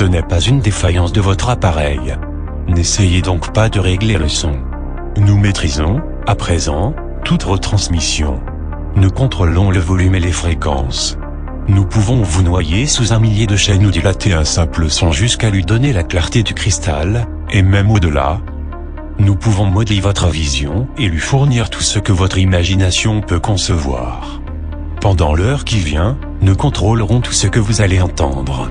Ce n'est pas une défaillance de votre appareil. N'essayez donc pas de régler le son. Nous maîtrisons, à présent, toute retransmission. Nous contrôlons le volume et les fréquences. Nous pouvons vous noyer sous un millier de chaînes ou dilater un simple son jusqu'à lui donner la clarté du cristal, et même au-delà. Nous pouvons modeler votre vision et lui fournir tout ce que votre imagination peut concevoir. Pendant l'heure qui vient, nous contrôlerons tout ce que vous allez entendre.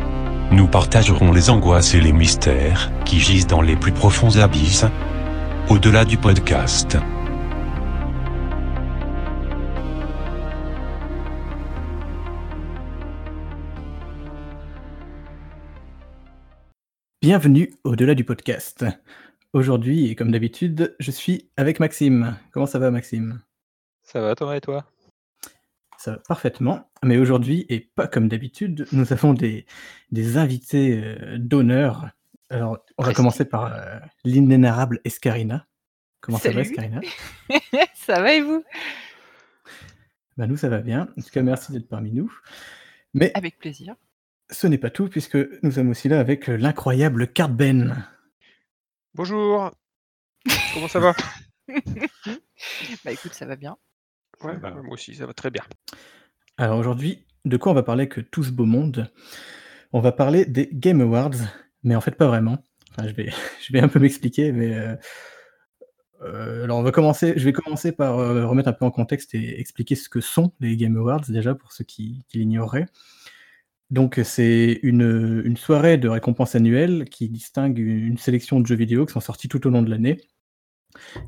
Nous partagerons les angoisses et les mystères qui gisent dans les plus profonds abysses, au-delà du podcast. Bienvenue au-delà du podcast. Aujourd'hui, et comme d'habitude, je suis avec Maxime. Comment ça va Maxime? Ça va Thomas et toi? Ça va parfaitement. Mais aujourd'hui, et pas comme d'habitude, nous avons des, des invités euh, d'honneur. Alors, on va commencer par euh, l'inénarrable Escarina. Comment ça va. Escarina? Ça va et vous? Bah, Nous, ça va bien. En tout cas, merci d'être parmi nous. Mais Avec plaisir. ce n'est pas tout, puisque nous sommes aussi là avec euh, l'incroyable Card Ben. Bonjour Comment ça va? Bah écoute, ça va bien. Ouais, bah, moi aussi, ça va très bien. Alors aujourd'hui, de quoi on va parler que tout ce beau monde? On va parler des Game Awards, mais en fait pas vraiment. Je, vais, un peu m'expliquer, mais euh, euh, alors on va commencer. Je vais commencer par euh, remettre un peu en contexte et expliquer ce que sont les Game Awards déjà pour ceux qui, qui l'ignoreraient. Donc c'est une, une soirée de récompense annuelle qui distingue une sélection de jeux vidéo qui sont sortis tout au long de l'année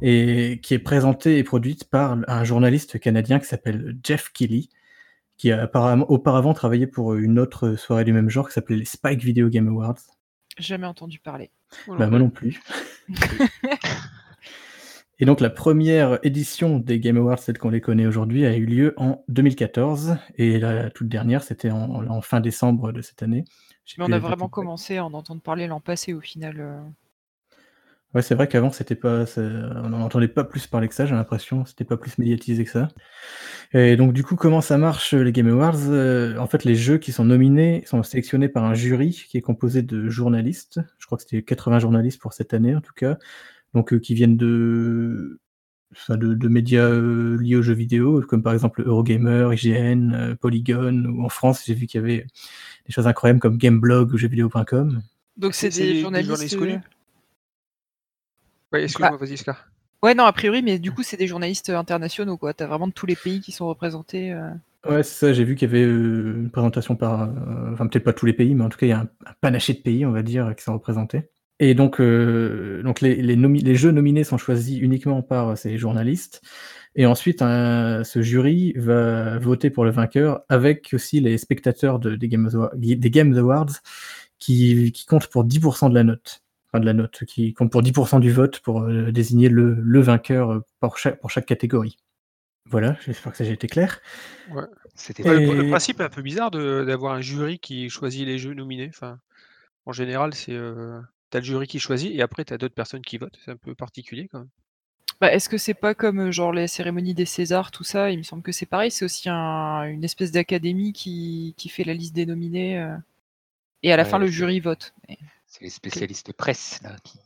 et qui est présentée et produite par un journaliste canadien qui s'appelle Jeff Keighley, qui a apparemment, auparavant travaillé pour une autre soirée du même genre qui s'appelait les Spike Video Game Awards. Jamais entendu parler. Bah, moi non plus. Et donc la première édition des Game Awards, celle qu'on les connaît aujourd'hui, a eu lieu en 2014 et la toute dernière, c'était en, en fin décembre de cette année. Mais on a vraiment commencé à en entendre parler l'an passé au final. Ouais, c'est vrai qu'avant, c'était pas, on n'en entendait pas plus parler que ça, j'ai l'impression. C'était pas plus médiatisé que ça. Et donc, du coup, comment ça marche, les Game Awards? Euh, En fait, les jeux qui sont nominés sont sélectionnés par un jury qui est composé de journalistes. Je crois que c'était 80 journalistes pour cette année, en tout cas. Donc, euh, qui viennent de, enfin, de, de médias euh, liés aux jeux vidéo, comme par exemple Eurogamer, IGN, euh, Polygon, ou en France, j'ai vu qu'il y avait des choses incroyables comme Gameblog ou jeuxvideo.com. Donc c'est des, journalistes. journalistes connus? euh, Ouais, excuse-moi, vas-y, Scar. Ouais, non, a priori, mais du coup, c'est des journalistes internationaux, quoi. T'as vraiment de tous les pays qui sont représentés. euh. Ouais, c'est ça, j'ai vu qu'il y avait euh, une présentation par, euh, enfin peut-être pas tous les pays, mais en tout cas il y a un, un panaché de pays, on va dire, qui sont représentés. Et donc, euh, donc les, les, nomi- les jeux nominés sont choisis uniquement par euh, ces journalistes. Et ensuite, un- ce jury va voter pour le vainqueur avec aussi les spectateurs de- des, Game Awards, des Game Awards qui, qui comptent pour 10% de la note. Enfin, de la note, qui comptent pour 10% du vote pour euh, désigner le, le vainqueur euh, pour chaque, pour chaque catégorie. Voilà, j'espère que ça a été clair. C'était le, principe est un peu bizarre de- d'avoir un jury qui choisit les jeux nominés. Enfin, en général, c'est euh, t'as le jury qui choisit et après t'as d'autres personnes qui votent. C'est un peu particulier quand même. Bah, Est-ce que c'est pas comme euh, genre les cérémonies des Césars, tout ça? Il me semble que c'est pareil. C'est aussi un- une espèce d'académie qui, qui fait la liste des nominés. euh, Et à la Ouais, fin, le jury vote. Mais- C'est les spécialistes presse là qui.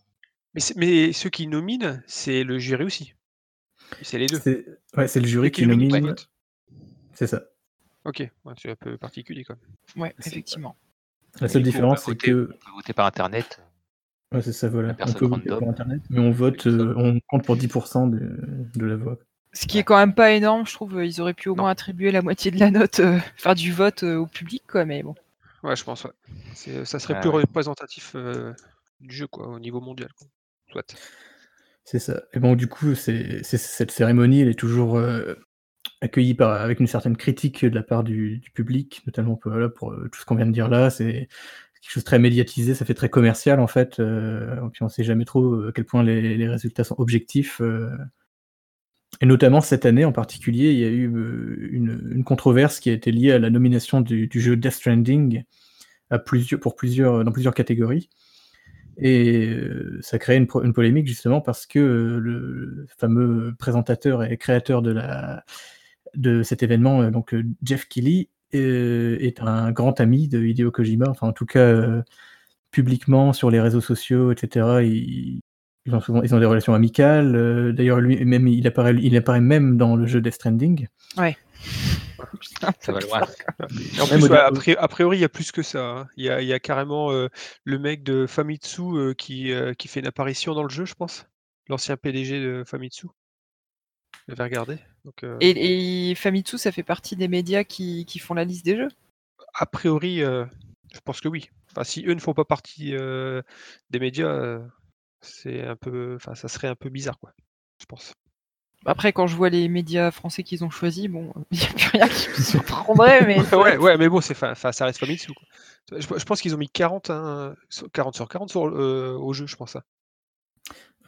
Mais, ceux qui nominent, c'est le jury aussi. C'est les deux. C'est ouais, c'est le jury qui nomine. C'est ça. Ok, ouais, c'est un peu particulier quand même. Ouais, effectivement. La seule différence, c'est que. On peut voter par internet. Ouais, c'est ça, voilà. La On personne peut voter par Internet, mais on vote, euh, on compte pour 10% de, de la voix. Ce qui est quand même pas énorme, je trouve. Ils auraient pu au Non. moins attribuer la moitié de la note, euh, faire du vote euh, au public, quoi. Mais bon. Ouais, je pense. Ouais. C'est- Ça serait Ouais, plus ouais. représentatif euh, du jeu quoi, au niveau mondial. quoi. Soit. C'est ça. Et bon, du coup, c'est c'est- cette cérémonie, elle est toujours euh, accueillie par, avec une certaine critique de la part du, du public, notamment pour, voilà, pour euh, tout ce qu'on vient de dire là. C'est quelque chose de très médiatisé, ça fait très commercial en fait. euh, et puis on sait jamais trop à quel point les, les résultats sont objectifs. Et notamment cette année en particulier, il y a eu euh, une, controverse qui a été liée à la nomination du, jeu Death Stranding plusieurs, pour plusieurs, dans plusieurs catégories. Et euh, ça crée une, une polémique justement parce que euh, le fameux présentateur et créateur de, cet événement, donc Jeff Keighley, est un grand ami de Hideo Kojima, enfin en tout cas publiquement sur les réseaux sociaux, etc. ils ont souvent ils ont des relations amicales. euh, D'ailleurs, lui même il apparaît, il apparaît même dans le jeu Death Stranding. Ouais. Ça va loin. En plus, ouais, a, priori, il y a plus que ça. hein. Il y, a, il y a carrément euh, le mec de Famitsu euh, qui, euh, qui fait une apparition dans le jeu, je pense. L'ancien PDG de Famitsu. J'avais regardé. Donc, euh, Et, et Famitsu, ça fait partie des médias qui, qui font la liste des jeux? A priori, euh, je pense que oui. Enfin, si eux ne font pas partie euh, des médias, euh, c'est un peu, enfin, ça serait un peu bizarre, quoi. Je pense. Après, quand je vois les médias français qu'ils ont choisis, bon, il n'y a plus rien qui me surprendrait, mais ouais, ouais, mais bon, c'est, ça reste Famitsu. Quoi. Je, je pense qu'ils ont mis 40, hein, sur- 40 sur 40 sur, euh, au jeu, je pense. hein.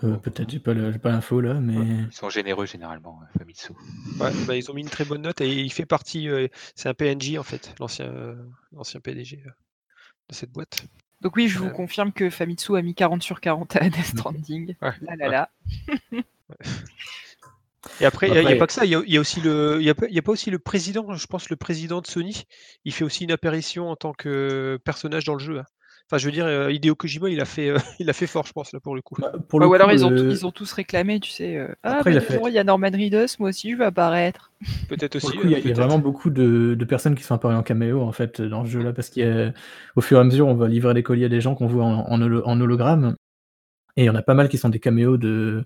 Euh, Peut-être j'ai pas pas l'info là, mais Ils sont généreux généralement, Famitsu. Ouais, bah, ils ont mis une très bonne note et il fait partie. euh, c'est un PNJ en fait, l'ancien, euh, l'ancien PDG euh, de cette boîte. Donc oui, je vous Euh. confirme que Famitsu a mis 40 sur 40 à Death Stranding. Ouais, Là, là, là. Et après, il n'y a, pas que ça. Il y a, il y a aussi le, il y a, pas- il y a pas aussi le président. Je pense le président de Sony. Il fait aussi une apparition en tant que personnage dans le jeu. hein. Enfin, je veux dire, euh, Hideo Kojima, il a fait, euh, il a fait fort, je pense là pour le coup. Bah, pour Ouais, le ou alors coup, ils ont, euh, ils ont tous réclamé, tu sais. euh, ah, Après, il bah, a fait- il y a Norman Reedus, moi aussi je vais apparaître. Peut-être aussi. il y a, y vraiment beaucoup de, de personnes qui sont apparues en caméo en fait dans ce jeu-là parce qu'au fur et à mesure, on va livrer des colis à des gens qu'on voit en, en holo- en hologramme. Et il y en a pas mal qui sont des caméos de.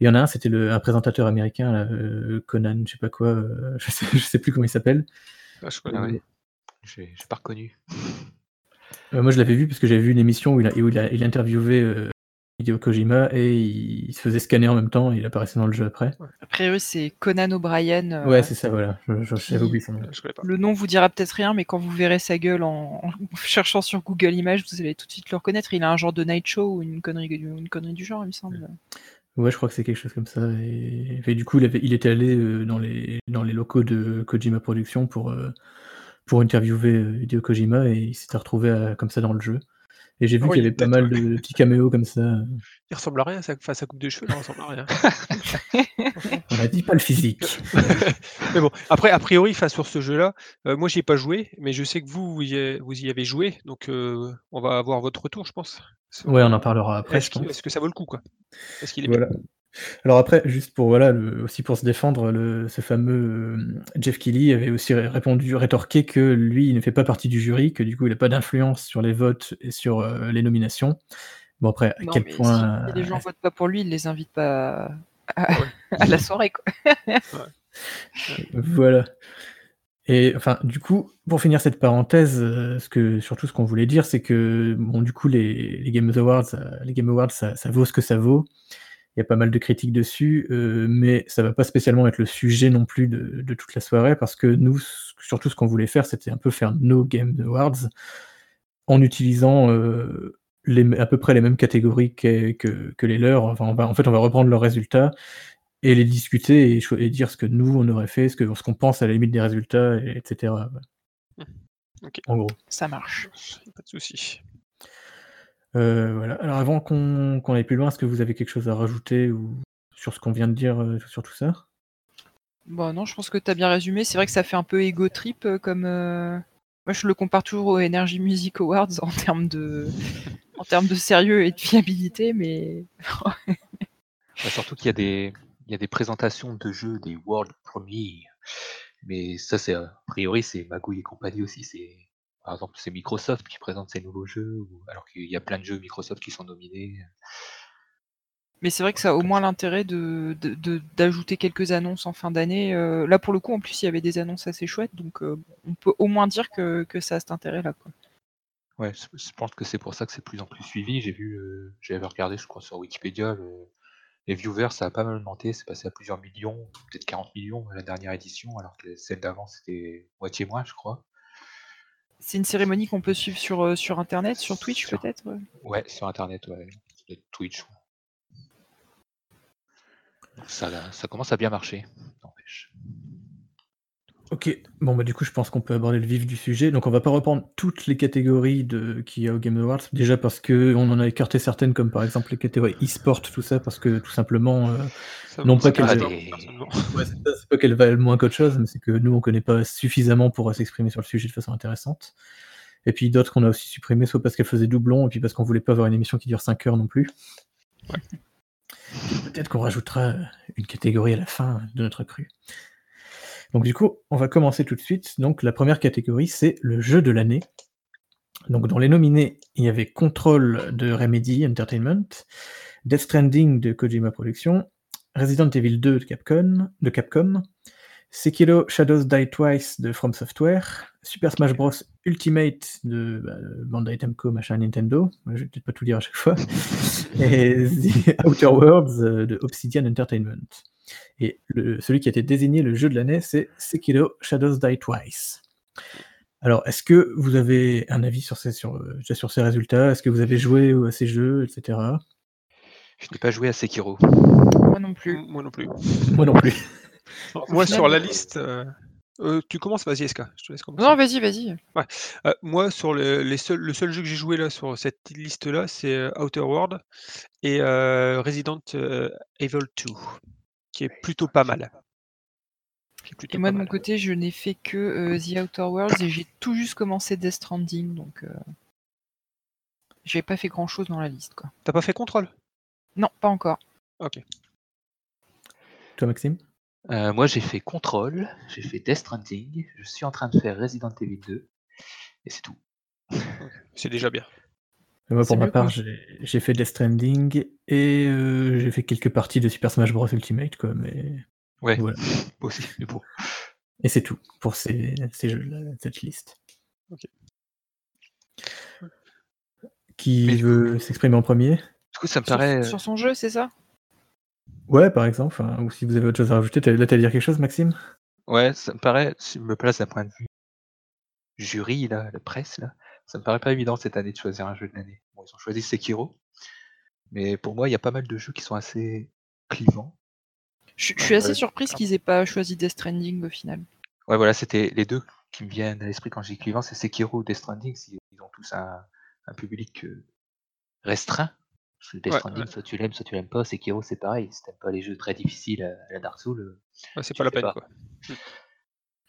Il y en a un, c'était le- un présentateur américain, là, euh, Conan, je sais pas quoi, euh, je, sais, je sais plus comment il s'appelle. Ah, je connais. Ah ouais. J'ai pas reconnu. Euh, moi, je l'avais vu parce que j'avais vu une émission où il, a, où il, a- il interviewait euh, Hideo Kojima et il, il se faisait scanner en même temps et il apparaissait dans le jeu après. A priori, c'est Conan O'Brien. euh, Ouais, c'est ça, voilà. Je- je- J'avais qui- oublié son nom. Je connais pas. le nom vous dira peut-être rien, mais quand vous verrez sa gueule en, en cherchant sur Google Images, vous allez tout de suite le reconnaître. Il a un genre de night show ou une connerie, une connerie du genre, il me semble. Ouais, je crois que c'est quelque chose comme ça. Et, et du coup, il, avait- il était allé euh, dans, les, dans les locaux de Kojima Productions pour, euh, pour interviewer euh, Hideo Kojima et il s'était retrouvé à- comme ça dans le jeu. Et j'ai vu Ah oui, qu'il y avait pas mal de petits caméos comme ça. Il ressemble à rien. Sa, enfin, sa coupe de cheveux, là, ressemble à rien. On a dit pas le physique. mais bon, après, a priori, enfin, sur ce jeu-là, euh, moi, j'y ai pas joué, mais je sais que vous, vous y, a- vous y avez joué, donc euh, on va avoir votre retour, je pense. Ouais, on euh, en parlera après, Est-ce je qu'il- pense. est-ce que ça vaut le coup, quoi? Est-ce qu'il est Voilà. Alors après, juste pour voilà, le- aussi pour se défendre, le, ce fameux euh, Jeff Keighley avait aussi ré- répondu, rétorqué que lui, il ne fait pas partie du jury, que du coup, il n'a pas d'influence sur les votes et sur euh, les nominations. Bon après, à Non, quel mais point si, les gens euh, votent pas pour lui, il les invite pas à, Ouais. à la soirée. Quoi. Voilà. Et enfin, du coup, pour finir cette parenthèse, ce que, surtout ce qu'on voulait dire, c'est que bon, du coup, les, les Game Awards, les Game Awards, ça, ça vaut ce que ça vaut. Il y a pas mal de critiques dessus, euh, mais ça va pas spécialement être le sujet non plus de, de toute la soirée, parce que nous, surtout ce qu'on voulait faire, c'était un peu faire nos Game Awards en utilisant euh, les, à peu près les mêmes catégories que, que, que les leurs. Enfin, on va, en fait, on va reprendre leurs résultats et les discuter et, et dire ce que nous on aurait fait, ce que ce qu'on pense à la limite des résultats, et- etc. Ok. En gros. Ça marche. Pas de souci. Euh, voilà. Alors avant qu'on aille plus loin, est-ce que vous avez quelque chose à rajouter ou sur ce qu'on vient de dire euh, sur tout ça? Bon, non, je pense que tu as bien résumé. C'est vrai que ça fait un peu ego trip euh, comme. euh, Moi, je le compare toujours aux Energy Music Awards en termes de, en termes de sérieux et de fiabilité, mais Bah, surtout qu'il y a des il y a des présentations de jeux, des World Premiere. Mais ça, c'est a priori, c'est Magouille et compagnie aussi. C'est par exemple, c'est Microsoft qui présente ses nouveaux jeux, alors qu'il y a plein de jeux Microsoft qui sont nominés. Mais c'est vrai que ça a au moins l'intérêt de, d'ajouter quelques annonces en fin d'année. Euh, là, pour le coup, en plus, il y avait des annonces assez chouettes, donc euh, on peut au moins dire que, que ça a cet intérêt-là. Ouais, je je pense que c'est pour ça que c'est de plus en plus suivi. J'ai vu, euh, j'avais regardé, je crois, sur Wikipédia, le- les viewers, ça a pas mal augmenté, c'est passé à plusieurs millions, peut-être 40 millions à la dernière édition, alors que celle d'avant c'était moitié moins, je crois. C'est une cérémonie qu'on peut suivre sur, euh, sur Internet, sur Twitch Sur- peut-être ouais. Ouais, sur internet, ouais, Twitch. ouais. Ça, ça commence à bien marcher. Ok, bon bah du coup je pense qu'on peut aborder le vif du sujet. Donc on va pas reprendre toutes les catégories de qu'il y a au Game Awards, déjà parce que on en a écarté certaines comme par exemple les catégories e-sport, tout ça, parce que tout simplement euh, Non pas ça qu'elle m'intéresse ait- pas, personnellement. Ouais, c'est ça, c'est pas qu'elle valent moins qu'autre chose, mais c'est que nous, on connaît pas suffisamment pour s'exprimer sur le sujet de façon intéressante. Et puis d'autres qu'on a aussi supprimées, soit parce qu'elles faisaient doublon, et puis parce qu'on voulait pas avoir une émission qui dure 5 heures non plus. Peut-être qu'on rajoutera une catégorie à la fin de notre cru. Donc du coup, on va commencer tout de suite. Donc la première catégorie, c'est le jeu de l'année. Donc dans les nominés, il y avait Control de Remedy Entertainment, Death Stranding de Kojima Productions, Resident Evil 2 de Capcom, de Capcom Sekiro Shadows Die Twice de From Software, Super Smash Bros Ultimate de bah, Bandai Namco, machin Nintendo, je vais peut-être pas tout dire à chaque fois, et The Outer Worlds euh, de Obsidian Entertainment. Et le, celui qui a été désigné le jeu de l'année, c'est Sekiro Shadows Die Twice. Alors, est-ce que vous avez un avis sur ces, sur, euh, sur ces résultats? Est-ce que vous avez joué à ces jeux, etc. Je n'ai pas joué à Sekiro. Moi non plus. Moi non plus. Moi non plus. Moi, sur la liste. euh, euh, tu commences, vas-y, Eska. Je te laisse commencer. Non, vas-y, vas-y. Euh, moi, sur le, les seuls, le seul jeu que j'ai joué là sur cette liste-là, c'est Outer World et euh, Resident Evil 2, qui est plutôt pas mal. Et moi, de mon mal. côté, je n'ai fait que euh, The Outer Worlds et j'ai tout juste commencé Death Stranding, donc euh, j'ai pas fait grand chose dans la liste. Quoi. T'as pas fait contrôle Non, pas encore. Ok. Toi, Maxime? Euh, moi, j'ai fait Control, j'ai fait Death Stranding, je suis en train de faire Resident Evil 2, et c'est tout. C'est déjà bien. Et Moi, pour ma part, j'ai fait Death Stranding et euh, j'ai fait quelques parties de Super Smash Bros Ultimate, quoi, mais Ouais, voilà. moi aussi, mais bon. Et c'est tout pour ces, ces jeux-là, cette liste. Ok. Qui Mais veut s'exprimer en premier? Du coup, ça me Sur, paraît. euh, sur son jeu, c'est ça? Ouais, par exemple, ou si vous avez autre chose à rajouter, t'as- là, t'allais dire quelque chose, Maxime? Ouais, ça me paraît, si je me place d'un point de vue jury, là, la presse, là, ça me paraît pas évident cette année de choisir un jeu de l'année. Bon, ils ont choisi Sekiro, mais pour moi, il y a pas mal de jeux qui sont assez clivants. Je, je suis assez Ouais. surprise qu'ils aient pas choisi Death Stranding au final. Ouais, voilà, c'était les deux qui me viennent à l'esprit quand j'ai clivant, c'est Sekiro ou Death Stranding, ils ont tous un, un public euh, restreint. Parce que Death Ouais, Stranding, ouais. soit tu l'aimes, soit tu l'aimes pas. Sekiro, c'est pareil. Si t'aimes pas les jeux très difficiles à, la Dark Souls, euh, Ouais, c'est pas la peine, pas. quoi.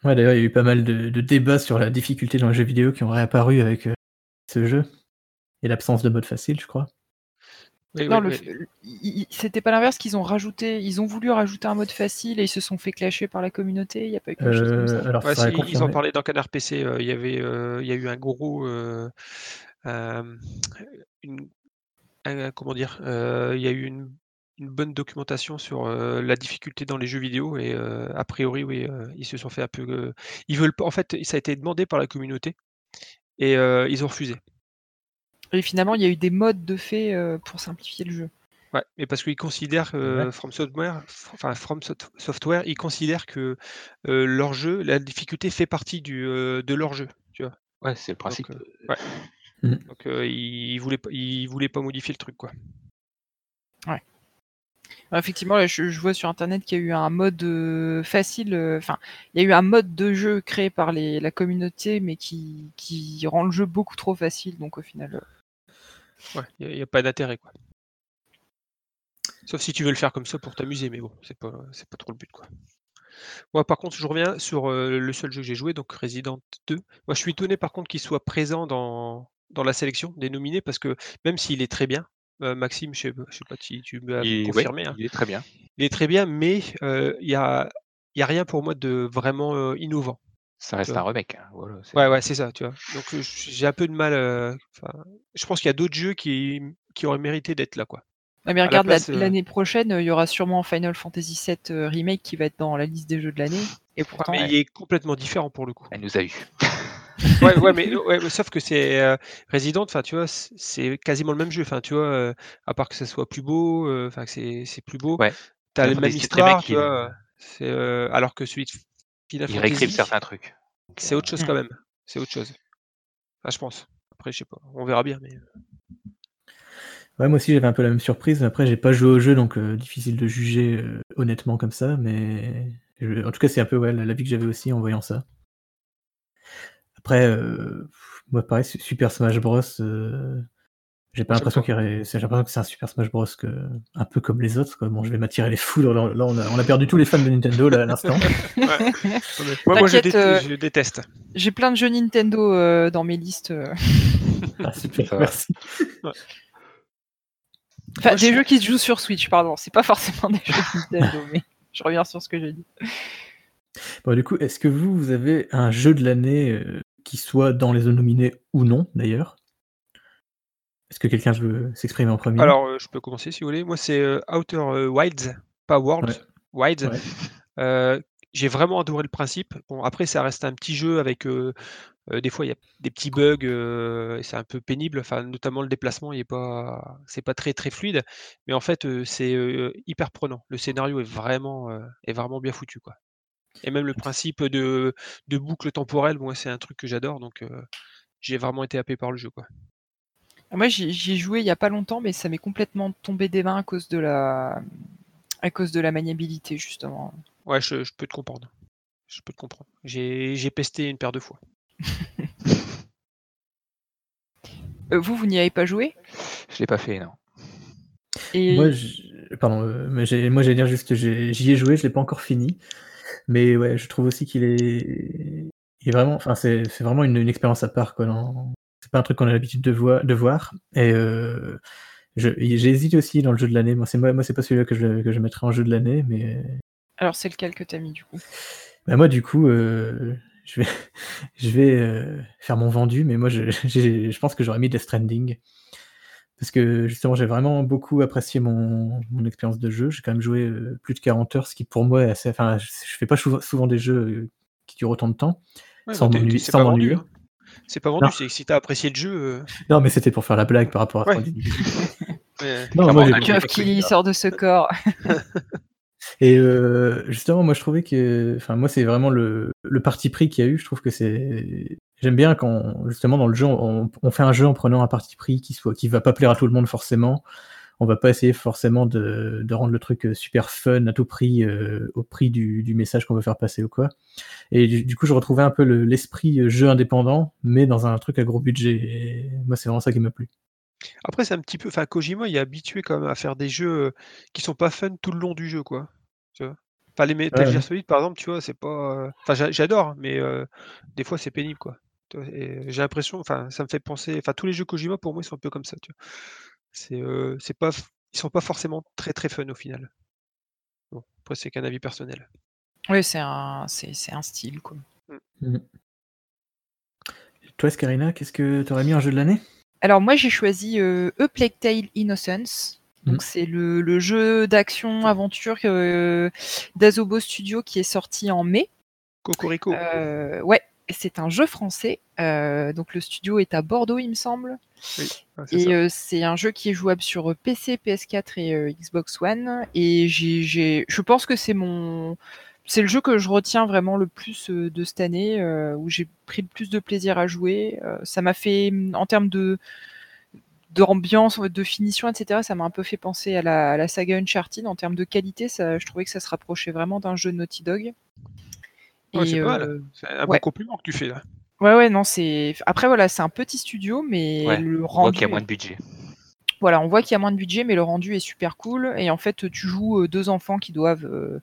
Ouais, d'ailleurs, il y a eu pas mal de, de débats sur la difficulté dans les jeux vidéo qui ont réapparu avec euh, ce jeu. Et l'absence de mode facile, je crois. Oui, non, oui, le, oui. c'était pas l'inverse qu'ils ont rajouté, ils ont voulu rajouter un mode facile et ils se sont fait clasher par la communauté. Il y a pas eu quelque chose comme Euh, ça. alors, Ouais, ça si, a ils en parlaient dans Canard PC. euh, Il y avait, euh, il y a eu un gros, euh, euh, une, un- comment dire, euh, il y a eu une, une bonne documentation sur euh, la difficulté dans les jeux vidéo et euh, a priori, oui, euh, ils se sont fait un peu. euh, ils veulent pas. En fait, ça a été demandé par la communauté et euh, ils ont refusé. Et finalement, il y a eu des modes de fait euh, pour simplifier le jeu. Ouais, mais parce qu'ils considèrent, euh, From Software, enfin From Soft- Software, ils considèrent que euh, leur jeu, la difficulté fait partie du, euh, de leur jeu. Tu vois. ouais, c'est le principe. euh, euh, Mm. Donc euh, ils, ils voulaient pas, ils voulaient pas modifier le truc quoi. Alors, effectivement, je, vois sur internet qu'il y a eu un mode euh, facile, euh, enfin, il y a eu un mode de jeu créé par la communauté, mais qui, rend le jeu beaucoup trop facile. Donc au final, euh, il n'y a, pas d'intérêt. Sauf si tu veux le faire comme ça pour t'amuser, mais bon, c'est pas, trop le but quoi. Moi par contre, je reviens sur le seul jeu que j'ai joué, donc Resident 2. Moi je suis étonné par contre qu'il soit présent dans, dans la sélection des nominés parce que même s'il est très bien, euh, Maxime, je sais, pas- je sais pas si tu m'as il, ouais, confirmé, hein, il est très bien. il est très bien, mais euh, il y a, y a rien pour moi de vraiment euh, innovant. Ça reste un remake. hein, voilà, Ouais, ouais, c'est ça, tu vois. Donc j'ai un peu de mal. euh, je pense qu'il y a d'autres jeux qui, qui auraient mérité d'être là, quoi. Ah, mais regarde, la- euh, l'année prochaine, il y aura sûrement Final Fantasy VII Remake qui va être dans la liste des jeux de l'année. Et pourtant, mais il est complètement différent pour le coup. Elle nous a eu. Ouais, ouais, mais, ouais, mais sauf que c'est euh, Resident, enfin, tu vois, c'est- quasiment le même jeu. Enfin, tu vois, euh, à part que ça soit plus beau, euh, enfin, que c'est c'est plus beau. Ouais. T'as la même histoire, tu vois. c'est, euh, alors que celui de Final Il réécrivent Fantasy, certains trucs. C'est euh, autre chose quand même. C'est autre chose. Enfin, je pense. Après, je sais pas. On verra bien, mais. Ouais, moi aussi j'avais un peu la même surprise. Après, j'ai pas joué au jeu, donc euh, difficile de juger euh, honnêtement comme ça. Mais je- en tout cas, c'est un peu ouais, l'avis que j'avais aussi en voyant ça. Après, euh, moi pareil, Su- Super Smash Bros. euh, J'ai pas l'impression qu'il y aurait- j'ai l'impression que c'est un Super Smash Bros. Que... un peu comme les autres. Quoi. Bon, je vais m'attirer les foudres. Là, là, on, a, on a perdu tous les fans de Nintendo là, à l'instant. Ouais. moi, moi, je, dé- euh, je déteste. J'ai plein de jeux Nintendo euh, dans mes listes. Ah, super, merci. Enfin, Moi, des jeux qui se jouent sur Switch, pardon. C'est pas forcément des jeux Nintendo, mais je reviens sur ce que j'ai dit. Bon, du coup, est-ce que vous, vous avez un jeu de l'année euh, qui soit dans les zones nominées ou non, d'ailleurs Est-ce que quelqu'un veut s'exprimer en premier? Alors, euh, je peux commencer si vous voulez. Moi, c'est euh, Outer euh, Wilds, pas Worlds, Wilds. Ouais. Euh, j'ai vraiment adoré le principe. Bon, après, ça reste un petit jeu avec. des fois, il y a des petits bugs et c'est un peu pénible. Enfin, notamment le déplacement, il est pas, c'est pas très très fluide. Mais en fait, c'est hyper prenant. Le scénario est vraiment, est vraiment bien foutu, quoi. Et même le principe de, de boucle temporelle, moi, c'est un truc que j'adore. Donc, euh, j'ai vraiment été happé par le jeu, quoi. Moi, j'y ai joué il y a pas longtemps, mais ça m'est complètement tombé des mains à cause de la, à cause de la maniabilité, justement. Ouais, je, je peux te comprendre. Je peux te comprendre. J'ai pesté une paire de fois. Euh, vous, vous n'y avez pas joué? Je l'ai pas fait, non. Et Moi, je- pardon, euh, mais moi j'allais dire juste, j'ai- j'y ai joué, je l'ai pas encore fini, mais ouais, je trouve aussi qu'il est, vraiment, enfin c'est c'est vraiment une, une expérience à part quoi. dans- C'est pas un truc qu'on a l'habitude de, voir de voir. Et euh, hésité aussi dans le jeu de l'année. Moi c'est moi, moi c'est pas celui-là que je que je mettrais en jeu de l'année, mais alors, c'est lequel que t'as mis du coup? Bah, moi du coup, euh, je vais je vais euh, faire mon vendu, mais moi je, je pense que j'aurais mis Death Stranding. Parce que justement, j'ai vraiment beaucoup apprécié mon, mon expérience de jeu. J'ai quand même joué euh, plus de 40 heures, ce qui pour moi est assez. Enfin, je, je fais pas souvent, souvent des jeux euh, qui durent autant de temps. Ouais, Sans m'ennuyer- c'est pas vendu. hein. C'est pas vendu, Non. c'est que si t'as apprécié le jeu. euh, Non, mais c'était pour faire la blague par rapport à Ouais. Ouais. Non, moi, qui sort de ce corps. Et euh, justement, moi je trouvais que, enfin moi c'est vraiment le, le parti pris qu'il y a eu. Je trouve que c'est, j'aime bien quand justement dans le jeu on, on fait un jeu en prenant un parti pris qui soit, qui va pas plaire à tout le monde forcément. On va pas essayer forcément de, de rendre le truc euh, super fun à tout prix euh, au prix du, du message qu'on veut faire passer ou quoi. Et du, du coup je retrouvais un peu le- l'esprit euh, jeu indépendant, mais dans un truc à gros budget. Et moi c'est vraiment ça qui m'a plu. Après, c'est un petit peu. Enfin, Kojima, il est habitué quand même à faire des jeux qui sont pas fun tout le long du jeu, quoi. Tu vois? Enfin, les Metal Ouais, Gear. Solid, par exemple, tu vois, c'est pas. Enfin, j'a- j'adore, mais euh, des fois, c'est pénible, quoi. J'ai l'impression. Enfin, ça me fait penser. Enfin, tous les jeux Kojima, pour moi, ils sont un peu comme ça, tu vois. C'est, euh, c'est pas. Ils sont pas forcément très très fun au final. Bon, après, c'est qu'un avis personnel. Oui, c'est un, c'est, c'est un style, quoi. Toi, Scarina, qu'est-ce que tu aurais mis en jeu de l'année? Alors moi j'ai choisi euh, A Plague Tale Innocence. Donc Mhm. c'est le, le jeu d'action aventure euh, d'Azobo Studio qui est sorti en mai. Cocorico. Euh, ouais, c'est un jeu français. Euh, donc le studio est à Bordeaux il me semble. Et euh, c'est un jeu qui est jouable sur PC, PS4 et euh, Xbox One. Et j'ai, je pense que c'est mon, c'est le jeu que je retiens vraiment le plus euh, de cette année, euh, où j'ai pris le plus de plaisir à jouer. Euh, ça m'a fait, hum, en termes de d'ambiance, de finition, etc. Ça m'a un peu fait penser à la, à la saga Uncharted en termes de qualité. Ça, je trouvais que ça se rapprochait vraiment d'un jeu Naughty Dog. Ouais, c'est euh, C'est un ouais. bon compliment que tu fais là. Ouais, ouais, non, c'est. Après, voilà, c'est un petit studio, mais Ouais, le On voit rendu. qu'il y a moins de budget. Voilà, on voit qu'il y a moins de budget, mais le rendu est super cool. Et en fait, tu joues euh, deux enfants qui doivent euh,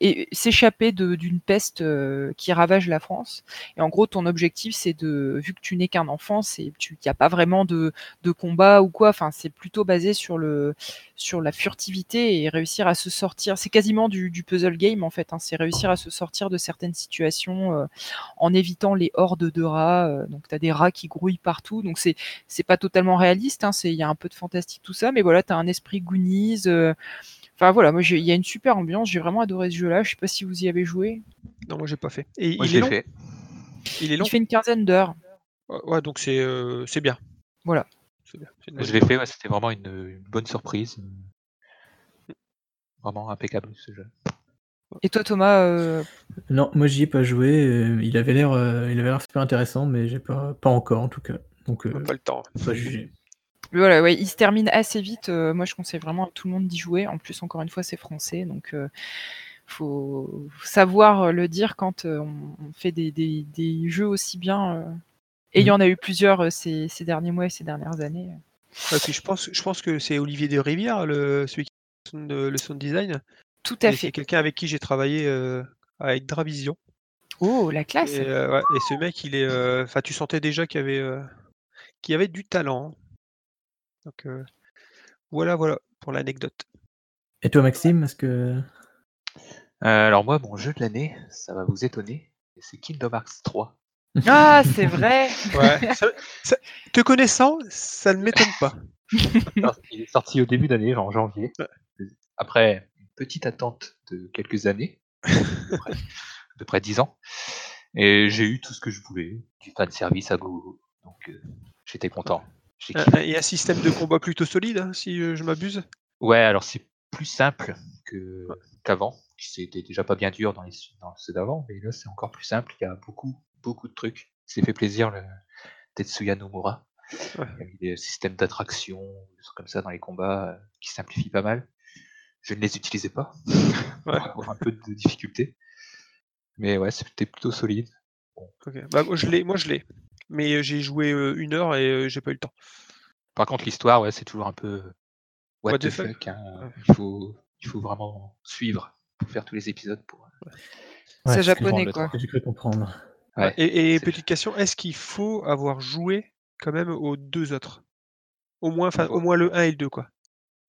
et- s'échapper d'une peste euh, qui ravage la France. Et en gros, ton objectif, c'est de, vu que tu n'es qu'un enfant, c'est, tu, n'y a pas vraiment de, de combat ou quoi. Enfin, c'est plutôt basé sur le, sur la furtivité et réussir à se sortir. C'est quasiment du, du puzzle game en fait. hein. C'est réussir à se sortir de certaines situations euh, en évitant les hordes de rats. euh, donc, tu as des rats qui grouillent partout. Donc, c'est, c'est pas totalement réaliste. hein. C'est, il y a un peu de fantastique tout ça, mais voilà, tu as un esprit Goonies. euh, Enfin voilà, moi j'ai- il y a une super ambiance, j'ai vraiment adoré ce jeu-là. Je sais pas si vous y avez joué. Non, moi j'ai pas fait. Et Moi, il je est long. fait. Il est long. Il fait une quinzaine d'heures. Ouais, donc c'est euh, c'est bien. Voilà. C'est bien. je l'ai fait, ouais, c'était vraiment une, une bonne surprise. Vraiment impeccable ce jeu. Et toi Thomas, euh, Non, moi j'y ai pas joué. euh, il avait l'air, euh, il avait l'air super intéressant, mais j'ai pas, pas encore en tout cas. Donc, euh, pas le temps. pas jugé. Voilà, ouais, il se termine assez vite. euh, moi je conseille vraiment à tout le monde d'y jouer. En plus, encore une fois, c'est français, donc euh, faut savoir le dire quand euh, on, fait des, des- des jeux aussi bien euh, Et il y Mhm. en a eu plusieurs euh, ces, ces derniers mois et ces dernières années. Ouais, puis je pense, je pense que c'est Olivier de Rivière, le, celui qui fait le sound- design. Tout à Et c'est fait. quelqu'un avec qui j'ai travaillé euh, avec Dravision. Oh, la classe. Et, euh, ouais, et ce mec, il est. euh, tu sentais déjà qu'il y avait, euh, qu'il y avait du talent. Donc euh, voilà, voilà pour l'anecdote. Et toi, Maxime, est-ce que. Euh, alors moi, mon jeu de l'année, ça va vous étonner, c'est Kingdom Hearts 3. Ah, c'est vrai. Ouais. ça- ça- te connaissant, ça ne m'étonne pas. Il est sorti au début d'année, en janvier. Après une petite attente de quelques années, à peu près- près 10 ans. Et j'ai eu tout ce que je voulais, du fan service à gogo. Donc euh, j'étais content. Un- Et un système de combat plutôt solide, hein, si euh, je m'abuse? Ouais, alors c'est plus simple qu'avant. C'était déjà pas bien dur dans, les, dans ceux d'avant, mais là c'est encore plus simple. Il y a beaucoup, beaucoup de trucs. C'est fait plaisir le Tetsuya Nomura. Ouais. Il y a mis des systèmes d'attraction, des trucs comme ça dans les combats euh, qui simplifient pas mal. Je ne les utilisais pas Ouais. pour avoir un peu de difficulté. Mais ouais, c'était plutôt solide. Ok. Bah, moi, je l'ai, moi je l'ai. Mais euh, j'ai joué euh, une heure et euh, j'ai pas eu le temps. Par contre, l'histoire, ouais, c'est toujours un peu what, What the fuck? fuck. hein. Ouais. Il, faut, il faut vraiment suivre pour faire tous les épisodes. Pour... c'est Ouais, japonais, le quoi. droit. que j'ai cru comprendre. Ouais, Et, et c'est- petite question, est-ce qu'il faut avoir joué quand même aux deux autres? Au moins, au moins le 1 et le 2, quoi.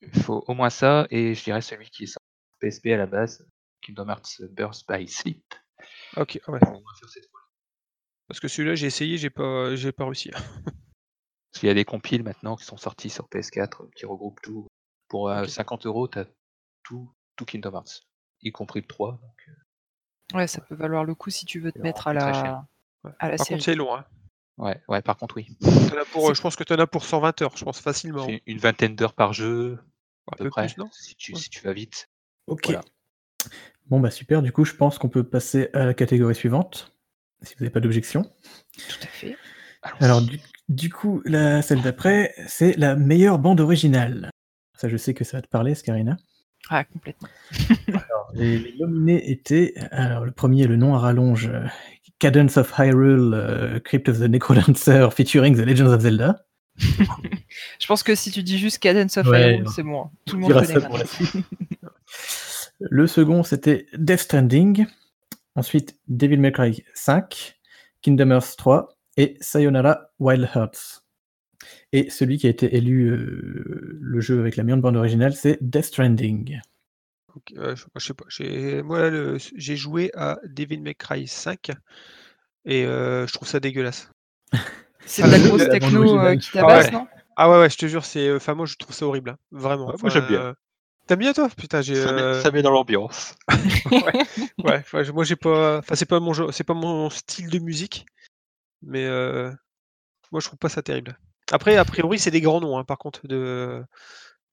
Il faut au moins ça, et je dirais celui qui est sorti PSP à la base, Kingdom Hearts Burst by Sleep. Ok, ouais. Au moins faire cette fois. Parce que celui-là, j'ai essayé, j'ai pas, j'ai pas réussi. Parce qu'il y a des compiles maintenant qui sont sortis sur PS4 euh, qui regroupent tout. Pour euh, Ok. 50 euros, tu as tout, tout Kingdom Hearts, y compris le 3. Donc, euh, Ouais, ça peut valoir le coup si tu veux te mettre à la. Ouais. à la Par série. contre, c'est long. Hein. ouais, ouais, par contre, oui. T'en as pour, euh, C'est- je pense que tu en as pour 120 heures, je pense facilement. C'est une vingtaine d'heures par jeu, à Un peu peu près, plus, non si, tu, Ouais. si tu vas vite. Ok. Voilà. Bon, bah super. Du coup, je pense qu'on peut passer à la catégorie suivante. Si vous n'avez pas d'objection. Tout à fait. Allons-y. Alors, du, du coup, la, celle d'après, c'est la meilleure bande originale. Ça, je sais que ça va te parler, Scarina. Ah, complètement. Alors, les, les nominés étaient, alors le premier, le nom à rallonge, euh, Cadence of Hyrule, euh, Crypt of the Necrodancer, featuring The Legends of Zelda. Je pense que si tu dis juste Cadence of Ouais, Hyrule, c'est bon. hein. Tout le On monde connaît ça pour la. Le second, c'était Death Stranding. Ensuite, Devil May Cry 5, Kingdom Hearts 3 et Sayonara Wild Hearts. Et celui qui a été élu euh, le jeu avec la meilleure bande originale, c'est Death Stranding. Ok, euh, je, je sais pas. J'ai, moi, le- j'ai joué à Devil May Cry 5 et euh, je trouve ça dégueulasse. C'est Ah, de la le- grosse techno euh, qui tabasse, Ouais. non? Ah ouais, ouais, je te jure, c'est. Enfin, moi, je trouve ça horrible. hein. Vraiment. Ouais, moi, j'aime bien. T'aimes bien, toi? Putain, j'ai. Ça, met, euh, ça met dans l'ambiance. Ouais, enfin, je- moi, j'ai pas. Enfin, c'est pas mon jeu- c'est pas mon style de musique, mais euh, moi, je trouve pas ça terrible. Après, a priori, c'est des grands noms, hein, par contre, de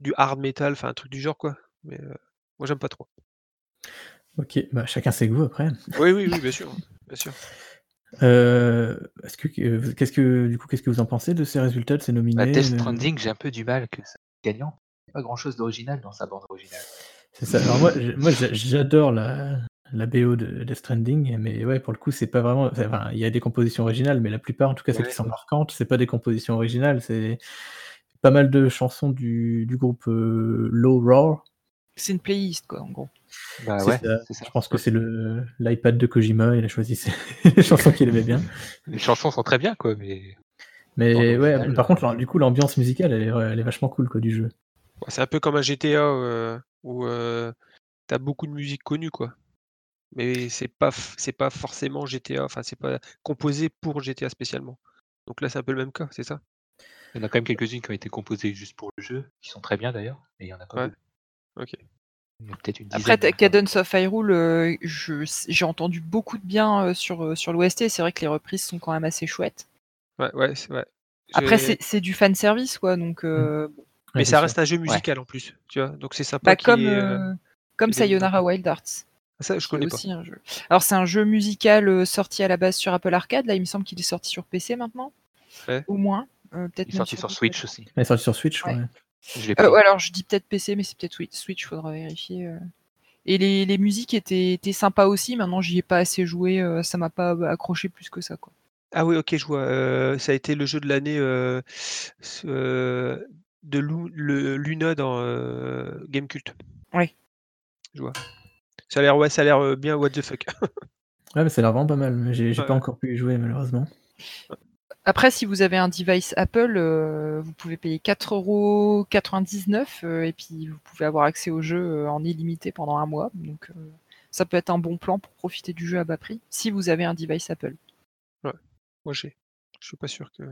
du hard metal, enfin, un truc du genre, quoi. Mais euh, moi, j'aime pas trop. Ok, bah, chacun ses goûts après. Oui, oui, oui, bien sûr, bien sûr. Euh, est-ce que, euh, qu'est-ce que, du coup, qu'est-ce que vous en pensez de ces résultats, de ces nominés? Bah, Death euh, Stranding, j'ai un peu du mal que ça soit gagnant. A pas grand chose d'original dans sa bande originale. C'est ça. Alors moi, moi j'adore la, la BO de Death Stranding, mais ouais, pour le coup, c'est pas vraiment. Enfin, il y a des compositions originales, mais la plupart, en tout cas, celles Ouais, qui sont ouais. marquantes, c'est pas des compositions originales, c'est pas mal de chansons du, du groupe euh, Low Roar. C'est une playlist, quoi, en gros. Bah ouais, ça. c'est ça. Je pense que c'est le l'iPad de Kojima, il a choisi ses les chansons qu'il aimait bien. Les chansons sont très bien, quoi, mais Mais ouais, par contre, du coup, l'ambiance musicale, elle est, elle est vachement cool quoi, du jeu. C'est un peu comme un GTA euh, où euh, t'as beaucoup de musique connue, quoi. Mais c'est pas, c'est pas forcément GTA, enfin, c'est pas composé pour GTA spécialement. Donc là, c'est un peu le même cas, c'est ça? Il y en a quand même quelques-unes qui ont été composées juste pour le jeu, qui sont très bien d'ailleurs, mais il y en a pas Ouais. Ok. Il y a peut-être une Après, Cadence of Hyrule, euh, j'ai entendu beaucoup de bien euh, sur, euh, sur l'OST. C'est vrai que les reprises sont quand même assez chouettes. Ouais, ouais, c'est ouais. Après, c'est c'est du fan service, quoi. Donc, euh, bon. Mais ça reste un jeu musical en plus, tu vois. Donc c'est sympa Bah, comme, euh, euh, comme Sayonara Wild Arts. Ça, je connais pas. aussi un jeu. Alors, c'est un jeu musical euh, sorti à la base sur Apple Arcade. Là, il me semble qu'il est sorti sur PC maintenant. Ouais. Au moins. Euh, peut-être Il est sorti sur. Switch aussi. Elle est sortie sur Switch, Ouais. ouais. Je Euh, alors, je dis peut-être PC, mais c'est peut-être Swi- Switch, faudra vérifier. Et les, les musiques étaient, étaient sympas aussi. Maintenant, j'y ai pas assez joué. ça m'a pas accroché plus que ça, quoi. Ah oui, OK, je vois, ça a été le jeu de l'année, de Lu le Luna dans, heu, Gamecult. Ouais. Je vois. Ça a l'air ouais, ça a l'air, heu, bien what the fuck. Ouais, mais ça a l'air vraiment pas mal, mais j'ai Ouais, pas encore pu y jouer malheureusement. Après, si vous avez un device Apple, heu, vous pouvez payer 4,99 €, heu, et puis vous pouvez avoir accès au jeu, heu, en illimité pendant 1 mois. Donc, ça peut être un bon plan pour profiter du jeu à bas prix, si vous avez un device Apple. Ouais, moi j'ai. Je suis pas sûr que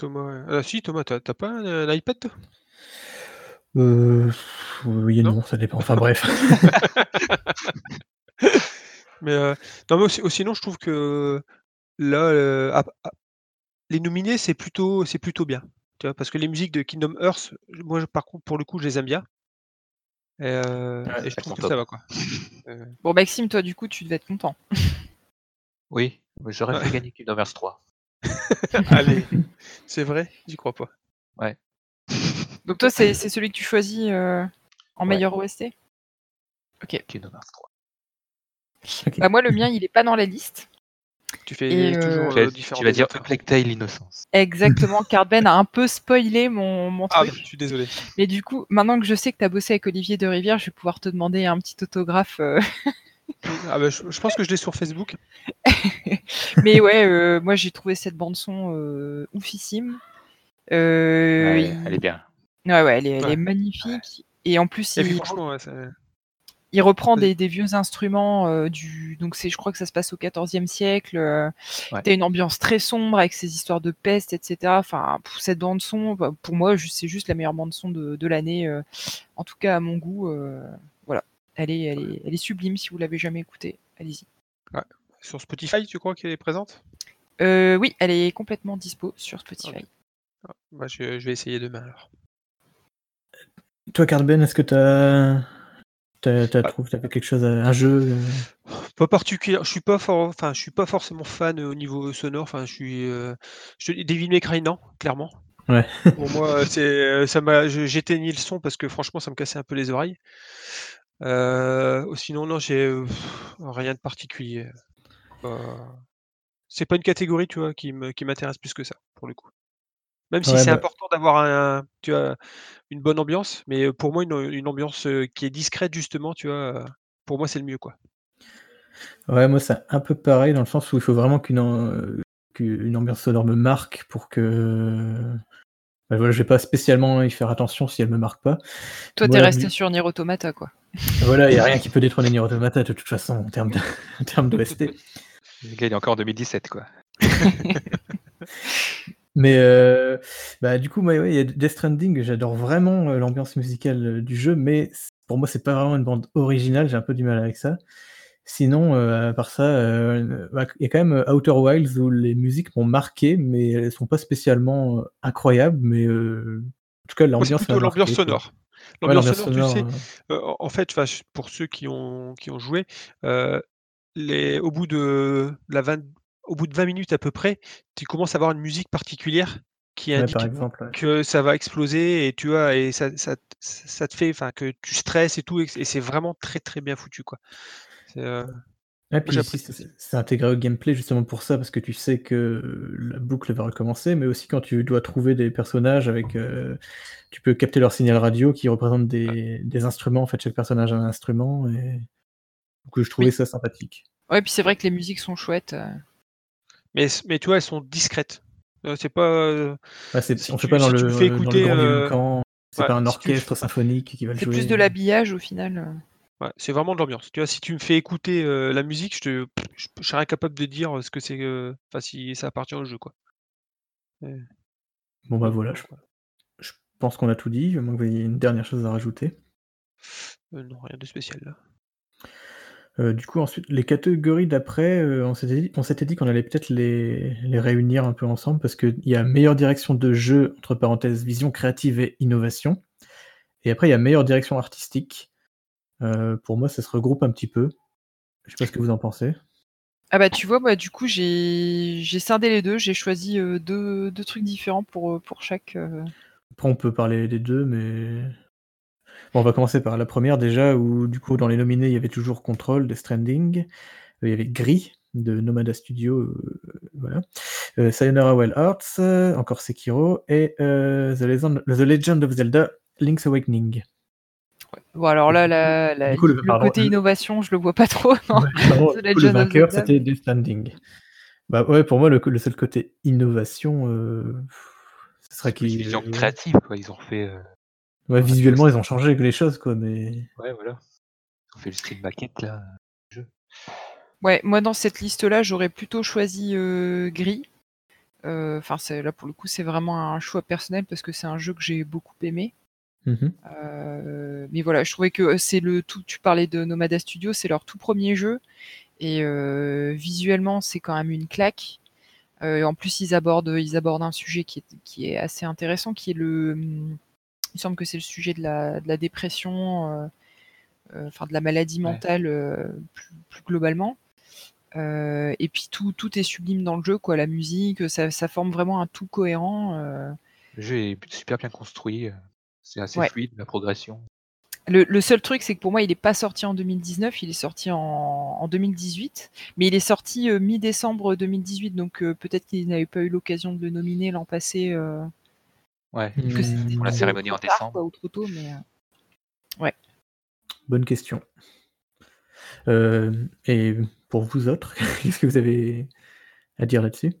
Thomas, heu ah si Thomas, tu as tu as pas un, un iPad toi? Heu, oui et Non? non, ça dépend. Enfin bref. Mais, heu, non mais aussi sinon je trouve que là, a les nominés c'est plutôt c'est plutôt bien. Tu vois? Parce que les musiques de Kingdom Hearts, moi par contre pour le coup je les aime bien. Et heu, Ouais, et je trouve que top. ça va quoi. Bon, Maxime, toi, du coup, tu devais être content. Oui, mais j'aurais fait gagner Kingdom Hearts 3. allez, c'est vrai? J'y crois pas. Ouais. Donc toi, c'est c'est celui que tu choisis, heu, en Ouais. meilleur OST? OK. Kingdom Hearts 3. OK. Bah, moi, le mien, il est pas dans la liste. Tu fais Et toujours, heu Tu vas heu, différents tu vas dire Plague Tale Innocence. Exactement, car Ben a un peu spoilé mon mon Ah, truc. je suis désolé. Mais du coup, maintenant que je sais que tu as bossé avec Olivier de Rivière, je vais pouvoir te demander un petit autographe, heu Ah bah, je je pense que je l'ai sur Facebook. mais ouais, heu, moi, j'ai trouvé cette bande son, heu, oufissime. Ouais, il elle est bien. ouais, ouais, elle est elle Ouais. est magnifique et en plus, Et il franchement, il reprend des des vieux instruments, du donc c'est je crois que ça se passe au XIVe siècle, heu, Ouais. tu as une ambiance très sombre avec ces histoires de peste et cetera. Enfin, cette bande son, bah, pour moi, c'est juste la meilleure bande son de de l'année, en tout cas à mon goût. Elle est elle est elle est sublime si vous l'avez jamais écoutée, allez-y. Ouais. Sur Spotify, tu crois qu'elle est présente? Heu, oui, elle est complètement dispo sur Spotify. Ah, bah, je je vais essayer demain alors. Toi, Cardben, est-ce que tu as tu as tu as Ah. fait quelque chose, un jeu, heu? Pas particulier je suis pas for enfin, je suis pas forcément fan, heu, au niveau sonore, enfin, je suis, heu, je te dis Devil May Cry, non, clairement. Ouais. Pour moi, c'est, ça m'a j'éteignais le son parce que franchement, ça me cassait un peu les oreilles. Heu, ou sinon, non, j'ai, heu, rien de particulier, pas c'est pas une catégorie, tu vois, qui m'intéresse plus que ça, pour le coup. Même si Ouais, c'est bah important d'avoir un tu vois, une bonne ambiance, mais, pour moi, une, ambiance, qui est discrète justement, tu vois, pour moi, c'est le mieux, quoi. ouais, moi, c'est un peu pareil dans le sens où il faut vraiment qu'une ambiance sonore me marque pour que bah, voilà, je vais pas spécialement y faire attention si elle me marque pas. Toi, Moi, tu es la resté sur Nier Automata, quoi. Voilà, il y a rien qui peut détrôner Nier Automata de toute façon en termes de d'OST. Le gars, il est encore en 2017, quoi. Mais, heu, bah, du coup, moi, ouais, il y a Death Stranding, j'adore vraiment, heu, l'ambiance musicale, heu, du jeu, mais pour moi, c'est pas vraiment une bande originale, j'ai un peu du mal avec ça. Sinon, à part ça, bah, il y a quand même, Outer Wilds où les musiques m'ont marqué, mais elles sont pas spécialement, incroyables, mais, tout cas l'ambiance sonore. Ouais, L'ambiance sonore, tu sais, heu, en fait, pour ceux qui ont qui ont joué, heu, les au bout de la 20 au bout de 20 minutes à peu près, tu commences à avoir une musique particulière qui ouais, indique exemple, ouais. que ça va exploser et tu vois? Et ça ça ça te fait enfin, que tu stresses et tout et c'est vraiment très, très bien foutu, quoi. Moi Ouais, c'est intégré au gameplay justement pour ça, parce que tu sais que, la boucle va recommencer, mais aussi quand tu dois trouver des personnages avec, heu, tu peux capter leur signal radio qui représente des des instruments. En fait, chaque personnage a un instrument et donc, je trouvais Oui. ça sympathique. Ouais, puis c'est vrai que les musiques sont chouettes, heu Mais mais tu vois, elles sont discrètes. Heu, c'est pas, Ouais, si on fait tu pas dans si le, fais heu, dans le écouter, grand c'est ouais, pas un si tu orchestre symphonique qui va le c'est plus jouer. de l'habillage au final, Ouais, c'est vraiment de l'ambiance. Tu vois, si tu me fais écouter, la musique, je te je je serais incapable de dire, ce que c'est, enfin si ça appartient au jeu, quoi. Bon, bah, voilà, je je pense qu'on a tout dit, à moins que vous ayez une dernière chose à rajouter? Heu, non, rien de spécial là. Heu, du coup, ensuite, les catégories d'après, heu, on s'était dit qu'on allait peut-être les les réunir un peu ensemble parce qu'il y a meilleure direction de jeu, entre parenthèses, vision créative et innovation et après il y a meilleure direction artistique. Heu, pour moi, ça se regroupe un petit peu. Je sais pas ce que vous en pensez? Ah bah, tu vois, moi, du coup, j'ai scindé les 2, j'ai choisi, heu, 2- 2 trucs différents pour, heu, pour chaque, heu Après, on peut parler des 2, mais bon, on va commencer par la 1re déjà où, du coup, dans les nominés, il y avait toujours Control, Death Stranding, il y avait Gris de Nomada Studio, voilà. Euh, Sayonara Wild Hearts, euh, encore Sekiro, et euh, The, Legend, The Legend of Zelda Link's Awakening. Bon, alors là, la, la- Du coup, le- le, pardon, côté le- innovation, je le vois pas trop. non. Pardon, coup, le vainqueur, c'était Death Stranding. Bah ouais, pour moi, le, le seul côté innovation, euh, ce serait qu'ils. vision ouais. créative, quoi. Ils ont refait. euh, Ouais, visuellement, ils ont changé les choses, quoi, mais. Ouais, voilà. Ils ont fait le style maquette, là. Ouais, moi dans cette liste-là, j'aurais plutôt choisi euh, Gris. Euh, Enfin, c'est- là pour le coup, c'est vraiment un choix personnel parce que c'est un jeu que j'ai beaucoup aimé. Mhm. Euh, mais voilà, je trouvais que c'est le tout. Tu parlais de Nomada Studio, c'est leur tout premier jeu et euh, visuellement, c'est quand même une claque. Euh, et en plus, ils abordent, ils abordent un sujet qui est, qui est assez intéressant, qui est le. Il semble que c'est le sujet de la, de la dépression, euh, euh, enfin de la maladie mentale euh, plus, plus globalement. Euh, et puis tout, tout est sublime dans le jeu, quoi. La musique, ça, ça forme vraiment un tout cohérent. euh. Le jeu est super bien construit. C'est assez Ouais. fluide, la progression. Le, le seul truc, c'est que pour moi, il n'est pas sorti en 2019, il est sorti en, en 2018, mais il est sorti euh, mi-décembre 2018, donc euh, peut-être qu'il n'avait pas eu l'occasion de le nominer l'an passé. euh, Ouais. que Pour la cérémonie en tard, décembre. quoi, ou trop tôt, mais euh, Bonne question. Euh, et pour vous autres, qu'est-ce que vous avez à dire là-dessus?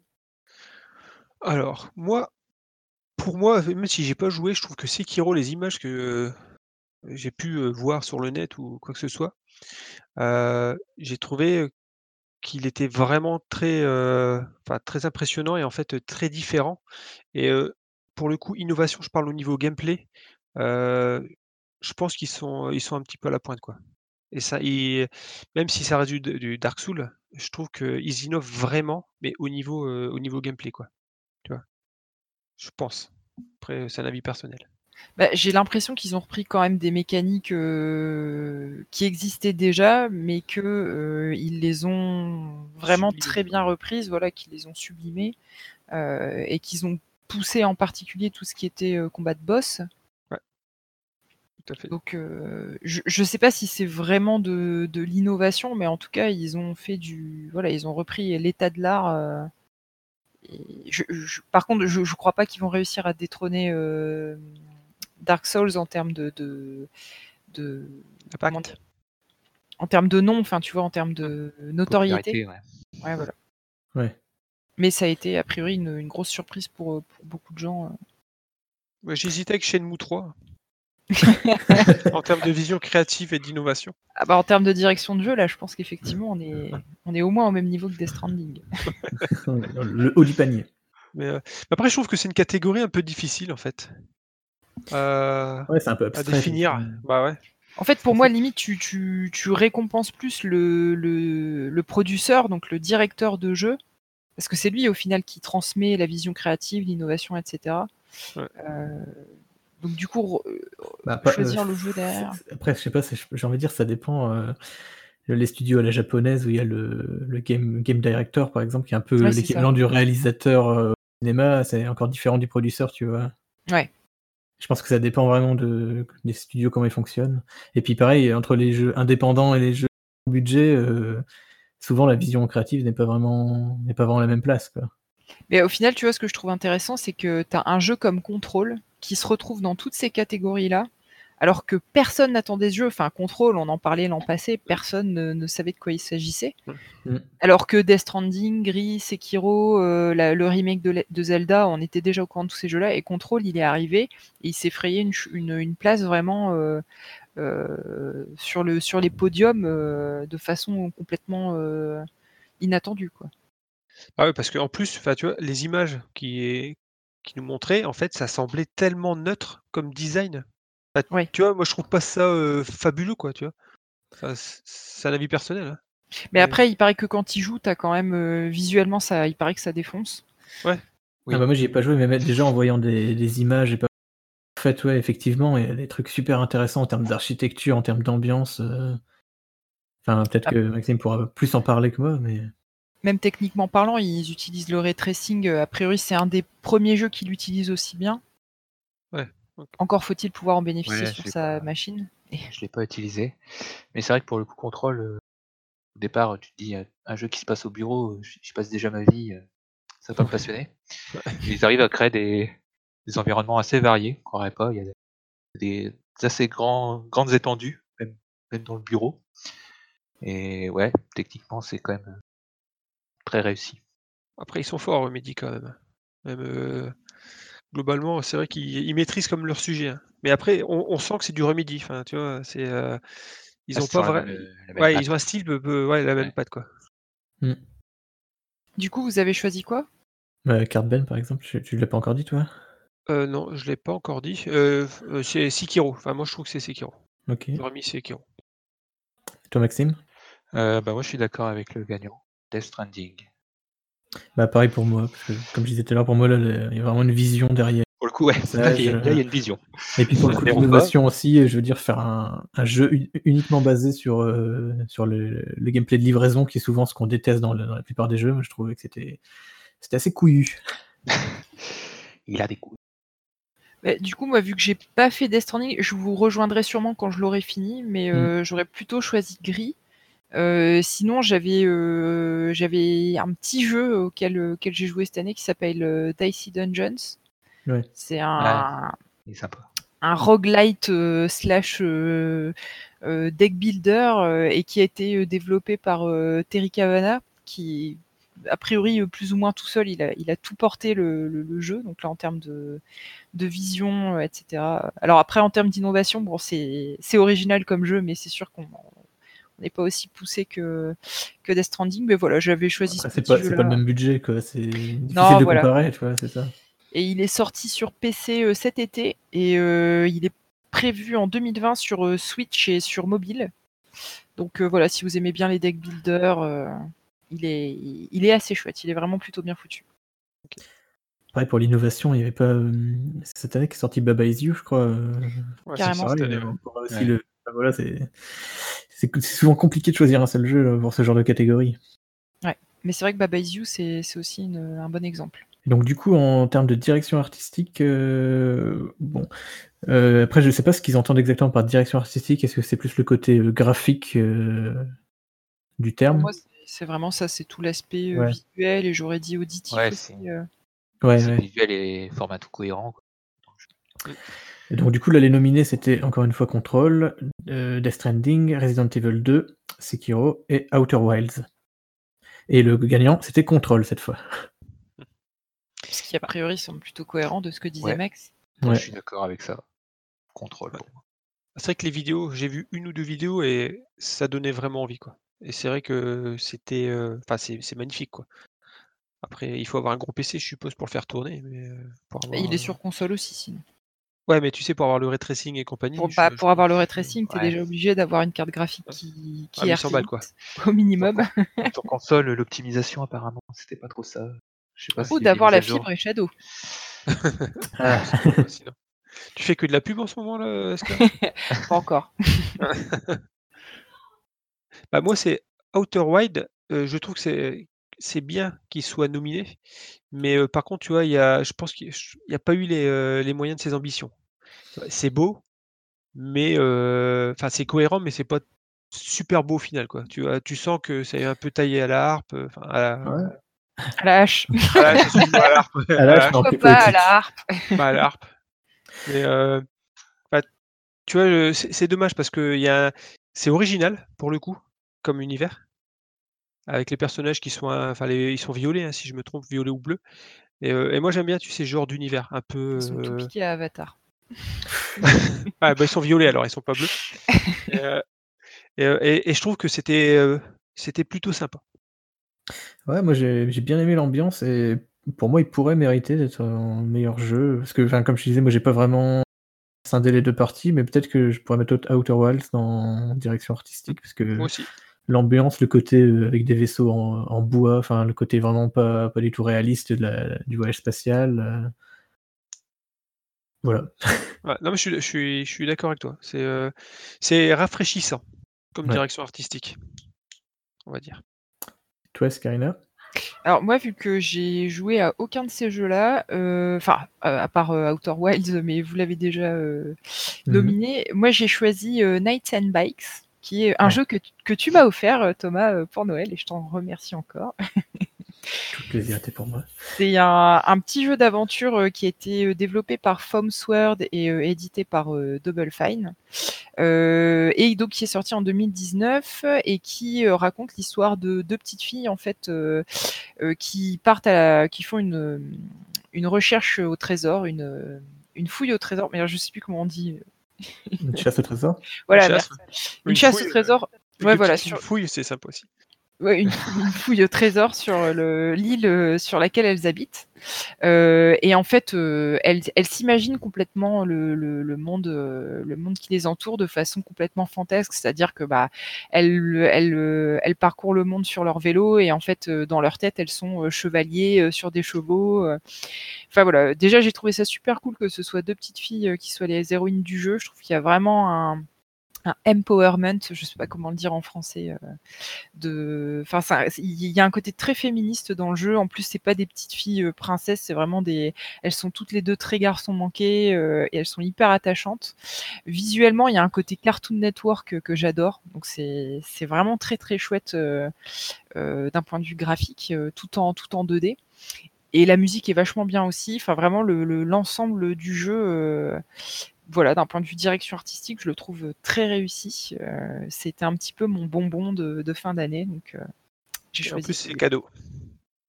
Alors, moi, pour moi, même si j'ai pas joué, je trouve que Sekiro, les images que euh, j'ai pu euh, voir sur le net ou quoi que ce soit, euh, j'ai trouvé euh, qu'il était vraiment très, euh, très impressionnant et en fait euh, très différent. Et euh, pour le coup, innovation, je parle au niveau gameplay, euh, je pense qu'ils sont, ils sont un petit peu à la pointe, quoi. Et ça, même si ça reste du, du Dark Souls, je trouve qu'ils innovent vraiment, mais au niveau, euh, au niveau gameplay, quoi. Je pense. Après, c'est un avis personnel. bah, j'ai l'impression qu'ils ont repris quand même des mécaniques euh, qui existaient déjà, mais que euh, ils les ont vraiment très bien reprises, voilà, qu'ils les ont sublimées euh, et qu'ils ont poussé en particulier tout ce qui était euh, combat de boss. Tout à fait. Donc, euh, je ne sais pas si c'est vraiment de, de l'innovation, mais en tout cas, ils ont fait du, voilà, ils ont repris l'état de l'art. Et je- je- par contre, je ne crois pas qu'ils vont réussir à détrôner euh, Dark Souls en termes de, de, de- Impact. comment dire en termes de nom, enfin, tu vois, en termes de notoriété. Ouais. Ouais, voilà. Ouais. Mais ça a été a priori une, une grosse surprise pour, euh, pour beaucoup de gens. euh. Ouais, J'hésitais avec Shenmue 3 en termes de vision créative et d'innovation. Ah bah, en termes de direction de jeu, là, je pense qu'effectivement, on est, on est au moins au même niveau que Death Stranding. Le haut du panier. Mais euh, après, je trouve que c'est une catégorie un peu difficile en fait. Euh, Ouais, c'est un peu à définir. Bah ouais. En fait, pour moi, limite, tu, tu, tu récompenses plus le, le, le producteur, donc le directeur de jeu, parce que c'est lui, au final, qui transmet la vision créative, l'innovation, etc. Ouais. Euh, donc, du coup, re- Bah, choisir euh, le jeu derrière. Après, je sais pas, j'ai envie de dire, ça dépend. euh, les studios à la japonaise où il y a le, le game, game director, par exemple, qui est un peu Ouais, l'équivalent du réalisateur euh, au cinéma, c'est encore différent du producteur, tu vois. Ouais. Je pense que ça dépend vraiment de, des studios, comment ils fonctionnent. Et puis pareil, entre les jeux indépendants et les jeux au budget, euh, souvent la vision créative n'est pas vraiment n'est pas vraiment la même place. Quoi. Mais au final, tu vois, ce que je trouve intéressant, c'est que tu as un jeu comme Control qui se retrouve dans toutes ces catégories-là, alors que personne n'attendait ce jeu. Enfin, Control, on en parlait l'an passé, personne ne, ne savait de quoi il s'agissait. Mm. Alors que Death Stranding, Gris, Sekiro, euh, la- le remake de, Zelda, on était déjà au courant de tous ces jeux-là, et Control, il est arrivé, et il s'est frayé une, ch- une- une place vraiment euh, euh, sur, le, sur les podiums euh, de façon complètement euh, inattendue. Quoi. Ah ouais, parce qu'en plus, enfin, tu vois, les images qui, est- qui nous montraient, en fait, ça semblait tellement neutre comme design. Ouais. Tu vois, moi, je trouve pas ça euh, fabuleux, quoi, tu vois. Enfin, c'est un avis personnel. hein. Mais Ouais. après, il paraît que quand il joue, t'as quand même euh, visuellement, ça, il paraît que ça défonce. Oui. Ah bah moi j'y ai pas joué, mais déjà en voyant des, des images et pas. En fait, ouais, effectivement, il y a des trucs super intéressants en termes d'architecture, en termes d'ambiance. euh. Enfin, peut-être Ah. que Maxime pourra plus en parler que moi, mais. Même techniquement parlant, ils utilisent le ray tracing. euh, A priori, c'est un des premiers jeux qui l'utilise aussi bien. Ouais. Encore faut-il pouvoir en bénéficier Ouais, sur je sa pas. machine. Et- Je l'ai pas utilisé. Mais c'est vrai que pour le coup, contrôle, euh, au départ, tu te dis euh, un jeu qui se passe au bureau, j'y j'y passe déjà ma vie. euh, ça va me passionner. Ils arrivent à créer des, des environnements assez variés, on croirait pas. Il y a des, des assez grands, grandes étendues, même, même dans le bureau. Et ouais, techniquement, c'est quand même très réussi. Après, ils sont forts, Remedy, quand même. Même euh, globalement, c'est vrai qu'ils ils maîtrisent comme leur sujet. hein. Mais après, on, on sent que c'est du Remedy. Enfin, tu vois, c'est euh, ils Ah, ont pas vrai. euh, Ouais, patte. ils ont un style, peu- peu- ouais, la même Ouais. patte, quoi. Du coup, vous avez choisi quoi? Bah, Card Ben, par exemple, tu, tu l'as pas encore dit, toi? Euh, non, je l'ai pas encore dit. Euh, euh, c'est Sekiro. Enfin, moi, je trouve que c'est Sekiro. Ok. J'aurais mis Sekiro. Toi, Maxime? Euh, bah moi, je suis d'accord avec le gagnant. Death Stranding. Bah, pareil pour moi, parce que, comme je disais tout à l'heure, pour moi, là, il y a vraiment une vision derrière. Pour le coup, ouais, là, il y, a- là, il y a une vision. Et puis pour le coup, l'innovation aussi, je veux dire, faire un, un jeu uni- uniquement basé sur, euh, sur le, le gameplay de livraison, qui est souvent ce qu'on déteste dans, le- dans la plupart des jeux, moi, je trouvais que c'était c'était assez couillu. Il a des. Bah, du coup, moi, vu que j'ai pas fait Death Stranding, je vous rejoindrai sûrement quand je l'aurai fini, mais euh, j'aurais plutôt choisi Gris. Euh, sinon, j'avais euh, j'avais un petit jeu auquel, auquel j'ai joué cette année qui s'appelle euh, Dicey Dungeons. Ouais. C'est un, sympa. un roguelite euh, slash euh, euh, deck builder euh, et qui a été euh, développé par euh, Terry Cavana, qui a priori euh, plus ou moins tout seul, il a, il a tout porté le, le- le jeu, donc là en termes de, de vision, euh, etc. Alors après en termes d'innovation, bon c'est c'est original comme jeu, mais c'est sûr qu'on on n'est pas aussi poussé que, que Death Stranding, mais voilà, j'avais choisi Après, ce c'est pas, c'est jeu-là. pas le même budget, quoi. C'est difficile Non, de voilà. comparer, tu vois, c'est ça. Et il est sorti sur PC euh, cet été et euh, il est prévu en 2020 sur euh, Switch et sur mobile. Donc euh, voilà, si vous aimez bien les deck builders, euh, il, est, il est assez chouette. Il est vraiment plutôt bien foutu. Pareil, pour l'innovation, il n'y avait pas. euh, c'est cette année qu'est sorti Baba Is You, je crois. euh, Ouais, Carrément. pareil, aussi, Ouais. le- voilà, c'est souvent compliqué de choisir un seul jeu là, pour ce genre de catégorie. Mais c'est vrai que Baba Is You, c'est aussi une- un bon exemple. Et donc du coup, en termes de direction artistique, euh, bon, euh, après je sais pas ce qu'ils entendent exactement par direction artistique. Est-ce que c'est plus le côté euh, graphique euh, du terme? Moi, c'est- vraiment ça, c'est tout l'aspect euh, Ouais. visuel et j'aurais dit auditif Ouais, aussi. euh. Ouais, ouais. visuel et format tout cohérent. quoi. Et donc du coup, là, les nominés, c'était encore une fois Control, euh, Death Stranding, Resident Evil 2, Sekiro et Outer Wilds. Et le gagnant, c'était Control cette fois. Ce qui a priori semble plutôt cohérent de ce que disait Ouais. Max. Moi, Ouais. Je suis d'accord avec ça. Moi. C'est vrai que les vidéos, j'ai vu une ou deux vidéos et ça donnait vraiment envie, quoi. Et c'est vrai que c'était, euh, enfin, c'est c'est magnifique, quoi. Après, il faut avoir un gros PC, je suppose, pour le faire tourner. Mais euh, pour Et avoir, il est euh, sur console aussi, sinon. Ouais, mais tu sais, pour avoir le ray tracing et compagnie. Pour, je- pas- je pour avoir le ray tracing, t'es Ouais. déjà obligé d'avoir une carte graphique qui, qui Ah, est 800 balles, quoi. RT8 au minimum. Sur console, l'optimisation, apparemment, c'était pas trop ça. Je sais pas s'il y Ou d'avoir la fibre et Shadow. Ah. Sinon. Tu fais que de la pub en ce moment, là, Pas encore. Bah, moi, c'est Outer Wild. euh, je trouve que c'est c'est bien qu'il soit nominé, mais euh, par contre, tu vois, il y a, je pense qu'il n'y a pas eu les, euh, les moyens de ses ambitions. C'est beau, mais euh, enfin, c'est cohérent, mais c'est pas super beau au final, quoi. Tu vois, tu sens que c'est un peu taillé à la harpe, euh, à la, Ouais. À la hache. à la- c'est surtout à la harpe, À la hache, non, Pourquoi plus pas à la harpe pas à la harpe. Mais euh, bah, tu vois, c'est dommage parce que il y a, c'est original pour le coup, comme univers, avec les personnages qui sont, enfin, les- ils sont violets, hein, si je me trompe, violets ou bleus. Et, euh, et moi j'aime bien, tu sais, ce genre d'univers, un peu. Ils sont tout piqués à Avatar. Ah, bah, ils sont violets alors, ils sont pas bleus. et, euh, et, euh, et- et je trouve que c'était, euh, c'était plutôt sympa. Ouais, moi j'ai j'ai bien aimé l'ambiance et pour moi il pourrait mériter d'être un meilleur jeu. Parce que, enfin, comme je disais, moi j'ai pas vraiment scindé les deux parties, mais peut-être que je pourrais mettre Outer Wilds dans direction artistique, parce que l'ambiance, le côté avec des vaisseaux en, en bois, enfin le côté vraiment pas, pas du tout réaliste de la- du voyage spatial. euh, Voilà. Ouais, non, mais je suis, je suis, je suis d'accord avec toi. C'est, euh, c'est rafraîchissant comme Ouais. direction artistique, on va dire. Toi, Skarina Alors moi, vu que j'ai joué à aucun de ces jeux-là, euh, enfin euh, à part euh, Outer Wilds, mais vous l'avez déjà euh, Mhm. nominé, moi j'ai choisi euh, Nights and Bikes, qui est un Ouais. jeu que, tu- que tu m'as offert, Thomas, pour Noël, et je t'en remercie encore. Tout plaisir était pour moi. C'est un, un petit jeu d'aventure euh, qui a été euh, développé par Foamsword et euh, édité par euh, Double Fine. Euh, et donc qui est sorti en 2019 et qui euh, raconte l'histoire de deux petites filles en fait euh, euh, qui partent à la, qui font une, une recherche au trésor, une, une fouille au trésor. Mais alors, je sais plus comment on dit. Une chasse au trésor? Voilà, chasse. merci. Une, chasse fouille, au trésor. Une Ouais, voilà, une sur- fouille, c'est sympa aussi. Une, une fouille au trésor sur le- l'île euh, sur laquelle elles habitent. Euh, et en fait, euh, elles, s'imaginent complètement le, monde, euh, le monde qui les entoure de façon complètement fantasque. C'est-à-dire que bah, elles, elles, euh, elles parcourent le monde sur leur vélo et en fait, euh, dans leur tête, elles sont euh, chevaliers euh, sur des chevaux. euh. Enfin voilà. Déjà, j'ai trouvé ça super cool que ce soit deux petites filles euh, qui soient les héroïnes du jeu. Je trouve qu'il y a vraiment un un empowerment, je sais pas comment le dire en français, euh, de, il y a un côté très féministe dans le jeu. En plus, c'est pas des petites filles euh, princesses, c'est vraiment des, elles sont toutes les deux très garçons manqués euh, et elles sont hyper attachantes. Visuellement, il y a un côté Cartoon Network que j'adore, donc c'est vraiment très très chouette d'un point de vue graphique, tout en tout en 2D. Et la musique est vachement bien aussi. Enfin, vraiment, le le- l'ensemble du jeu, voilà, d'un point de vue direction artistique, je le trouve très réussi. Euh, C'était un petit peu mon bonbon de, de fin d'année, donc euh, j'ai en plus, c'est cadeau.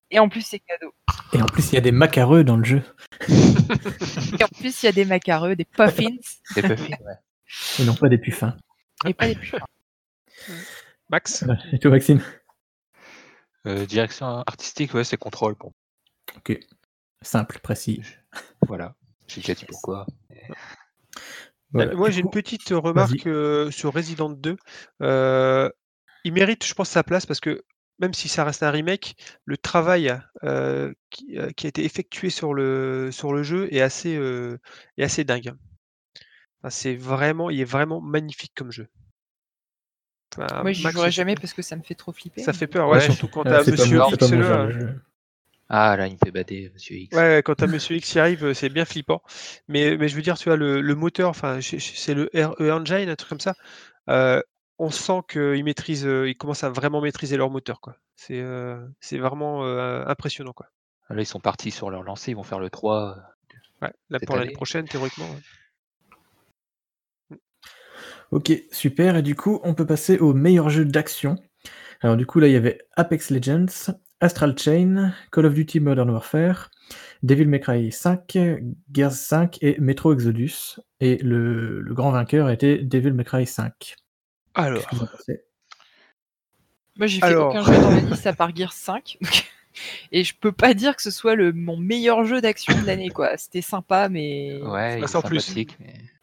Et en plus, c'est cadeau. Et en plus, il y a des macareux dans le jeu. Et en plus, il y a des macareux, des puffins, C'est pas fini, ouais. Et non pas des puffins. et pas des puffins. Max Et toi, Maxime? Euh, direction artistique, ouais, c'est contrôle. Bon, Ok. Simple, précis. voilà. J'ai déjà dit pourquoi. Voilà. Euh, Moi, j'ai une petite remarque euh, sur Resident 2. Euh, il mérite, je pense, sa place parce que même si ça reste un remake, le travail euh, qui, euh, qui a été effectué sur le, sur le jeu est assez, euh, est assez dingue. Enfin, c'est vraiment, il est vraiment magnifique comme jeu. Enfin, Moi, j'y Max, jouerai jamais parce que ça me fait trop flipper. Ça fait peur, Ouais, ouais, surtout quand t'as Monsieur mon- Ah, là, il me fait bader, monsieur X. Ouais, ouais, quand t'as Monsieur X qui arrive, euh, c'est bien flippant. Mais, mais je veux dire, tu vois, le, le moteur, enfin, c'est le RE Engine, un truc comme ça. euh, on sent qu'ils maîtrisent, euh, ils commencent à vraiment maîtriser leur moteur, quoi. C'est euh, c'est vraiment euh, impressionnant, quoi. Là, ils sont partis sur leur lancée, ils vont faire le 3. Ouais, là, pour l'année année. prochaine, théoriquement. ouais. Ok, super. Et du coup, on peut passer au meilleur jeu d'action. Alors du coup, là, il y avait Apex Legends, Astral Chain, Call of Duty Modern Warfare, Devil May Cry 5, Gears 5 et Metro Exodus. Et le, le grand vainqueur était Devil May Cry 5. Qu'est-ce Alors, en Moi, j'ai fait Alors. aucun jeu dans ma liste à part Gears 5. donc- Et je peux pas dire que ce soit le, mon meilleur jeu d'action de l'année, quoi. C'était sympa, mais Ouais, il est sans plus. mais-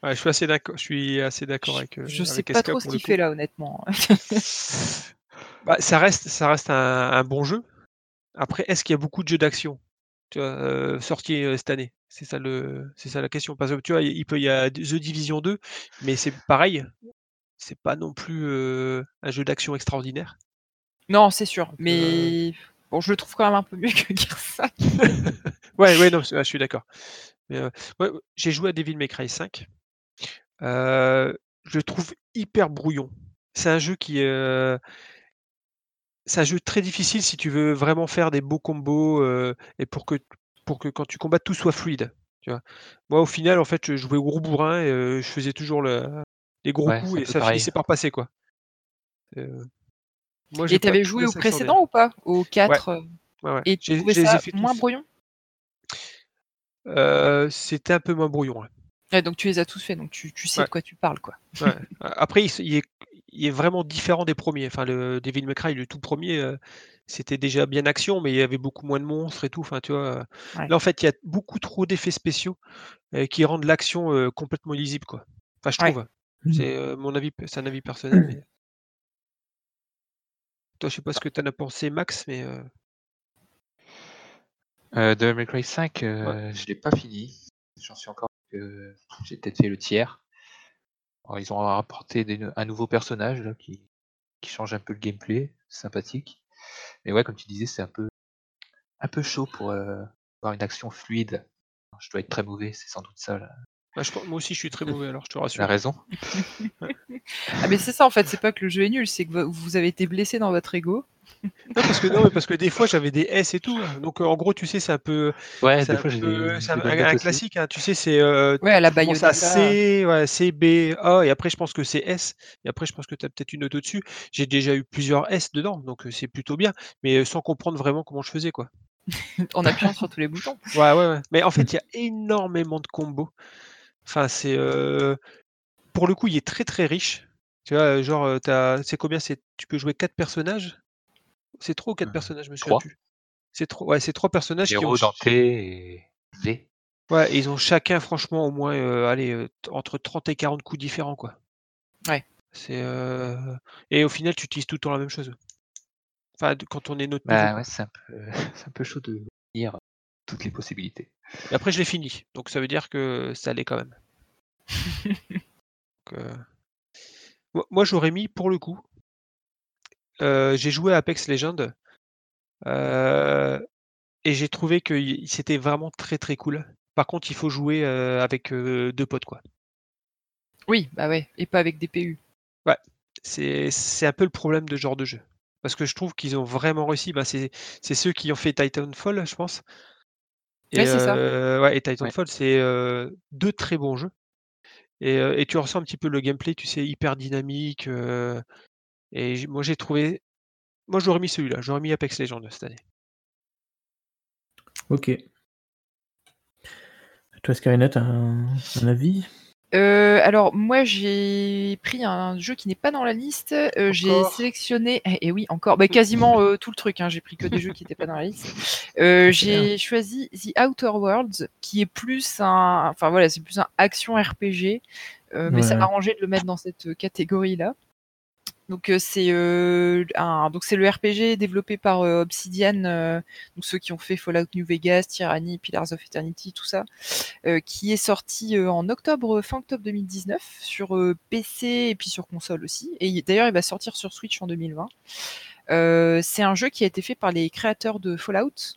ouais, je suis assez d'accord. Je suis assez d'accord avec. euh, je sais avec pas Eska trop ce qu'il fait là, honnêtement. Bah, ça reste, ça reste un, un bon jeu. Après, est-ce qu'il y a beaucoup de jeux d'action euh, sortis euh, cette année? C'est ça le, c'est ça la question. Parce que tu vois, il peut, y a The Division 2, mais c'est pareil. C'est pas non plus euh, un jeu d'action extraordinaire. Non, c'est sûr. Mais bon, je le trouve quand même un peu mieux que Gears 5. Ouais, ouais, non, je suis d'accord. Ouais, j'ai joué à Devil May Cry 5. Euh, je le trouve hyper brouillon. C'est un jeu qui, c'est un jeu très difficile si tu veux vraiment faire des beaux combos euh, et pour que, pour que quand tu combats tout soit fluide. Tu vois. Moi, au final, en fait, je jouais au gros bourrin et euh, je faisais toujours le- les gros Ouais, coups et ça pareil. finissait par passer, quoi. Euh, moi, Et t'avais joué au ça précédent ou pas? Au 4 euh, Ouais, ouais. Et tu J'ai- trouvais ça moins tous. brouillon? Euh, c'était un peu moins brouillon. Donc tu les as tous faits, donc tu, tu sais Ouais. de quoi tu parles, quoi. Ouais. Après, il, il est, il est vraiment différent des premiers. Enfin, le Devil May Cry, le tout premier, euh, c'était déjà bien action, mais il y avait beaucoup moins de monstres et tout. Enfin, tu vois. euh, Ouais. Là, en fait, il y a beaucoup trop d'effets spéciaux euh, qui rendent l'action euh, complètement illisible, quoi. Enfin, je Ouais. trouve. Mhm. C'est mon avis, c'est un avis personnel. mais- Toi, je sais pas ce que tu en as pensé, Max, mais Devil May Cry 5, euh, je l'ai pas fini. J'en suis encore. que J'ai peut-être fait le tiers. Alors, ils ont apporté des- un nouveau personnage là, qui, qui change un peu le gameplay, sympathique. Mais ouais, comme tu disais, c'est un peu un peu chaud pour euh, avoir une action fluide. Je dois être très mauvais, c'est sans doute ça bah, je moi aussi, je suis très mauvais, alors je te rassure. la raison. Ah mais c'est ça en fait, c'est pas que le jeu est nul, c'est que vous- vous avez été blessé dans votre ego. Non, parce que, non, mais parce que des fois j'avais des S et tout. Donc euh, en gros, tu sais, c'est un peu. Ouais, c'est des un fois j'ai peu- des, c'est un, un- classique, hein. tu sais, c'est. euh, Ouais, à la Bayonetta. C, ouais, C, B, A, et après je pense que c'est S, et après je pense que tu as peut-être une note au-dessus. J'ai déjà eu plusieurs S dedans, donc euh, c'est plutôt bien, mais euh, sans comprendre vraiment comment je faisais, quoi. En appuyant sur tous les boutons. Ouais, ouais, ouais. Mais en fait, il y a énormément de combos. Enfin, c'est. euh, Pour le coup, il est très très riche. Tu vois, genre, t'as- c'est combien? C'est Tu peux jouer quatre personnages? C'est trois ou quatre personnages, je me souviens trois? plus. C'est trois, ouais, c'est trois personnages qui ont. Dante et V. Ouais, ils ont chacun, franchement, au moins, euh, allez, entre 30 et 40 coups différents, quoi. Ouais. C'est. euh, Et au final, tu utilises tout le temps la même chose. Enfin, quand on est notre Bah ouais, c'est un peu, c'est un peu chaud de lire toutes les possibilités. Et après, je l'ai fini. Donc, ça veut dire que ça allait quand même. Donc, euh, moi, j'aurais mis, pour le coup, euh, j'ai joué à Apex Legends. euh, Et j'ai trouvé que c'était vraiment très très cool. Par contre, il faut jouer euh, avec deux potes, quoi. Oui, bah ouais, et pas avec des PU. C'est c'est un peu le problème de ce genre de jeu. Parce que je trouve qu'ils ont vraiment réussi. Bah, c'est c'est ceux qui ont fait Titanfall, je pense. Et, Ouais, c'est ça. ouais, et Titanfall, c'est deux très bons jeux. Et, et tu ressens un petit peu le gameplay, tu sais, hyper dynamique. euh, et moi, j'ai trouvé. Moi, j'aurais mis celui-là. J'aurais mis Apex Legends cette année. Ok. Toi, Skynet, un, un avis? Euh, alors moi j'ai pris un jeu qui n'est pas dans la liste. Euh, j'ai sélectionné et, et oui encore, bah, quasiment euh, tout le truc. Hein, j'ai pris que des jeux qui n'étaient pas dans la liste. Euh, j'ai choisi The Outer Worlds qui est plus un, enfin voilà, c'est plus un action RPG, euh, mais ça Ouais. m'a arrangé de le mettre dans cette catégorie là. Donc euh, c'est euh, donc c'est le RPG développé par euh, Obsidian, donc ceux qui ont fait Fallout New Vegas, Tyranny, Pillars of Eternity, tout ça, qui est sorti en octobre fin octobre 2019 sur PC et puis sur console aussi. Et il- d'ailleurs il va sortir sur Switch en 2020. Euh, c'est un jeu qui a été fait par les créateurs de Fallout.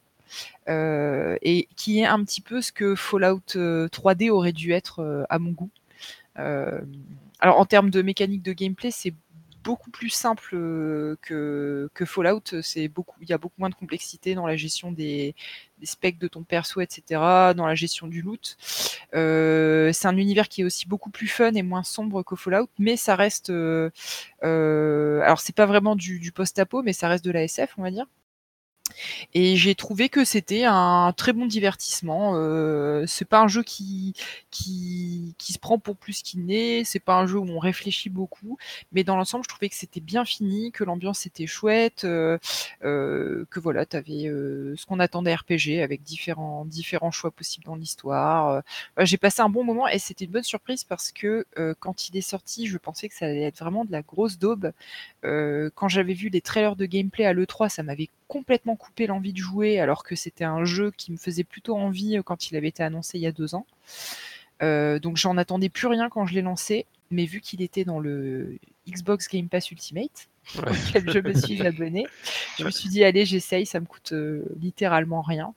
et qui est un petit peu ce que Fallout euh, 3D aurait dû être à mon goût. Alors en termes de mécanique de gameplay, c'est beaucoup plus simple euh, que, Fallout. C'est beaucoup, il y a beaucoup moins de complexité dans la gestion des, des specs de ton perso, etc., dans la gestion du loot. Euh, c'est un univers qui est aussi beaucoup plus fun et moins sombre que Fallout, mais ça reste, euh, euh, alors c'est pas vraiment du, du post-apo, mais ça reste de la SF, on va dire. Et j'ai trouvé que c'était un très bon divertissement. Euh, c'est pas un jeu qui, qui, se prend pour plus qu'il n'est. C'est pas un jeu où on réfléchit beaucoup. Mais dans l'ensemble, je trouvais que c'était bien fini, que l'ambiance était chouette, euh, euh, que voilà, t'avais euh, ce qu'on attendait RPG avec différents, différents choix possibles dans l'histoire. J'ai passé un bon moment et c'était une bonne surprise parce que quand il est sorti, je pensais que ça allait être vraiment de la grosse daube. Quand j'avais vu les trailers de gameplay à l'E3, ça m'avait complètement coupé l'envie de jouer, alors que c'était un jeu qui me faisait plutôt envie euh, quand il avait été annoncé il y a deux ans. Euh, donc j'en attendais plus rien quand je l'ai lancé, mais vu qu'il était dans le Xbox Game Pass Ultimate, Ouais. auquel je me suis abonné, je me suis dit allez j'essaye, ça me coûte euh, littéralement rien.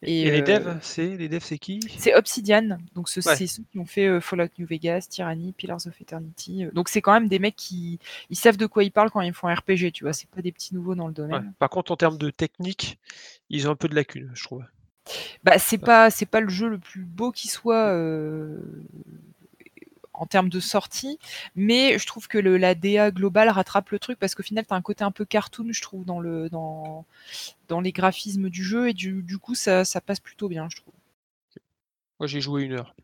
Et, les euh, devs, c'est les devs, c'est qui? c'est Obsidian, donc ce- Ouais. c'est ceux qui ont fait euh, Fallout New Vegas, Tyranny, Pillars of Eternity. Donc c'est quand même des mecs qui ils savent de quoi ils parlent quand ils font un RPG, tu vois. C'est pas des petits nouveaux dans le Ouais. domaine. Par contre, en termes de technique, ils ont un peu de lacunes, je trouve. Bah c'est pas c'est pas le jeu le plus beau qui soit euh, en termes de sortie, mais je trouve que le, la DA globale rattrape le truc parce qu'au final t'as un côté un peu cartoon, je trouve, dans le dans dans les graphismes du jeu et du, du coup ça, ça passe plutôt bien, je trouve. Moi, j'ai joué une heure.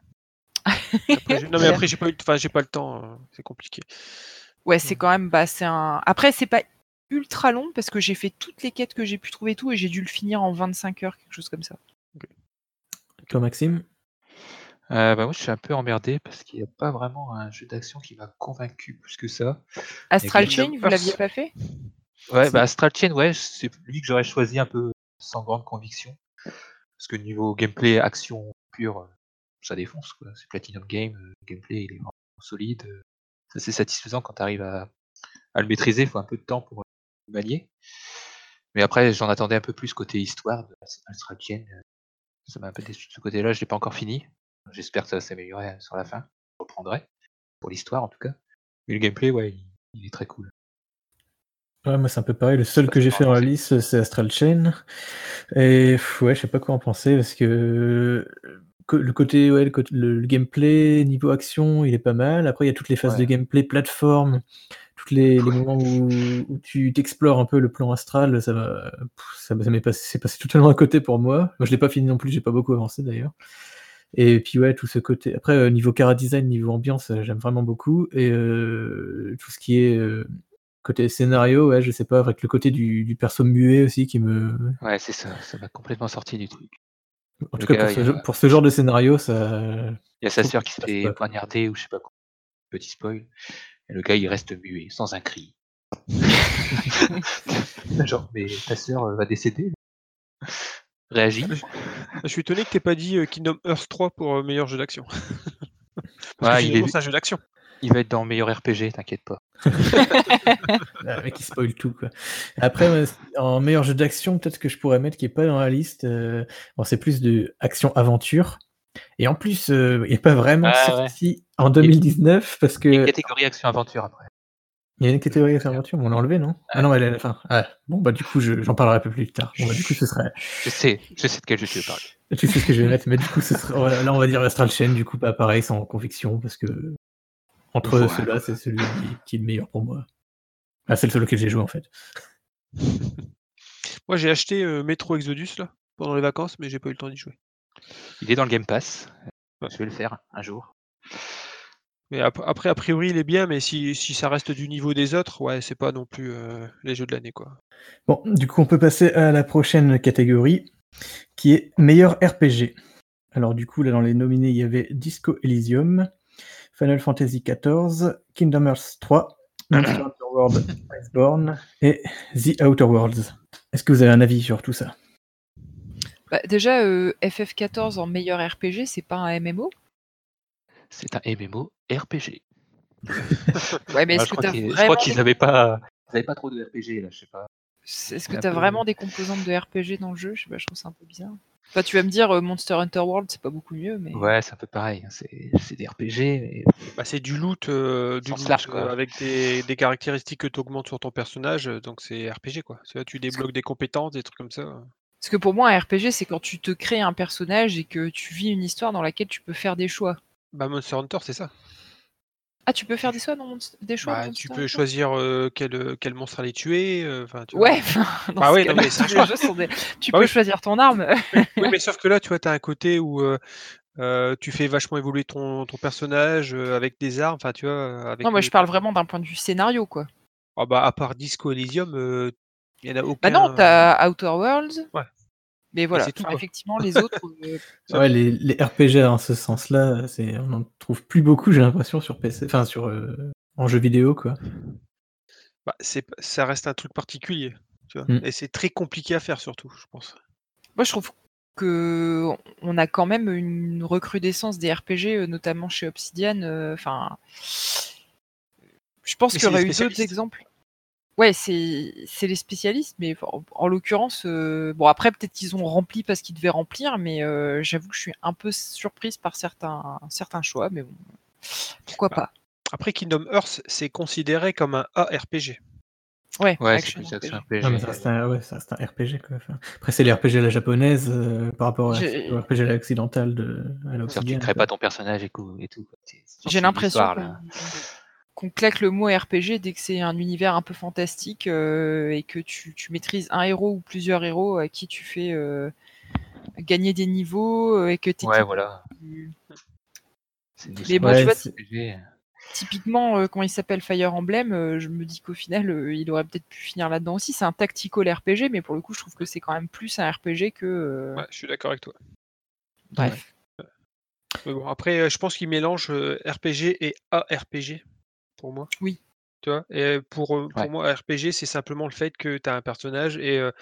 Après, non, mais après, j'ai pas eu, enfin, j'ai pas le temps. euh, c'est compliqué. Ouais, c'est quand même, bah, c'est un. Après, c'est pas ultra long parce que j'ai fait toutes les quêtes que j'ai pu trouver et tout et j'ai dû le finir en 25 heures, quelque chose comme ça. Toi, Maxime? Euh, bah moi, je suis un peu emmerdé parce qu'il n'y a pas vraiment un jeu d'action qui m'a convaincu plus que ça. Astral Kingdom Chain, vous Hearts. l'aviez pas fait? Ouais, C'est- bah Astral Chain, ouais, c'est lui que j'aurais choisi un peu sans grande conviction. Parce que niveau gameplay, action pure, euh, ça défonce, quoi. C'est Platinum Game, euh, le gameplay, il est vraiment solide. C'est assez satisfaisant quand tu arrives à, à le maîtriser, il faut un peu de temps pour le manier. Mais après, j'en attendais un peu plus côté histoire de Astral Chain. Ça m'a un peu déçu de ce côté-là, je l'ai pas encore fini. J'espère que ça va s'améliorer sur la fin. Je reprendrai. Pour l'histoire, en tout cas. Mais le gameplay, ouais, il, il est très cool. Ouais, moi c'est un peu pareil. Le seul que j'ai fait dans la liste, c'est Astral Chain. Et ouais, je sais pas quoi en penser parce que euh, le côté, ouais, le, côté- le- le gameplay niveau action, il est pas mal. Après, il y a toutes les phases de gameplay plateforme, tous les, les moments où, où tu t'explores un peu le plan astral, ça va, pff, ça, ça m'est passé, passé totalement à côté pour moi. Moi, je l'ai pas fini non plus, j'ai pas beaucoup avancé d'ailleurs. Et puis ouais, tout ce côté. Après, euh, niveau cara design, niveau ambiance, euh, j'aime vraiment beaucoup. Et euh, tout ce qui est euh, côté scénario, ouais, je sais pas, avec le côté du, du perso muet aussi qui me. Ouais, c'est ça, ça m'a complètement sorti du truc. En tout Le cas, pour ce, a- pour genre de scénario, ça. Il y a sa sœur qui se fait poignarder ou je sais pas quoi. Petit spoil. Et le gars, il reste muet, sans un cri. Genre, mais ta sœur va décéder Réagis. Je suis étonné que t'aies pas dit euh, Kingdom Hearts 3 pour euh, meilleur jeu d'action. Parce Ouais, que il est- un jeu d'action. Il va être dans meilleur RPG, t'inquiète pas. Ah, Le mec, il spoil tout, quoi. Après, ouais, en meilleur jeu d'action, peut-être que je pourrais mettre qui est pas dans la liste. euh, bon, c'est plus de action-aventure. Et en plus, euh, il n'est pas vraiment Ah, ouais. sorti en 2019 parce que. Il y a une catégorie action-aventure après. Il y a une catégorie action-aventure, mais on l'a enlevé, non? Ah non, elle est à la fin. Ah, bon, bah du coup, je- j'en parlerai un peu plus tard. Bon, bah, du coup, ce serait. Je sais, je sais de quel jeu tu veux parler. Tu sais ce que je vais mettre, mais du coup, ce serait... là, on va dire Astral Chain, du coup, pas pareil, sans conviction, parce que entre Ouais. ceux-là, c'est celui qui, est le meilleur pour moi. Ah, c'est le seul auquel j'ai joué, en fait. Moi, j'ai acheté euh, Metro Exodus là, pendant les vacances, mais j'ai pas eu le temps d'y jouer. Il est dans le Game Pass. Ouais. Je vais le faire un jour. Mais ap- après, a priori, il est bien, mais si, si ça reste du niveau des autres, ouais, c'est pas non plus euh, les jeux de l'année, quoi. Bon, du coup, on peut passer à la prochaine catégorie, qui est meilleur RPG. Alors, du coup, là, dans les nominés, il y avait Disco Elysium, Final Fantasy XIV, Kingdom Hearts 3, Monster Hunter World Iceborne et The Outer Worlds. Est-ce que vous avez un avis sur tout ça? Bah, déjà, euh, FF14 en meilleur RPG, c'est pas un MMO C'est un MMO RPG. Ouais, mais Ah, est-ce je que crois t'as qu'ils je vraiment, crois qu'ils avaient pas, ils avaient pas trop de RPG là, je sais pas. est-ce que un t'as peu- vraiment des composantes de RPG dans le jeu? Je sais pas, je trouve ça un peu bizarre. Enfin, tu vas me dire euh, Monster Hunter World, c'est pas beaucoup mieux, mais Ouais, c'est un peu pareil. hein, C'est des RPG, mais Bah, c'est du loot, euh, du loot, large, euh, quoi. avec des, des caractéristiques que tu augmentes sur ton personnage, donc c'est RPG quoi. Là, tu débloques des compétences, des trucs comme ça. parce que pour moi, un RPG, c'est quand tu te crées un personnage et que tu vis une histoire dans laquelle tu peux faire des choix. Bah, Monster Hunter, c'est ça. Ah, tu peux faire des choix dans des choix Bah, tu peux choisir euh, quel, euh, quel monstre aller tuer. euh, tu. Ouais, enfin, dans Ah ce ouais, non, cas-là, mais des- tu Bah peux oui. choisir ton arme. Oui, mais sauf que là, tu vois, tu as un côté où euh, tu fais vachement évoluer ton, ton personnage avec des armes. Enfin, tu vois, avec. non, moi je parle vraiment d'un point de vue scénario, quoi. Ah bah, à part Disco Elysium, il y en a Bah aucun. non, t'as Outer Worlds. Ouais. Mais voilà, c'est tout, enfin, effectivement, les autres. euh, Ouais, les, les RPG dans ce sens-là, c'est, on n'en trouve plus beaucoup, j'ai l'impression, sur PC, enfin, sur, euh, en jeu vidéo, quoi. Bah, ça reste un truc particulier. Tu vois. Mm. Et c'est très compliqué à faire, surtout, je pense. Moi, je trouve que on a quand même une recrudescence des RPG, euh, notamment chez Obsidian. euh, Enfin, je pense qu'il y aurait eu d'autres exemples. Ouais, c'est c'est les spécialistes, mais en, en l'occurrence, euh, bon après peut-être qu'ils ont rempli parce qu'ils devaient remplir, mais euh, j'avoue que je suis un peu surprise par certains certains choix, mais bon, pourquoi Bah, pas. Après, Kingdom Hearts, c'est considéré comme un ARPG. Ouais, ouais, c'est action RPG. Ah, mais ça reste un, ouais, ça reste un RPG, quoi. Enfin, après, c'est les RPG à la japonaise euh, par rapport à, au RPG à l'occidental de, à tu l'obsidienne. crées pas ton personnage et, tout- et J'ai l'impression qu'on claque le mot RPG dès que c'est un univers un peu fantastique euh, et que tu, tu maîtrises un héros ou plusieurs héros à qui tu fais euh, gagner des niveaux euh, et que t'es Ouais, voilà. Mais bon, tu vois, typiquement euh, quand il s'appelle Fire Emblem, euh, je me dis qu'au final euh, il aurait peut-être pu finir là-dedans aussi. C'est un tactical RPG, mais pour le coup je trouve que c'est quand même plus un RPG que euh, Ouais, je suis d'accord avec toi. bref. Mais bon, après, euh, je pense qu'ils mélangent euh, RPG et ARPG, pour moi. Oui. Tu vois Et pour, euh, pour Ouais. moi, RPG, c'est simplement le fait que tu as un personnage et euh,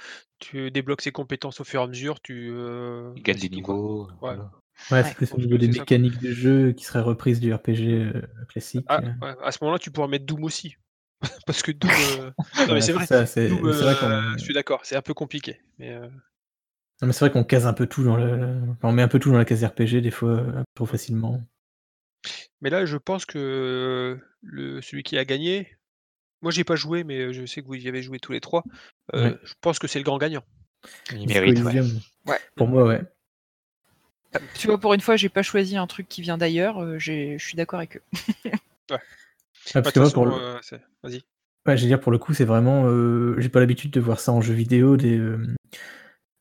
tu débloques ses compétences au fur et à mesure. Tu euh, Il gagne bah, des niveaux. Ouais. voilà. Ouais, Ouais. c'est plus au niveau des mécaniques de jeu qui seraient reprises du RPG euh, classique. Ah, euh. ouais, à ce moment-là, tu pourras mettre Doom aussi. Parce que Doom. euh, Non, mais c'est vrai. ça, c'est Doom, c'est vrai euh, qu'on je suis d'accord, c'est un peu compliqué. Mais euh, non, mais c'est vrai qu'on case un peu tout dans le. enfin, on met un peu tout dans la case RPG des fois un peu trop facilement. Mais là, je pense que le, celui qui a gagné, Moi, j'ai pas joué, mais je sais que vous y avez joué tous les trois. Ouais. Je pense que c'est le grand gagnant. Il mérite, ouais. Ouais. Pour moi, ouais. Tu vois, pour une fois, j'ai pas choisi un truc qui vient d'ailleurs. euh, Je suis d'accord avec eux. Ah, Bah, parce de que moi, toute pour le... euh, Vas-y. Ouais, je veux dire, pour le coup, c'est vraiment. euh, J'ai pas l'habitude de voir ça en jeu vidéo, des, euh,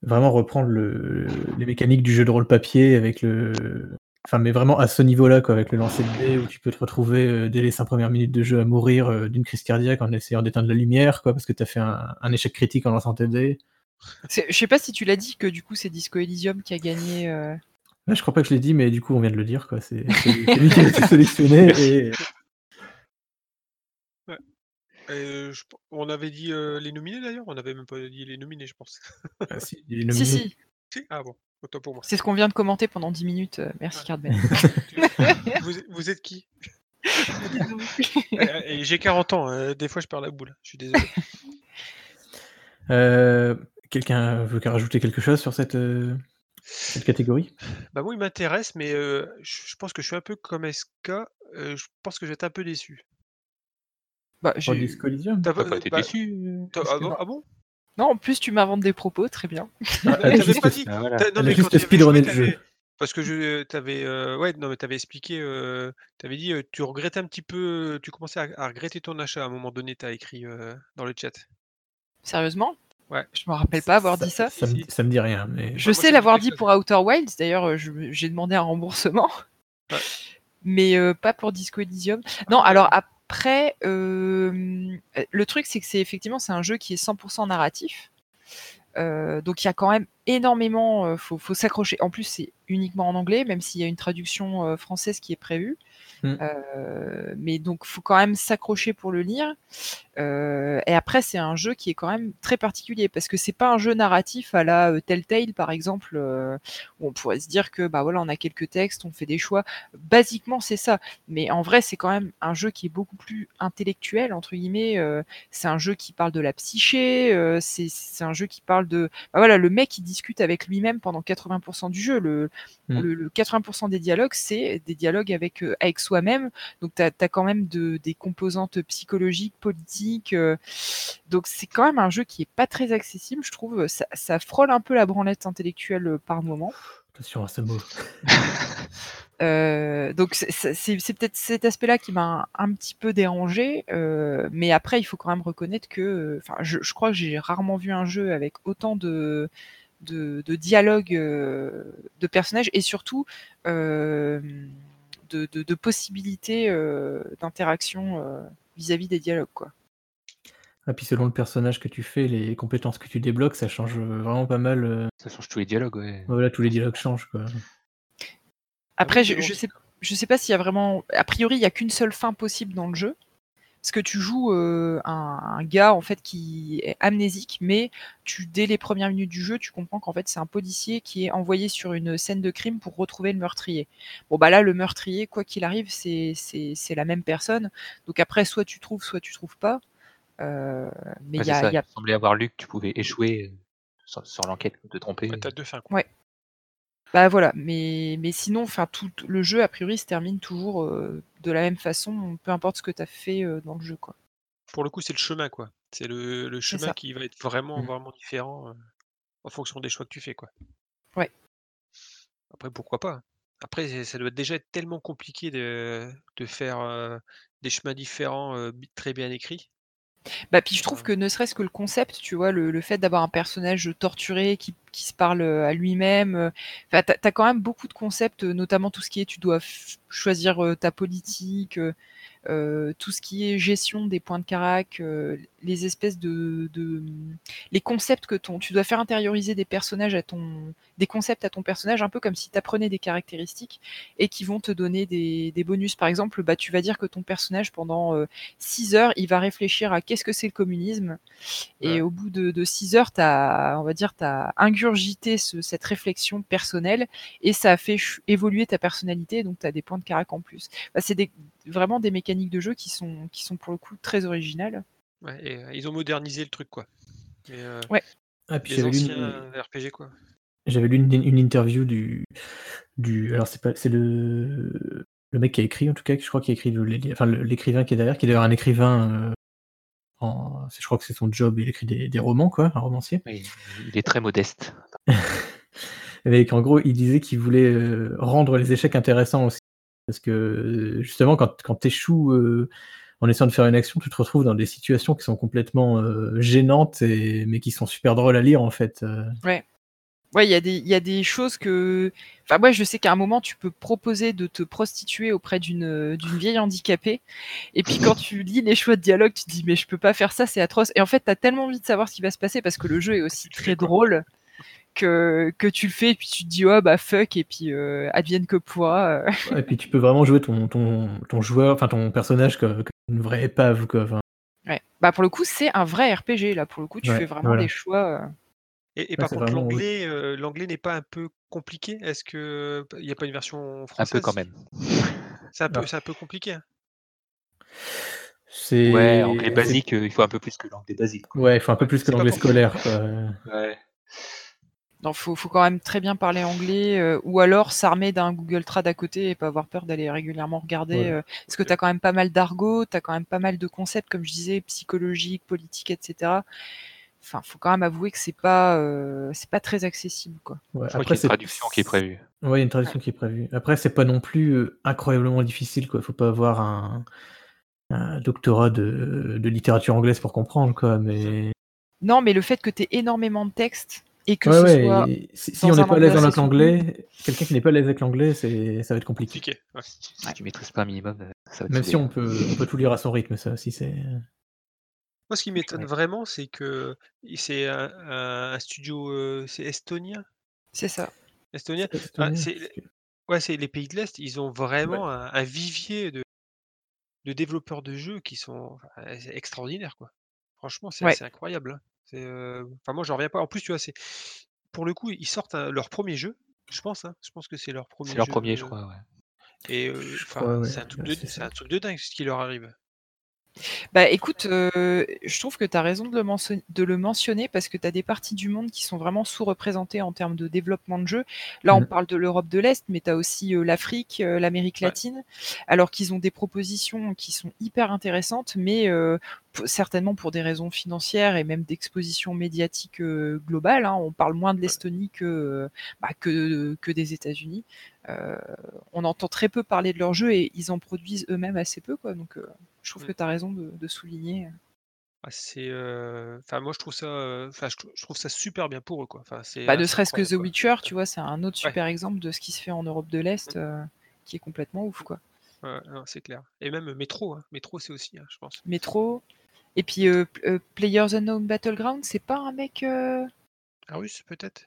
vraiment reprendre le... les mécaniques du jeu de rôle papier avec le. Enfin, mais vraiment à ce niveau-là, quoi, avec le lancer de dés où tu peux te retrouver euh, dès les 5 premières minutes de jeu à mourir euh, d'une crise cardiaque en essayant d'éteindre la lumière, quoi, parce que t'as fait un... un échec critique en lançant tes dés. C'est- Je sais pas si tu l'as dit que du coup, c'est Disco Elysium qui a gagné. euh, Là, je crois pas que je l'ai dit, mais du coup, on vient de le dire, quoi. C'est lui qui a été sélectionné et. Euh, je- On avait dit euh, les nominés d'ailleurs? On avait même pas dit les nominés, je pense. Ah, si, si, Si ah bon, autant pour moi. c'est ce qu'on vient de commenter pendant 10 minutes. euh, Merci, Cardben. vous, êtes- vous êtes qui? Et j'ai 40 ans, euh, des fois je perds la boule, je suis désolé. Euh, Quelqu'un veut rajouter quelque chose sur cette, euh, cette catégorie? Bah moi il m'intéresse, mais euh, je pense que je suis un peu comme SK, euh, je pense que être un peu déçu. Bah, j'ai- T'as pas été bah, déçu bon, ah bon? Non, en plus, tu m'inventes des propos, très bien. Ah, elle juste- pas dit Ah, voilà. Non, mais juste joué, le jeu. Parce que je t'avais euh, ouais non mais t'avais expliqué euh, t'avais dit euh, tu regrettais un petit peu tu commençais à, à regretter ton achat à un moment donné t'as écrit euh, dans le chat. Sérieusement? Ouais. Je me rappelle pas avoir dit ça. Ça, me, ça me dit rien, mais Je sais l'avoir dit pour Outer Wilds, d'ailleurs euh, je- j'ai demandé un remboursement, Ouais. mais euh, pas pour Disco Elysium. Non, alors après, euh, le truc c'est que c'est effectivement un jeu qui est 100% narratif, Euh, donc il y a quand même énormément, euh, faut, faut s'accrocher. En plus c'est uniquement en anglais, même s'il y a une traduction française qui est prévue. Mm. Euh, mais donc faut quand même s'accrocher pour le lire. Euh, et après, c'est un jeu qui est quand même très particulier parce que c'est pas un jeu narratif à la euh, Telltale, par exemple, où on pourrait se dire que bah voilà, on a quelques textes, on fait des choix. Basiquement, c'est ça. Mais en vrai, c'est quand même un jeu qui est beaucoup plus intellectuel entre guillemets. c'est un jeu qui parle de la psyché. c'est c'est un jeu qui parle de bah voilà, le mec qui discute avec lui-même pendant 80% du jeu. Le, Mm. le, le 80% des dialogues, c'est des dialogues avec avec soi-même. Donc tu as, quand même de, des composantes psychologiques, politiques. euh, donc c'est quand même un jeu qui est pas très accessible, je trouve. Ça, ça frôle un peu la branlette intellectuelle euh, par moment. attention à ce mot. Euh, donc c'est- peut-être cet aspect-là qui m'a un, un petit peu dérangé, euh, mais après il faut quand même reconnaître que, enfin, je, je crois que j'ai rarement vu un jeu avec autant de de, euh, de personnages et surtout de, de- de possibilités euh, d'interaction euh, vis-à-vis des dialogues, quoi. Ah, puis selon le personnage que tu fais, les compétences que tu débloques, ça change vraiment pas mal. euh, Ça change tous les dialogues, ouais. Voilà, tous les dialogues changent, quoi. Après, je, je sais, je sais pas s'il y a vraiment. A priori, il y a qu'une seule fin possible dans le jeu. Parce que tu joues euh, un, un gars en fait qui est amnésique, mais tu dès les premières minutes du jeu, tu comprends qu'en fait c'est un policier qui est envoyé sur une scène de crime pour retrouver le meurtrier. Bon bah là le meurtrier, quoi qu'il arrive, c'est c'est c'est la même personne. Donc après soit tu trouves, soit tu trouves pas. Euh, mais Ouais, il y c'est a, ça, il y a- Il semblait avoir lu que tu pouvais échouer euh, sur, sur l'enquête, te tromper. Ouais, T'as deux fins. quoi. Bah voilà, mais, mais sinon, enfin tout le jeu a priori se termine toujours euh, de la même façon, peu importe ce que tu as fait euh, dans le jeu quoi. Pour le coup c'est le chemin quoi. C'est le, le chemin qui va être vraiment Mm. vraiment différent euh, en fonction des choix que tu fais quoi. Ouais. Après pourquoi pas. hein. Après ça doit déjà être tellement compliqué de, de faire des chemins différents très bien écrits. Bah puis je trouve que ne serait-ce que le concept, tu vois, le, le fait d'avoir un personnage torturé qui, qui se parle euh, à lui-même, euh, t'as as quand même beaucoup de concepts, euh, notamment tout ce qui est tu dois choisir euh, ta politique, euh, tout ce qui est gestion des points de carac, les espèces de, de les concepts que ton tu dois faire intérioriser des personnages à ton des concepts à ton personnage un peu comme si tu apprenais des caractéristiques et qui vont te donner des, des bonus par exemple bah tu vas dire que ton personnage pendant 6 heures il va réfléchir à qu'est-ce que c'est le communisme et Ouais. au bout de, de 6 heures t'as on va dire t'as ingurgité ce- cette réflexion personnelle et ça a fait évoluer ta personnalité donc tu as des points de carac en plus Bah, c'est vraiment des mécaniques de jeu qui sont qui sont pour le coup très originales Ouais, et, euh, ils ont modernisé le truc quoi. Mais, euh, Ah, puis les anciens une, RPG quoi. J'avais lu une, une interview du, du. Alors, c'est pas, c'est le, le mec qui a écrit, en tout cas, je crois, qui a écrit le- enfin, l'écrivain qui est derrière, qui est d'ailleurs un écrivain euh, en- je crois que c'est son job, il écrit des, des romans, quoi, un romancier. Oui, il est très modeste. Et qu'en gros, il disait qu'il voulait euh, rendre les échecs intéressants aussi. Parce que euh, justement, quand, quand tu échoues en essayant de faire une action, tu te retrouves dans des situations qui sont complètement euh, gênantes, et, mais qui sont super drôles à lire en fait. euh. Ouais, il y, a des- il y a des choses que. Enfin, moi, je sais qu'à un moment, tu peux proposer de te prostituer auprès d'une euh, d'une vieille handicapée. Et puis, quand tu lis les choix de dialogue, tu te dis, mais je peux pas faire ça, c'est atroce. Et en fait, tu as tellement envie de savoir ce qui va se passer parce que le jeu est aussi très drôle que, que tu le fais. Et puis, tu te dis, oh, bah, fuck. Et puis, euh, advienne que pourra. Et puis tu peux vraiment jouer ton, ton, ton joueur, enfin ton personnage comme, comme une vraie épave. Quoi. Enfin, Ouais. Bah, pour le coup, c'est un vrai RPG. Là, pour le coup, tu Ouais, fais vraiment voilà. des choix. euh. Et, par contre, vraiment- l'anglais, euh, l'anglais n'est pas un peu compliqué? Est-ce que il n'y a pas une version Un française peu quand même. C'est un peu, Ah. c'est un peu compliqué. hein. c'est... Ouais, anglais basique, euh, il faut un peu plus que l'anglais basique. quoi. Ouais, il faut un peu plus que l'anglais scolaire. Ouais. Non, faut, faut quand même très bien parler anglais, euh, ou alors s'armer d'un Google Trad à côté et pas avoir peur d'aller régulièrement regarder. Ouais. euh, parce que tu as quand même pas mal d'argot, tu as quand même pas mal de concepts, comme je disais, psychologiques, politiques, etc. Enfin, faut quand même avouer que c'est pas, euh, c'est pas très accessible, quoi. Ouais, Je crois qu'il y a après, une c'est- traduction qui est prévue. Ouais, il y a une traduction qui est prévue. Après, c'est pas non plus euh, incroyablement difficile. Quoi. Faut pas avoir un, un doctorat de, de littérature anglaise pour comprendre. Quoi. Mais Non, mais le fait que tu aies énormément de textes et que ouais, ce ouais, soit. et si, si on n'est pas à l'aise avec l'anglais, quelqu'un qui n'est pas à l'aise avec l'anglais, c'est ça va être compliqué. Si tu maîtrises pas un minimum, euh, ça va te Même si on peut, on peut tout lire à son rythme, ça aussi c'est. Moi, ce qui m'étonne vraiment, c'est que c'est un, studio, euh, c'est estonien? C'est ça. Estonien? Que- Ouais, c'est les pays de l'Est, ils ont vraiment un, un vivier de, de développeurs de jeux qui sont enfin, extraordinaires, quoi. Franchement, c'est Ouais. incroyable. hein. Euh, Enfin, moi, j'en reviens pas. En plus, tu vois, c'est pour le coup, ils sortent un- leur premier jeu, je pense. hein. Je pense que c'est leur premier. C'est leur jeu, premier, je crois. Ouais. Et euh, ouais, c'est un truc de dingue ce qui leur arrive. Bah écoute, euh, je trouve que tu as raison de le, mention- de le mentionner parce que tu as des parties du monde qui sont vraiment sous-représentées en termes de développement de jeux. Là, on Mhm. parle de l'Europe de l'Est, mais tu as aussi euh, l'Afrique, euh, l'Amérique Ouais. latine, alors qu'ils ont des propositions qui sont hyper intéressantes, mais p- certainement pour des raisons financières et même d'exposition médiatique globale. hein. On parle moins de l'Estonie que, bah, que, que des États-Unis. Euh, on entend très peu parler de leurs jeux et ils en produisent eux-mêmes assez peu. Quoi. Donc, euh, je trouve Mm. que tu as raison de, de souligner. Ah, c'est, euh, enfin, moi, je trouve ça, enfin, je, trou- je trouve ça super bien pour eux, quoi. Enfin, c'est Bah, ne serait-ce que The. Witcher, tu vois, c'est un autre Ouais. super exemple de ce qui se fait en Europe de l'Est, euh, qui est complètement ouf, quoi. Ouais, c'est clair. Et même Métro, hein. Métro, c'est aussi, hein, je pense. Métro. Et puis euh, euh, Players Unknown Battleground, c'est pas un mec. euh, Ah russe, peut-être.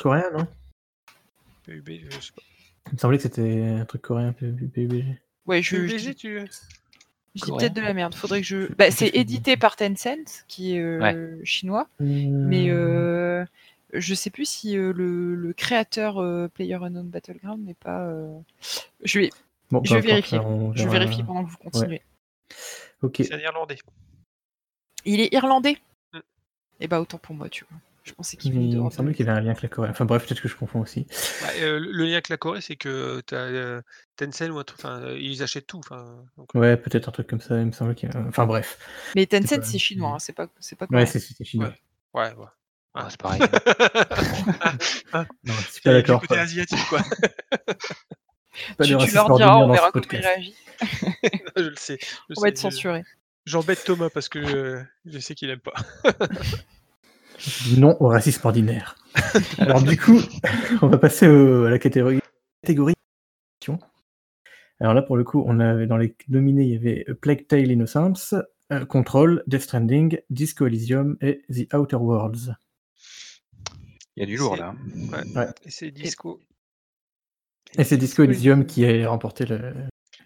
Coréen, non? PUB, je sais pas. Il me semblait que c'était un truc coréen, PUBG. Ouais, je, je PUBG, dis, tu. je dis peut-être de la merde. Faudrait que je. Bah, c'est édité par Tencent, qui est euh, chinois, mais euh, je sais plus si euh, le, le créateur euh, Player Unknown Battleground n'est pas. euh, Je vais, Bon, je vais vérifier. on je vérifie pendant que vous continuez. Ok. C'est un Irlandais. Il est irlandais. Mm. Et bah autant pour moi, tu vois. Je pensais qu'il Il, venait il me qu'il y avait un lien avec la Corée. Enfin bref, peut-être que je confonds aussi. Bah, euh, le lien avec la Corée, c'est que tu as Tencent ou un truc, enfin, euh, ils achètent tout. Donc, euh, Ouais, peut-être un truc comme ça. Il me semble qu'il y a... Enfin bref. Mais Tencent, pas- c'est chinois, hein, c'est pas, c'est pas Ouais, c'est chinois. ouais, ouais. Ouais, Ouais. c'est pareil. Non, je suis C'est pas du d'accord. côté asiatique, quoi. pas tu, tu leur diras, on verra comment ils réagissent. je le sais. je On va sais, être je- censuré. J'embête Thomas parce que euh, je sais qu'il aime pas. Non au racisme ordinaire. Alors du coup, on va passer au- à la catégorie. catégorie. Alors là, pour le coup, on avait dans les nominés, il y avait Plague Tale Innocence, euh, Control, Death Stranding, Disco Elysium et The Outer Worlds. Il y a du lourd C'est- là. hein. Ouais. Ouais. Et c'est Disco. Et c'est Disco Elysium qui a remporté le-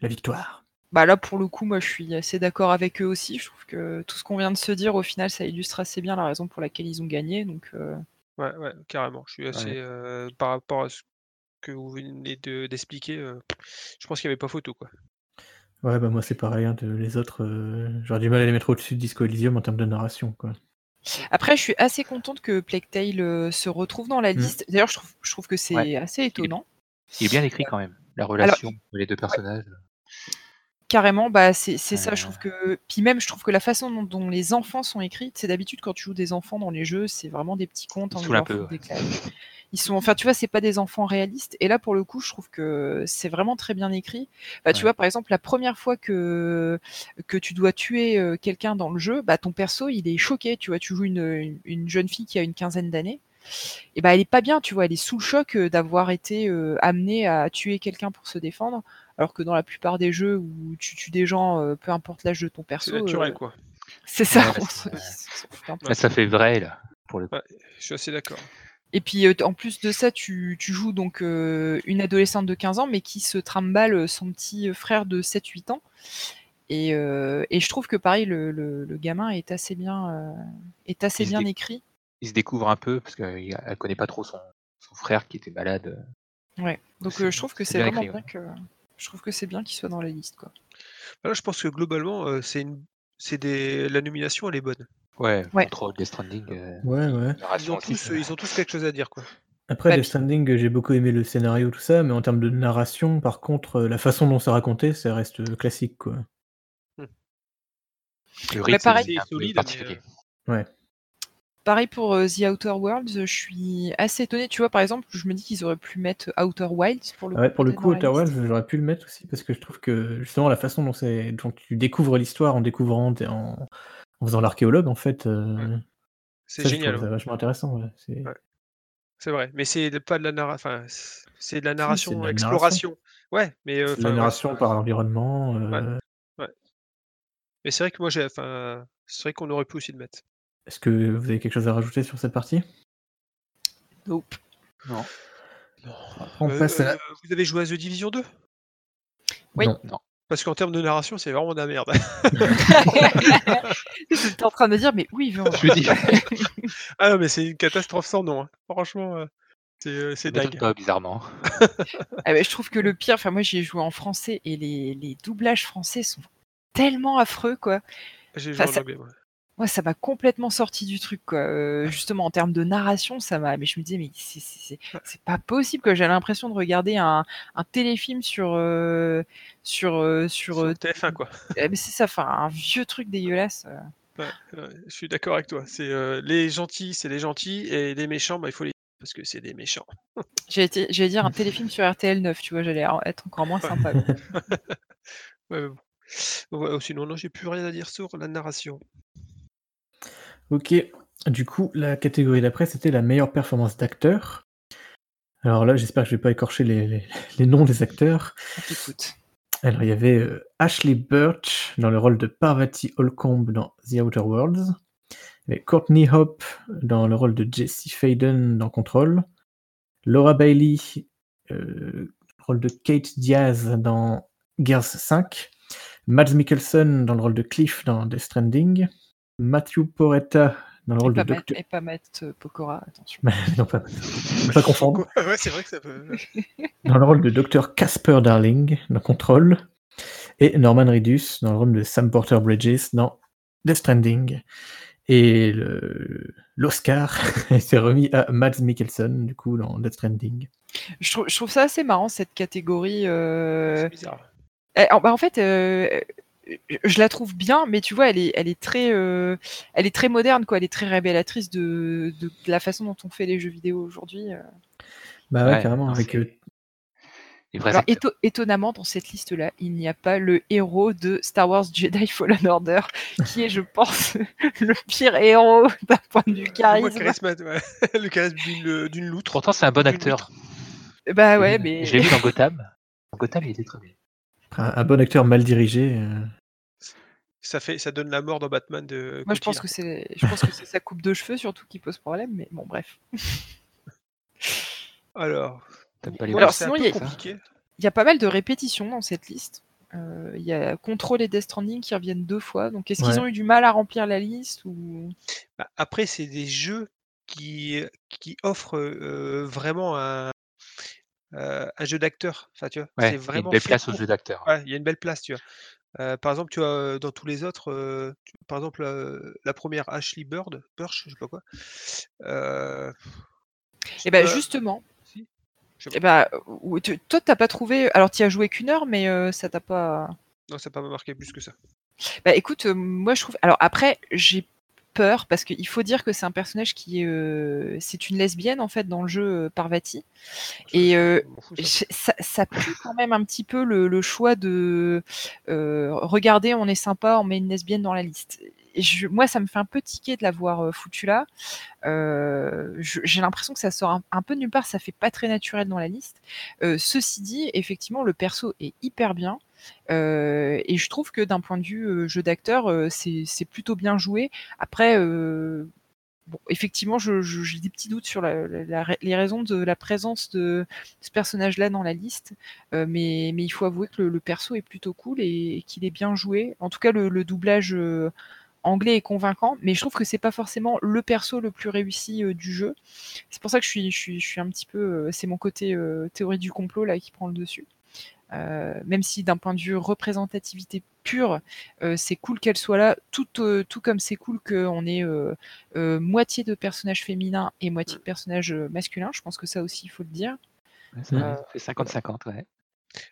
la victoire. Bah là, pour le coup, moi, je suis assez d'accord avec eux aussi. Je trouve que tout ce qu'on vient de se dire, au final, ça illustre assez bien la raison pour laquelle ils ont gagné. Donc, euh, Ouais, ouais, carrément. Je suis assez. Ouais. euh, par rapport à ce que vous venez de- d'expliquer, euh, je pense qu'il n'y avait pas photo, quoi. Ouais, bah moi c'est pareil, hein, de- les autres, euh, j'aurais du mal à les mettre au-dessus de Disco Elysium en termes de narration. Quoi. Après, je suis assez contente que Plague Tale euh, se retrouve dans la Mm. liste. D'ailleurs, je trouve, je trouve que c'est Ouais. assez étonnant. Il est bien écrit quand même. La relation entre les deux personnages. Carrément, bah c'est c'est ça. Je trouve que puis même, je trouve que la façon dont, dont les enfants sont écrits, c'est d'habitude quand tu joues des enfants dans les jeux, c'est vraiment des petits contes. Saoulent un peu, des. Ils sont, enfin, tu vois, c'est pas des enfants réalistes. Et là, pour le coup, je trouve que c'est vraiment très bien écrit. Bah, tu vois, par exemple, la première fois que que tu dois tuer euh, quelqu'un dans le jeu, bah ton perso, il est choqué. Tu vois, tu joues une, une, une jeune fille qui a une quinzaine d'années. Et bah, elle est pas bien. Tu vois, elle est sous le choc euh, d'avoir été euh, amenée à tuer quelqu'un pour se défendre. Alors que dans la plupart des jeux où tu tues des gens, euh, peu importe l'âge de ton perso, C'est naturel, euh, quoi. c'est ça. Ouais, on ouais. ça fait vrai, là, pour le coup. Ouais, je suis assez d'accord. Et puis euh, en plus de ça, tu, tu joues donc euh, une adolescente de 15 ans, mais qui se trimballe son petit frère de 7-8 ans. Et, euh, et je trouve que pareil, le, le, le gamin est assez bien, euh, est assez Il bien écrit. Il se découvre un peu, parce qu'elle ne connaît pas trop son, son frère qui était malade. Ouais. Donc euh, je trouve que c'est vraiment écrit, bien que je trouve que c'est bien qu'il soit dans la liste quoi. Là, je pense que globalement, euh, c'est une... c'est des... la nomination, elle est bonne. Ouais, Ouais. Control, Death Stranding. euh, Ouais, ouais. Ils ont, tous, ils ont tous quelque chose à dire, quoi. Après, Bah, Death Stranding, j'ai beaucoup aimé le scénario, tout ça, mais en termes de narration, par contre, euh, la façon dont c'est raconté, ça reste classique, quoi. Le rythme pareil. est un C'est peu solide. Ouais. Pareil pour euh, The Outer Worlds, je suis assez étonnée. Tu vois, par exemple, je me dis qu'ils auraient pu mettre Outer Wilds pour le Ah ouais, pour le coup, Outer. Wilds, j'aurais pu le mettre aussi, parce que je trouve que justement, la façon dont, c'est... dont tu découvres l'histoire en découvrant, et en... en faisant l'archéologue, en fait, euh, C'est génial. ça ouais. vachement intéressant. ouais. C'est... Ouais. C'est vrai. Mais c'est pas de la narration. Enfin, c'est de la c'est narration, de la exploration. Ouais, mais. euh, c'est de la narration c'est- par l'environnement. euh, Mais c'est vrai que moi, j'ai. Enfin, c'est vrai qu'on aurait pu aussi le mettre. Est-ce que vous avez quelque chose à rajouter sur cette partie? Nope. Non. On Euh, passe à la... euh, Vous avez joué à The Division 2 Oui. Non. Non. Parce qu'en termes de narration, c'est vraiment de la merde. J'étais en train de me dire, mais oui, Je dis, ah non, mais c'est une catastrophe sans nom. hein. Franchement, euh, c'est ça dingue. pas, bizarrement. Ah bah, je trouve que le pire, enfin moi j'y ai joué en français et les, les doublages français sont tellement affreux quoi. J'ai joué Enfin, en ça- anglais, Moi ça m'a complètement sorti du truc quoi. Euh, justement en termes de narration, ça m'a. Mais je me disais mais c'est- c'est c'est- c'est pas possible quoi. J'ai l'impression de regarder un, un téléfilm sur euh, sur euh, sur. Sur euh, TF1, quoi. eh, mais c'est ça, enfin un vieux truc dégueulasse. Ouais, ouais, je suis d'accord avec toi. C'est les gentils, c'est les gentils, et les méchants, bah, il faut les parce que c'est des méchants. J'allais dire un téléfilm sur RTL 9, tu vois, j'allais être encore moins sympa. Ouais, mais bon. Ouais, sinon, non, j'ai plus rien à dire sur la narration. Ok, du coup, la catégorie d'après, c'était la meilleure performance d'acteur. Alors là, j'espère que je vais pas écorcher les, les- les noms des acteurs. Alors, il y avait euh, Ashley Birch dans le rôle de Parvati Holcomb dans The Outer Worlds. Il y avait Courtney Hope dans le rôle de Jessie Faden dans Control. Laura Bailey, euh, rôle de Kate Diaz dans Gears 5. Mads Mikkelsen dans le rôle de Cliff dans Death Stranding. Matthew Poretta dans le Et rôle de Docteur. et pas Matt euh, Pokora, attention. non, pas, pas confondre. ouais, c'est vrai que ça peut. Dans le rôle de Dr. Casper Darling dans Control. Et Norman Reedus dans le rôle de Sam Porter Bridges dans Death Stranding. Et l'Oscar s'est remis à Mads Mikkelsen, du coup, dans Death Stranding. Je trouve, je trouve ça assez marrant cette catégorie. euh, C'est bizarre. Eh, en, bah, en fait, euh, je la trouve bien, mais tu vois, elle est, elle est très, euh, elle est très moderne, quoi. Elle est très révélatrice de, de la façon dont on fait les jeux vidéo aujourd'hui. euh. Bah ouais, Ouais, carrément, non, avec c'est- euh, Alors, éto- étonnamment, dans cette liste-là, il n'y a pas le héros de Star Wars Jedi Fallen Order, qui est, je pense, le pire héros d'un point de vue charisme. ouais. le charisme d'une loutre. Pourtant, c'est un bon acteur. Bah ouais, mais Je l'ai vu dans Gotham. Dans Gotham, il était très bien. un, un bon acteur mal dirigé. euh. Ça, fait, ça donne la mort dans Batman de. moi je pense que c'est, je pense que c'est sa coupe de cheveux surtout qui pose problème. Mais bon, bref. Alors. T'aimes pas les Alors, sinon, il y a- compliqué. Il y a pas mal de répétitions dans cette liste. Euh, Il y a Control et Death Stranding qui reviennent deux fois. Donc est-ce qu'ils ont eu du mal à remplir la liste ou? Bah, Après, c'est des jeux qui, qui offrent euh, vraiment un, euh, un jeu d'acteur. Enfin, tu vois, Ouais, c'est il y a une vraiment belle place au jeu d'acteur. Ouais, il y a une belle place, tu vois. Euh, par exemple, tu euh, dans tous les autres, euh, tu- par exemple, euh, la première Ashley Bird, Birch, je sais pas quoi. Euh, Eh ben justement. si, je sais ben, ou- tu- toi t'as pas trouvé. Alors tu as joué qu'une heure, mais euh, ça t'a pas. Non, ça n'a pas marqué plus que ça. Bah écoute, euh, moi je trouve. Alors après, j'ai peur parce qu'il faut dire que c'est un personnage qui est. euh, c'est une lesbienne en fait dans le jeu euh, Parvati. Et euh, ça. pue quand même un petit peu le, le choix de euh, regardez, on est sympa, on met une lesbienne dans la liste. Et je- moi, ça me fait un peu tiquer de l'avoir euh, foutu là. J'ai l'impression que ça sort un, un peu de nulle part, ça fait pas très naturel dans la liste. Ceci dit, effectivement, le perso est hyper bien. Et je trouve que d'un point de vue jeu d'acteur, c'est plutôt bien joué. Après, bon, effectivement, j'ai des petits doutes sur les raisons de la présence de ce personnage-là dans la liste, mais, il faut avouer que le, perso est plutôt cool et, qu'il est bien joué. En tout cas, le, doublage anglais est convaincant, mais je trouve que c'est pas forcément le perso le plus réussi du jeu. C'est pour ça que je suis, je suis, un petit peu, c'est mon côté théorie du complot là qui prend le dessus. Euh, même si d'un point de vue représentativité pure, euh, c'est cool qu'elle soit là, tout, euh, tout comme c'est cool qu'on ait euh, euh, moitié de personnages féminins et moitié de personnages masculins. Je pense que ça aussi, il faut le dire. Euh, fait 50-50, ouais.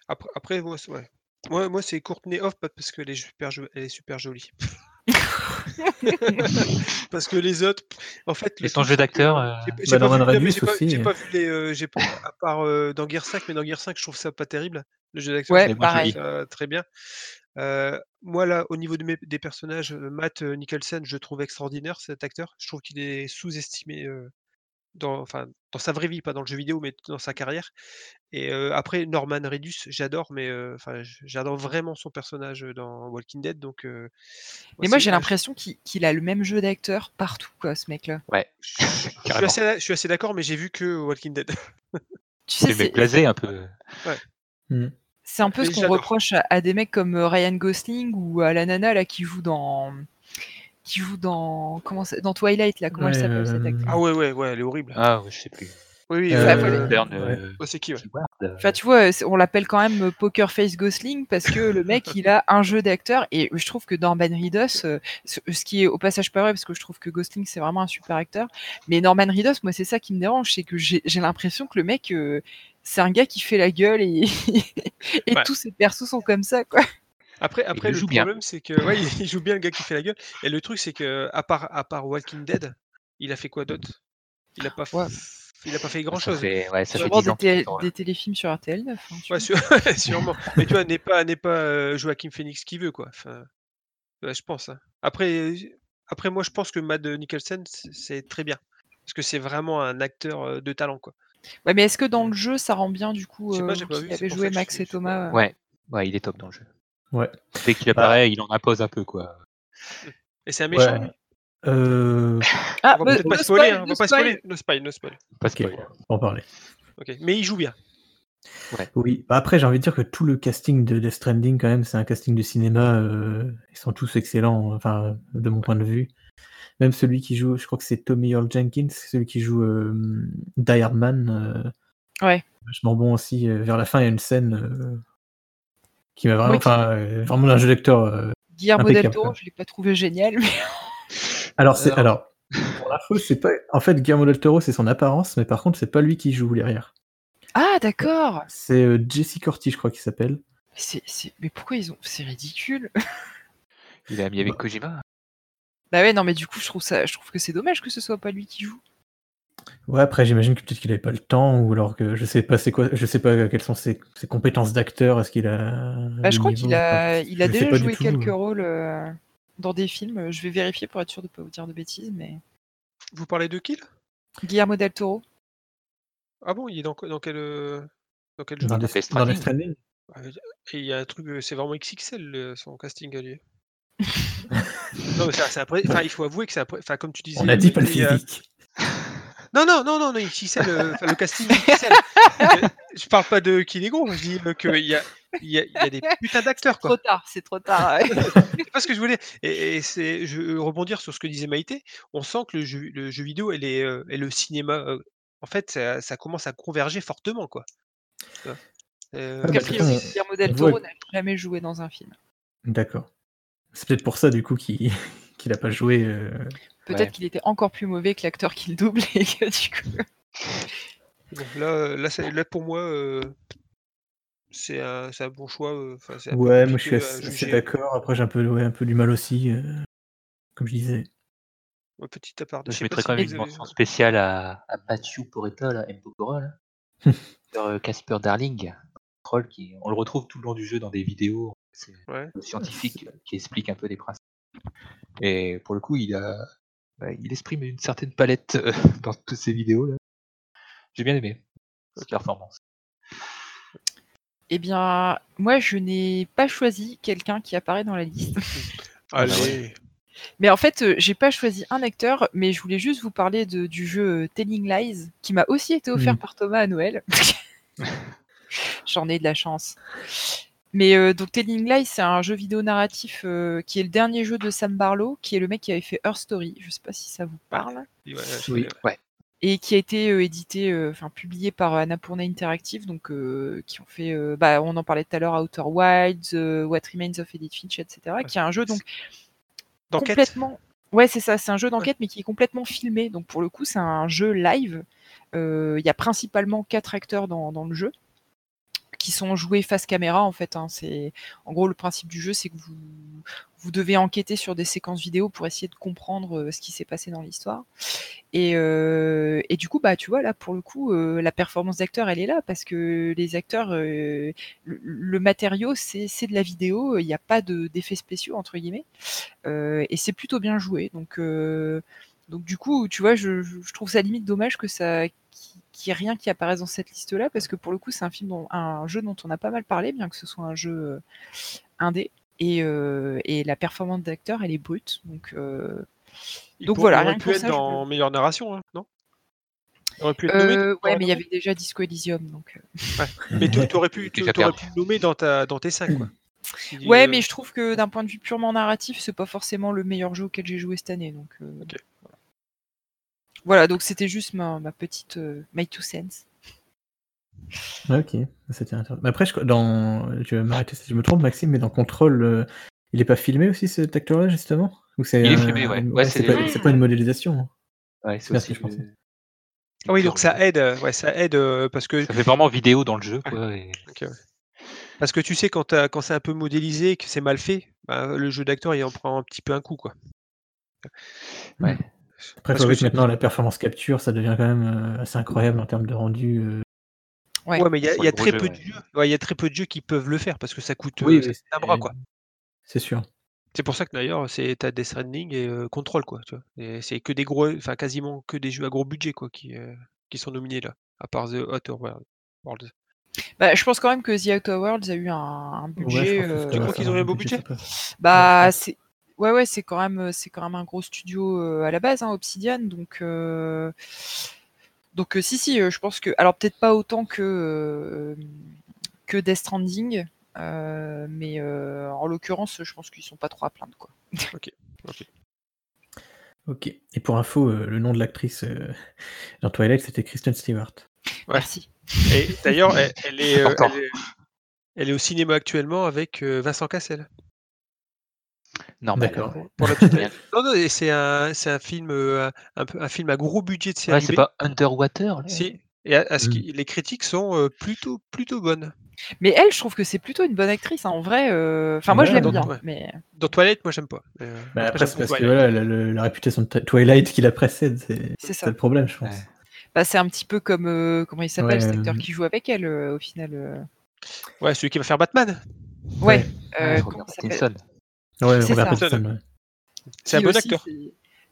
Après, après moi, c'est- ouais. moi, moi c'est Courtney pas parce qu'elle est super, jo- elle est super jolie. parce que les autres, en fait, Et son jeu d'acteur, euh, j'ai- j'ai Bah, pas pas- aussi, J'ai euh. pas vu les, euh, j'ai pas- à part euh, dans Gear 5, mais dans Gear 5, je trouve ça pas terrible. Le jeu d'acteur, Ouais, pareil. ça très bien. Euh, moi là, au niveau de mes, des personnages, euh, Matt euh, Nicholson, je trouve extraordinaire cet acteur. Je trouve qu'il est sous-estimé euh, dans, enfin, dans sa vraie vie, pas dans le jeu vidéo, mais dans sa carrière. Et euh, après, Norman Reedus, j'adore, mais euh, enfin, j'adore vraiment son personnage dans Walking Dead. Donc, euh, Mais moi, j'ai l'impression qu'il a le même jeu d'acteur partout, quoi, ce mec-là. Ouais, je, je- suis carrément. assez, je suis assez d'accord, mais j'ai vu que Walking Dead. Tu C'est sais, c'est blasé un peu. Hmm. c'est un peu Mais ce qu'on reproche à, à des mecs comme Ryan Gosling ou à la nana là qui joue dans qui joue dans comment ça- dans Twilight là comment elle Ouais, s'appelle cette euh, actrice? Ah ouais, ouais, ouais, elle est horrible. Ah, ouais, je sais plus. Oui, oui, Euh, euh, ouais, c'est qui ouais? Enfin, tu vois, on l'appelle quand même Poker Face Gosling parce que le mec, il a un jeu d'acteur et je trouve que Norman Reedus, ce qui est au passage pas vrai parce que je trouve que Gosling c'est vraiment un super acteur, mais Norman Reedus, moi c'est ça qui me dérange, c'est que j'ai j'ai l'impression que le mec, euh, c'est un gars qui fait la gueule et, et Ouais. tous ses persos sont comme ça quoi. Après, après le le joue bien. problème, c'est que ouais, il, joue bien le gars qui fait la gueule. Et le truc, c'est que à part, à part Walking Dead, il a fait quoi d'autre? Il a pas, f- Ouais. il a pas fait grand ça chose. fait, ouais, ça fait Sûrement 10 ans des, téléfilms sur RTL 9. hein, Ouais, sûr- sûrement. Mais tu vois, n'est pas, n'est pas euh, Joaquin Phoenix qui veut quoi. Enfin, ouais, je pense. hein. Après, après, moi, je pense que Matt Nicholson, c'est c'est très bien parce que c'est vraiment un acteur euh, de talent quoi. Ouais, mais est-ce que dans le jeu ça rend bien du coup Je sais pas, euh, pas qui vu, pour joué Max et pas- Thomas euh, Ouais, ouais, il est top dans le jeu. Ouais. Dès qu'il apparaît, il en impose un peu, quoi. Et c'est un méchant. Ouais. Euh, Ah, On va peut-être pas no spoiler, spoil, hein, on no va pas spoil. spoiler. No spoil, no spoil. Pas ok, spoiler. on va en parler. Ok. Mais il joue bien. Oui, bah après j'ai envie de dire que tout le casting de Death Stranding quand même c'est un casting de cinéma, euh, ils sont tous excellents, enfin de mon point de vue. Même celui qui joue, je crois que c'est Tommy Earl Jenkins, celui qui joue euh, Die Hard Man, euh, Ouais. vachement bon aussi. euh, vers la fin il y a une scène euh, qui m'a vraiment, enfin euh, vraiment un jeu d'acteur. euh. Guillermo del Toro, je l'ai pas trouvé génial, mais Alors c'est Alors- alors pour l'info c'est pas, en fait Guillermo del Toro c'est son apparence, mais par contre c'est pas lui qui joue derrière. ah d'accord. C'est euh, Jesse Corti je crois qu'il s'appelle. C'est, c'est- Mais pourquoi ils ont C'est ridicule. Il a mis avec Bah. Kojima. Bah ouais, non, mais du coup, je trouve ça, je trouve que c'est dommage que ce soit pas lui qui joue. Ouais, après j'imagine que peut-être qu'il avait pas le temps ou alors que je sais pas c'est quoi, je sais pas quelles sont ses, ses compétences d'acteur, est-ce qu'il a Bah, je crois qu'il a, il a je déjà joué tout. quelques rôles euh, dans des films. Je vais vérifier pour être sûr de pas vous dire de bêtises, mais Vous parlez de qui là? Guillermo del Toro. Ah bon, il est dans, dans quel, euh, dans quel jeu? Dans, Dans dans Stranding. Et il y a un truc, euh, c'est vraiment XXL son casting à lui. non, mais c'est- après, enfin, il faut avouer que c'est après, enfin, comme tu disais. On a dit pas le physique. Non, non, non, non, non, euh, le casting XXL. Euh, je parle pas de gros, je dis euh, qu'il y a, il y, a, il y a des putains d'acteurs, Trop quoi. tard, c'est trop tard. ouais. C'est pas ce que je voulais. Et, et c'est, je veux rebondir sur ce que disait Maïté. On sent que le jeu, le jeu vidéo et, les, euh, et le cinéma, euh, en fait, ça, ça commence à converger fortement, quoi. Euh, Ah, priori, Guillermo del Toro n'a jamais joué dans un film. D'accord. C'est peut-être pour ça du coup qu'il qu'il a pas joué. Euh, Peut-être Ouais. qu'il était encore plus mauvais que l'acteur qui le double et que du coup. bon, là, là, ça- là, pour moi, euh, c'est un, bon choix. euh, un Ouais, moi je suis d'accord. Après, j'ai un peu, ouais, un peu du mal aussi, euh, comme je disais. Ouais, petit Je je mettrais quand même une avez- mention spéciale à, à Matthew Poretta, là, M. Pokora, là. Sur, euh, Casper Darling, troll qui, on le retrouve tout le long du jeu dans des vidéos. C'est Ouais. un scientifique qui explique un peu les principes. Et pour le coup, il a, bah, il exprime une certaine palette euh, dans toutes ces vidéos là. J'ai bien aimé cette performance. Eh bien, moi, je n'ai pas choisi quelqu'un qui apparaît dans la liste. Ah bah Allez. Mais en fait, euh, j'ai pas choisi un acteur, mais je voulais juste vous parler de- du jeu euh, Telling Lies, qui m'a aussi été offert Mm. par Thomas à Noël. J'en ai de la chance. Mais euh, donc Telling Lies, c'est un jeu vidéo narratif euh, qui est le dernier jeu de Sam Barlow, qui est le mec qui avait fait Her Story. Je sais pas si ça vous parle. Oui. ouais. Ouais. et qui a été euh, édité, euh, enfin publié par Annapurna Interactive, donc euh, qui ont fait, euh, bah, on en parlait tout à l'heure, Outer Wilds, euh, What Remains of Edith Finch, etc. Qui est un jeu donc D'enquête. complètement. Ouais, c'est ça, c'est un jeu d'enquête, mais qui est complètement filmé. Donc pour le coup, c'est un jeu live. Euh, Il y a principalement quatre acteurs dans, dans le jeu sont joués face caméra en fait. hein. C'est en gros le principe du jeu, c'est que vous vous devez enquêter sur des séquences vidéo pour essayer de comprendre euh, ce qui s'est passé dans l'histoire. Et, euh, et du coup, bah tu vois là pour le coup, euh, la performance d'acteur elle est là parce que les acteurs, le, matériau c'est de la vidéo, il n'y a pas de- d'effets spéciaux entre guillemets, et c'est plutôt bien joué. Donc donc du coup, tu vois, je- je trouve ça limite dommage que ça qu'il n'y ait rien qui apparaisse dans cette liste-là, parce que pour le coup, c'est un film, dont, un jeu dont on a pas mal parlé, bien que ce soit un jeu euh, indé. Et, euh, et la performance d'acteur, elle est brute. Donc, euh, Il Donc voilà, il aurait pu être ça, je dans meilleure narration, hein, non? Il aurait pu être nommé. euh, ouais, mais il y avait déjà Disco Elysium. Donc, euh. Mais tu aurais pu, t'aurais perdu. pu le nommer dans, ta, dans tes 5, quoi. Ouais, euh, mais je trouve que d'un point de vue purement narratif, c'est pas forcément le meilleur jeu auquel j'ai joué cette année. Donc, euh, Ok. Voilà, donc c'était juste ma, ma petite euh, my two cents. Ok, c'était intéressant. Mais après, je, dans, je vais m'arrêter si je me trompe, Maxime, mais dans Control, euh, il est pas filmé aussi cet acteur-là, justement? Ou c'est Il est filmé, ouais. Ouais, c'est c'est- pas, c'est pas une modélisation. hein. Ouais, c'est Merci, aussi je Ah oui, donc ça aide, euh, ouais, ça aide euh, parce que Ça fait vraiment vidéo dans le jeu, quoi. et- ouais. Parce que tu sais, quand, c'est un peu modélisé, que c'est mal fait, bah, le jeu d'acteur, il en prend un petit peu un coup. Quoi. Ouais. Après, Parce que maintenant, la performance capture, ça devient quand même euh, assez incroyable en termes de rendu. euh. Ouais. Ouais, mais il y a, y très peu ouais. de jeux. ouais, il y a très peu de jeux qui peuvent le faire parce que ça coûte, Oui, euh, oui, ça coûte un c'est- bras. Quoi. C'est sûr. C'est pour ça que d'ailleurs, c'est t'as Death Stranding et euh, Control. Quoi, tu vois. Et c'est que des gros, enfin quasiment que des jeux à gros budget quoi, qui, euh, qui sont nominés là, à part The Outer World- Worlds. Bah, je pense quand même que The Outer Worlds a eu un, un Ouais, budget. je euh, Tu crois qu'ils ont eu un beau budget, Bah, c'est ouais, ouais, c'est quand même, c'est quand même un gros studio euh, à la base, hein, Obsidian. Donc, euh, donc euh, si, si, euh, je pense que, alors peut-être pas autant que euh, que Death Stranding, euh, mais euh, en l'occurrence, je pense qu'ils sont pas trop à plaindre, quoi. Ok. Et pour info, euh, le nom de l'actrice euh, dans Twilight, c'était Kristen Stewart. Ouais. Merci. Et d'ailleurs, elle, elle est, euh, elle, est, elle est au cinéma actuellement avec euh, Vincent Cassel. Normal. D'accord. Pour la petite- Rien. non, non, c'est un, c'est un film, euh, un, peu, un film à gros budget de série Ouais, c'est pas Underwater, là Si. Et à, à ce Mm. les critiques sont euh, plutôt, plutôt bonnes. Mais elle, je trouve que c'est plutôt une bonne actrice, hein, en vrai. euh, Enfin, moi, je l'aime bien, ouais. mais Dans Toilette, moi, j'aime pas. Euh, Bah, après, c'est parce que Twilight. voilà, la, la- la réputation de Twi- Twilight qui la précède, c'est c'est c'est ça. le problème, je pense. Ouais. Bah, c'est un petit peu comme euh, comment il s'appelle Ouais, cet acteur euh, qui joue avec elle euh, au final. euh. Ouais, celui qui va faire Batman. Ouais. Euh, comment s'appelle? Ouais, C'est Robert ça. Pattinson, ouais. C'est un bon acteur.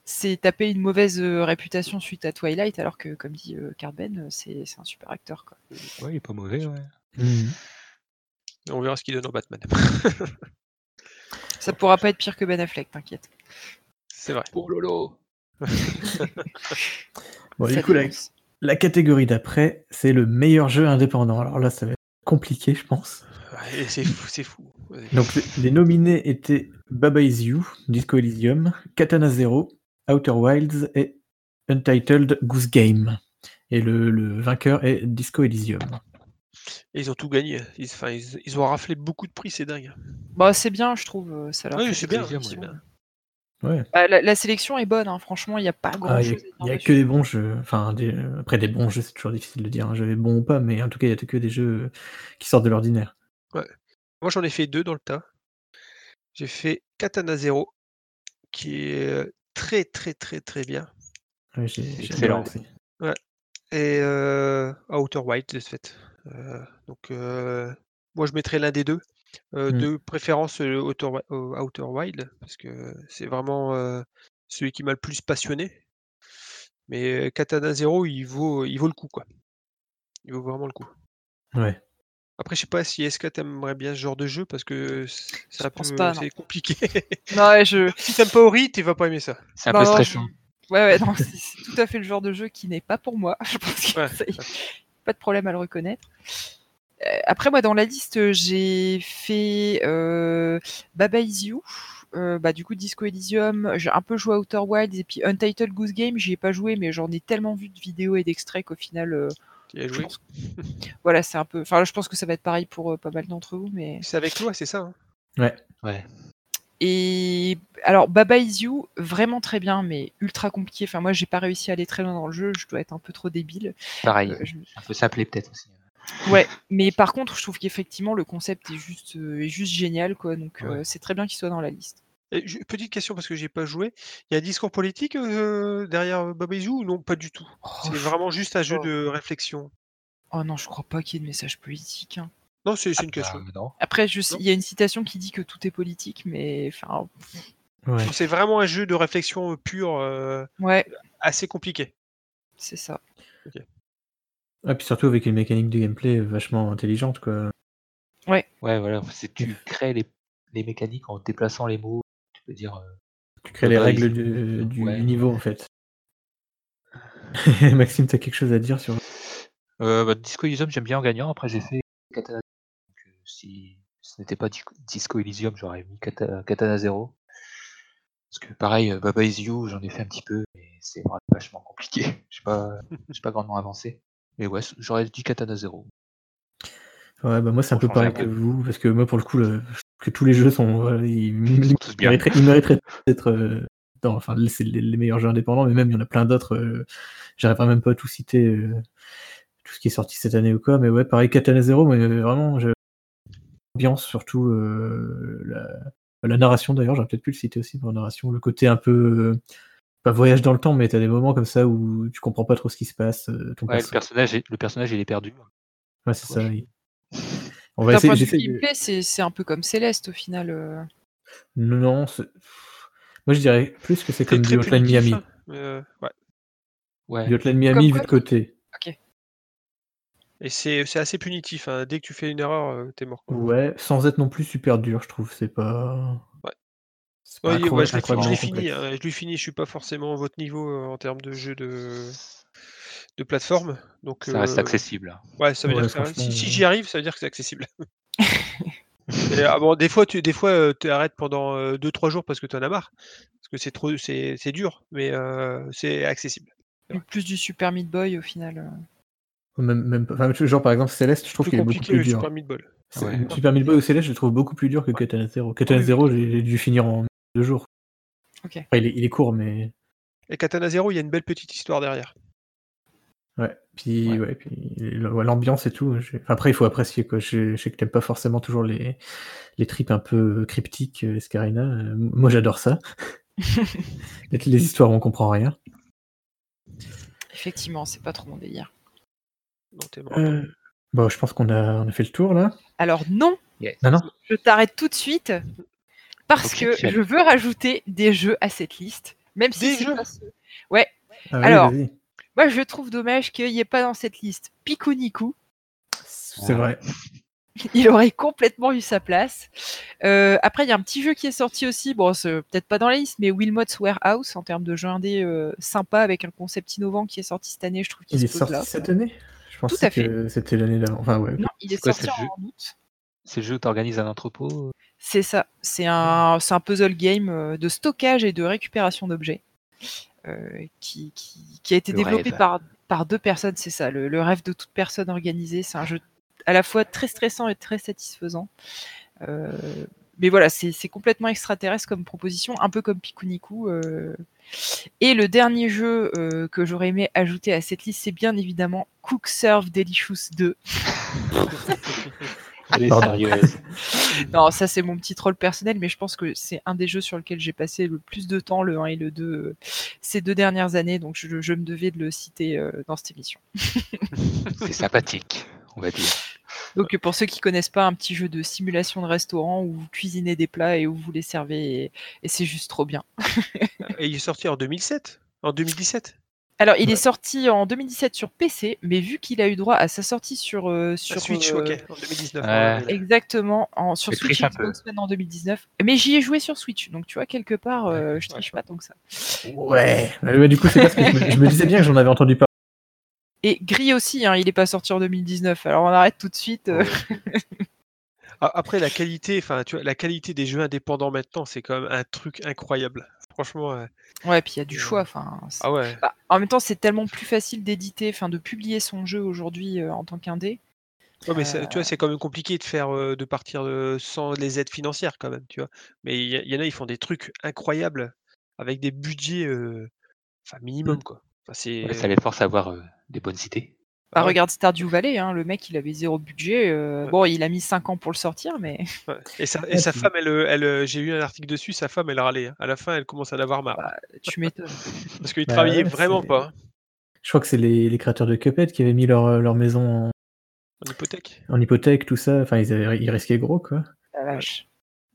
s'est tapé une mauvaise euh, réputation suite à Twilight, alors que, comme dit euh, Carben, euh, c'est c'est un super acteur. Quoi. Ouais, il est pas mauvais, ouais. Mhm. On verra ce qu'il donne en Batman. Ça pourra pas être pire que Ben Affleck, t'inquiète. c'est vrai. Oh lolo Bon, du coup, la, catégorie d'après, c'est le meilleur jeu indépendant. Alors là, ça va être compliqué, je pense. Ouais, c'est fou, c'est fou. Donc, les- nominés étaient Baba Is You, Disco Elysium, Katana Zero, Outer Wilds et Untitled Goose Game. Et le, le vainqueur est Disco Elysium. Et ils ont tout gagné. Ils, enfin, ils, ils ont raflé beaucoup de prix, c'est dingue. Bah, c'est bien, je trouve. euh, Ça leur Oui, fait c'est bien, bien. Ouais. Bah, la, la sélection est bonne, hein, franchement, il n'y a pas grand Ah, Il n'y a, que des bons jeux. Enfin, des- après, des bons jeux, c'est toujours difficile de dire un jeu est bon ou pas, mais en tout cas, il n'y a que des jeux qui sortent de l'ordinaire. Moi, j'en ai fait deux dans le tas. J'ai fait Katana Zero, qui est euh, très, très, très, très bien. Ouais, Excellent. adoré aussi. Et euh, Outer Wild, de ce fait. Euh, donc, euh, moi, je mettrais l'un des deux. Euh, Mm. De préférence, Outer, Outer Wild, parce que c'est vraiment euh, celui qui m'a le plus passionné. Mais Katana Zero, il vaut, il vaut le coup, quoi. Il vaut vraiment le coup. Ouais. Après, je sais pas si est-ce que tu aimerais bien ce genre de jeu, parce que Je un pense peu pas, non. c'est compliqué. Non, ouais, je... si t'aimes pas Ori, tu vas pas aimer ça. C'est un Non, peu non, stressant. Ouais, ouais, non, c'est c'est tout à fait le genre de jeu qui n'est pas pour moi. Je pense qu'il Ouais. y a pas de problème à le reconnaître. Euh, après, moi, dans la liste, j'ai fait euh, Baba Is You. euh, bah, du coup, Disco Elysium, j'ai un peu joué à Outer Wilds et puis Untitled Goose Game, j'y ai pas joué, mais j'en ai tellement vu de vidéos et d'extraits qu'au final, euh, Joué. voilà, c'est un peu. Enfin, je pense que ça va être pareil pour euh, pas mal d'entre vous, mais. C'est avec toi, c'est ça hein Ouais. Ouais. Et alors, Baba Is You, vraiment très bien, mais ultra compliqué. Enfin, moi, j'ai pas réussi à aller très loin dans le jeu, je dois être un peu trop débile. Pareil. Euh, je- Un peu s'appeler peut-être aussi. Ouais, mais par contre, je trouve qu'effectivement, le concept est juste, euh, est juste génial, quoi. Donc, euh, Ouais. c'est très bien qu'il soit dans la liste. Et ju- Petite question parce que j'ai pas joué. Il y a un discours politique euh, derrière Is You ou non Pas du tout? Oh, C'est je- vraiment juste un jeu oh. de réflexion. Oh non, je crois pas qu'il y ait de message politique. hein. Non, c'est c'est une Bah, question. non. Après, je sais- Non. il y a une citation qui dit que tout est politique, mais enfin, Ouais. C'est vraiment un jeu de réflexion euh, pure, euh, ouais, assez compliqué. c'est ça. Ah, puis surtout avec une mécanique de gameplay vachement intelligente, quoi. Ouais, voilà. C'est tu crées les, les mécaniques en déplaçant les mots. Peux dire. euh, Tu crées les règles du, du Ouais. niveau, en fait. Maxime, t'as quelque chose à dire sur... Euh, bah, Disco Elysium, j'aime bien en gagnant. Après, j'ai fait Katana. Donc, euh, si ce n'était pas Disco- Elysium, j'aurais mis Kata- Katana Zero. Parce que pareil, Baba Is You, j'en ai fait un petit peu, mais c'est vachement compliqué. Je sais pas, j'ai pas grandement avancé. Mais ouais, j'aurais dit Katana Zero. Ouais, bah moi c'est un peu pareil un que vous, parce que moi pour le coup, le- je que tous les jeux sont, voilà, ils, mériteraient, ils mériteraient d'être euh, dans, enfin c'est les, les meilleurs jeux indépendants, mais même il y en a plein d'autres. Euh, J'arriverai même pas à tout citer, euh, tout ce qui est sorti cette année ou quoi, mais ouais, pareil Katana Zero, mais euh, vraiment, je... l'ambiance surtout, euh, la... la narration d'ailleurs, j'aurais peut-être pu le citer aussi pour la narration, le côté un peu euh, pas voyage dans le temps, mais t'as des moments comme ça où tu comprends pas trop ce qui se passe. euh, ton Ouais, le perso- personnage, est- le personnage, il est perdu. Ouais, c'est ça. Il- On va essayer. point de c'est c'est un peu comme Céleste au final. euh. Non, c'est- moi je dirais plus que c'est C'est comme du Hotline Miami. hein, euh, ouais. Ouais. Du Hotline Miami vu de côté. Et c'est c'est assez punitif. hein. Dès que tu fais une erreur, euh, t'es mort. quoi. Ouais, sans être non plus super dur, je trouve. C'est pas. Ouais. c'est pas Ouais, incroyable- ouais, je l'ai fini, hein, je l'ai fini, je suis pas forcément à votre niveau euh, en termes de jeu de, de plateforme. Donc, Ça reste euh, accessible. hein. Ouais, ça veut Ouais, dire que si, si euh, j'y arrive, ça veut dire que c'est accessible. Et, ah bon, des fois, tu des fois, tu arrêtes pendant 2-3 jours parce que tu en as marre. Parce que c'est trop c'est c'est dur, mais euh, c'est accessible. Plus du Super Meat Boy au final. euh. Même, même pas- enfin, genre par exemple Céleste, je trouve Plus qu'il est beaucoup plus le dur. Super Meat Ball. Ouais. Super Meat Boy ou Céleste, je le trouve beaucoup plus dur que Katana Zero. Katana. Zero, j'ai j'ai dû finir en deux jours. Ok. Après, il, est, il est court, mais. Et Katana Zero, il y a une belle petite histoire derrière. Ouais, puis, Ouais. ouais. puis ouais, l'ambiance et tout. après, il faut apprécier. Quoi. Je, je sais que t'aimes pas forcément toujours les, les tripes un peu cryptiques, euh, Escarina. Euh, moi, j'adore ça. les, les histoires, on comprend rien. Effectivement, c'est pas trop mon délire. Non. Euh, bon, je pense qu'on a, on a fait le tour là. Alors non, Non, non. je t'arrête tout de suite parce que je veux rajouter des jeux à cette liste, même si Des c'est jeux pas ceux- Ah oui, Alors. Moi, je trouve dommage qu'il n'y ait pas dans cette liste Pikuniku. C'est vrai. Il aurait complètement eu sa place. Euh, après, il y a un petit jeu qui est sorti aussi. Bon, c'est peut-être pas dans la liste, mais Wilmot's Warehouse, en termes de jeu indé euh, sympa avec un concept innovant qui est sorti cette année. Je trouve qu'il Il est pose sorti là. cette année? Je fait. que c'était l'année d'avant. Enfin, ouais. Non, il est quoi, sorti en août. C'est le jeu où tu organises un entrepôt? C'est ça. C'est un, c'est un puzzle game euh, de stockage et de récupération d'objets qui, qui, qui a été Le développé rêve. par, par deux personnes. C'est ça, le, le rêve de toute personne organisée. C'est un jeu à la fois très stressant et très satisfaisant. Euh, mais voilà, c'est c'est complètement extraterrestre comme proposition, un peu comme Pikuniku. euh. Et le dernier jeu euh, que j'aurais aimé ajouter à cette liste, c'est bien évidemment Cook Serve Delicious 2. Elle est sérieuse. Non, ça c'est mon petit troll personnel, mais je pense que c'est un des jeux sur lequel j'ai passé le plus de temps, le 1 et le 2, euh, ces deux dernières années, donc je, je me devais de le citer euh, dans cette émission. C'est sympathique, on va dire. Donc pour ceux qui connaissent pas, un petit jeu de simulation de restaurant où vous cuisinez des plats et où vous les servez, et, et c'est juste trop bien. Et il est sorti en 2007 En 2017 Alors il est sorti en 2017 sur PC, mais vu qu'il a eu droit à sa sortie sur, euh, Switch, euh, ok, en 2019. Ouais. ouais, ouais. Exactement, en, sur Je Switch. Xbox en 2019. Mais j'y ai joué sur Switch, donc tu vois, quelque part, euh, je triche pas tant que ça. Ouais. Du coup, c'est parce que je me, je me disais bien que j'en avais entendu parler. Et Gris aussi, hein, il est pas sorti en 2019, alors on arrête tout de suite. Après, la qualité, enfin, tu vois, la qualité des jeux indépendants maintenant, c'est quand même un truc incroyable. Franchement, euh, Ouais, puis il y a du choix. Enfin, c'est- ah ouais. bah, en même temps, c'est tellement plus facile d'éditer, enfin, de publier son jeu aujourd'hui euh, en tant qu'indé. Ouais, mais c'est- Euh. tu vois, c'est quand même compliqué de faire, euh, de partir euh, sans les aides financières quand même, tu vois. Mais il y, en a, ils font des trucs incroyables avec des budgets, euh, enfin minimum quoi. Enfin, c'est. Ouais, ça les force à avoir euh, des bonnes idées. Bah, Ah ouais. regarde Stardew Valley, hein, le mec, il avait zéro budget. euh, Ouais. Bon, il a mis 5 ans pour le sortir, mais Ouais. Et sa, et femme, elle, euh, elle, j'ai lu un article dessus, sa femme, elle râlait. hein. À la fin, elle commence à en avoir marre. Bah, tu m'étonnes. Parce qu'il Bah travaillait ouais, vraiment pas hein, Je crois que c'est les, les créateurs de Cuphead qui avaient mis leur, euh, leur maison en, en hypothèque. en hypothèque, tout ça. Enfin, ils, avaient, ils risquaient gros, quoi. La vache.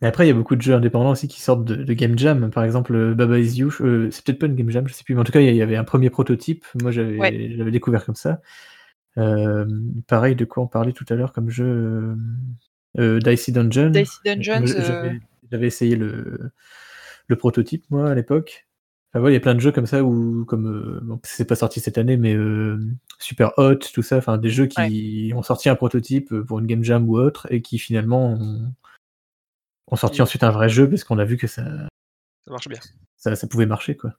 Et après, il y a beaucoup de jeux indépendants aussi qui sortent de, de Game Jam. Par exemple, Baba Is You, euh, c'est peut-être pas une Game Jam, je sais plus. Mais en tout cas, il y avait un premier prototype. Moi, j'avais Ouais. j'avais découvert comme ça. Pareil, de quoi on parlait tout à l'heure comme jeu euh, euh, Dicey Dungeon. Dicey Dungeons, euh, J'avais essayé le, le prototype, moi, à l'époque. Enfin, il y a plein de jeux comme ça où, comme, euh, bon, c'est pas sorti cette année, mais euh, Super Hot, tout ça, enfin, des jeux qui ont sorti un prototype pour une Game Jam ou autre et qui finalement ont, ont sorti ensuite un vrai jeu parce qu'on a vu que ça, Ça marche bien. ça, ça pouvait marcher, quoi.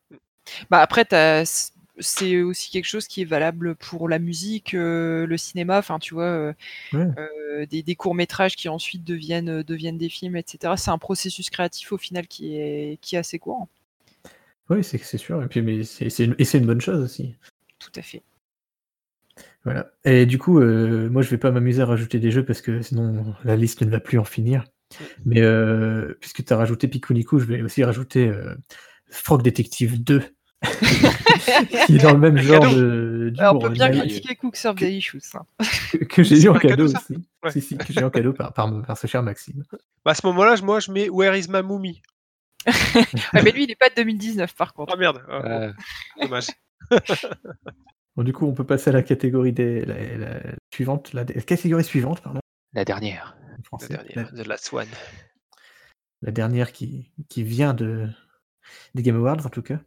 Bah après, t'as- c'est aussi quelque chose qui est valable pour la musique, euh, le cinéma, enfin tu vois, euh, Ouais. euh, des, des courts métrages qui ensuite deviennent, deviennent des films, etc. C'est un processus créatif au final qui est, qui est assez courant. Oui, c'est sûr. Et puis, mais c'est une, bonne chose aussi. Tout à fait. Voilà. Et du coup, euh, moi, je vais pas m'amuser à rajouter des jeux parce que sinon la liste ne va plus en finir. Mais euh, puisque tu as rajouté Pikuniku, je vais aussi rajouter euh, Frog Detective 2, qui est dans le même Un genre cadeau. de Alors, on peut bon, bien critiquer Cook Serve que- Delicious. hein. que, que j'ai eu en cadeau, aussi. Ouais. Si, si, que j'ai eu en cadeau par, par, par ce cher Maxime. Bah, à ce moment-là, moi, je mets Where is my mummy Ouais, mais lui, il est pas de 2019 par contre. Ah merde, ah, bon, dommage. Bon, du coup, on peut passer à la catégorie des, la, la suivante, la, la catégorie suivante, pardon, la dernière. La français. dernière, The Last One. la dernière qui, qui vient de, des Game Awards en tout cas.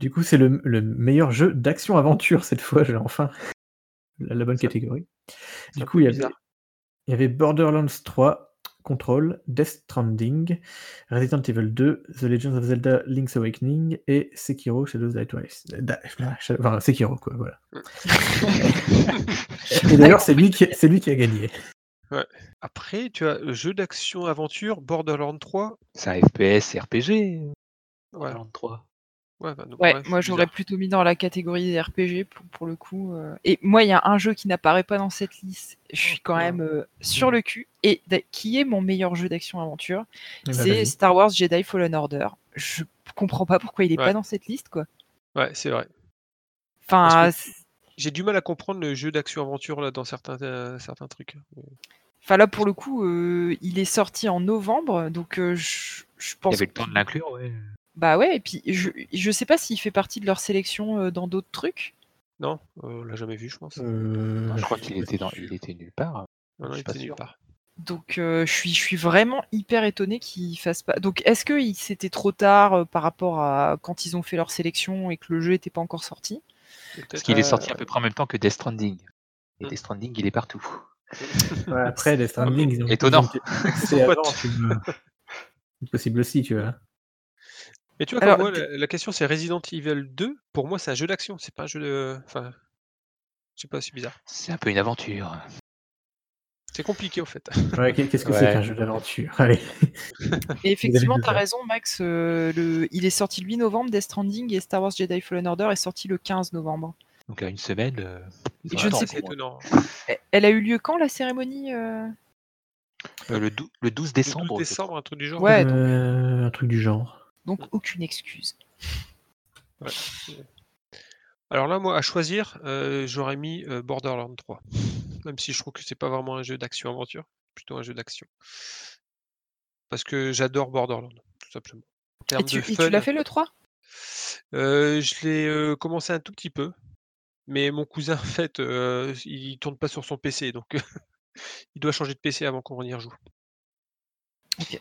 Du coup, c'est le, le meilleur jeu d'action-aventure cette fois, j'ai enfin la, la bonne Ça- catégorie. Du coup, il y, avait, bizarre. il y avait Borderlands 3, Control, Death Stranding, Resident Evil 2, The Legend of Zelda Link's Awakening et Sekiro Shadows Die Twice. Da- Enfin, Sekiro, quoi, voilà. Et d'ailleurs, c'est lui, qui- c'est lui qui a gagné. Après, tu as euh, jeu d'action aventure Borderlands 3. C'est un FPS RPG. Ouais, Borderlands 3. Ouais, bah, donc, Ouais, ouais, moi j'aurais plutôt mis dans la catégorie des RPG pour, pour le coup. euh. Et moi, il y a un jeu qui n'apparaît pas dans cette liste. Je suis quand même euh, sur le cul. Et qui est mon meilleur jeu d'action-aventure Eh ben, C'est. Star Wars Jedi Fallen Order. Je comprends pas pourquoi il est Ouais. pas dans cette liste, quoi. Ouais, c'est vrai. Enfin, J'ai du mal à comprendre le jeu d'action aventure là dans certains euh, certains trucs. enfin là pour le coup, euh, il est sorti en novembre, donc euh, je, je Il pense. y avait le temps de l'inclure, ouais. Bah ouais, et puis je, je sais pas s'il fait partie de leur sélection euh, dans d'autres trucs. Non, euh, on l'a jamais vu, je pense. Euh, Non, je crois qu'il était, dans, il était nulle part. Non, non, je il suis pas était nulle part. Donc euh, je suis je suis vraiment hyper étonné qu'ils fassent pas. Donc est-ce que il- c'était trop tard euh, par rapport à quand ils ont fait leur sélection et que le jeu était pas encore sorti? Parce qu'il est sorti à peu près en même temps que Death Stranding. Et Hmm. Death Stranding, il est partout. Ouais, après, les Stranding, ils ont Étonnant. C'est possible aussi, tu vois. Mais tu vois, Alors, moi, la, la question c'est Resident Evil 2. Pour moi, c'est un jeu d'action, c'est pas un jeu de. Enfin, je sais pas, c'est bizarre. C'est un peu une aventure. C'est compliqué, en fait. Ouais, qu'est- Qu'est-ce que c'est qu'un jeu d'aventure? Allez. Et effectivement, t'as raison, Max. euh, le... Il est sorti le 8 novembre, Death Stranding, et Star Wars Jedi Fallen Order est sorti le 15 novembre. Donc à une semaine. euh, Et je ne sais étonnant. Elle- a eu lieu quand la cérémonie euh? Euh, le, dou- le 12 Le décembre. 12 je décembre, un truc du genre. Ouais, donc, Euh, un truc du genre. Donc aucune excuse. Ouais. Alors là, moi, à choisir, euh, j'aurais mis euh, Borderlands 3. Même si je trouve que c'est pas vraiment un jeu d'action-aventure, plutôt un jeu d'action. Parce que j'adore Borderlands, tout simplement. En Et tu, l'as fait le 3 euh, je l'ai euh, commencé un tout petit peu, mais mon cousin, en fait, il tourne pas sur son PC, donc il doit changer de PC avant qu'on y rejoue. Ok.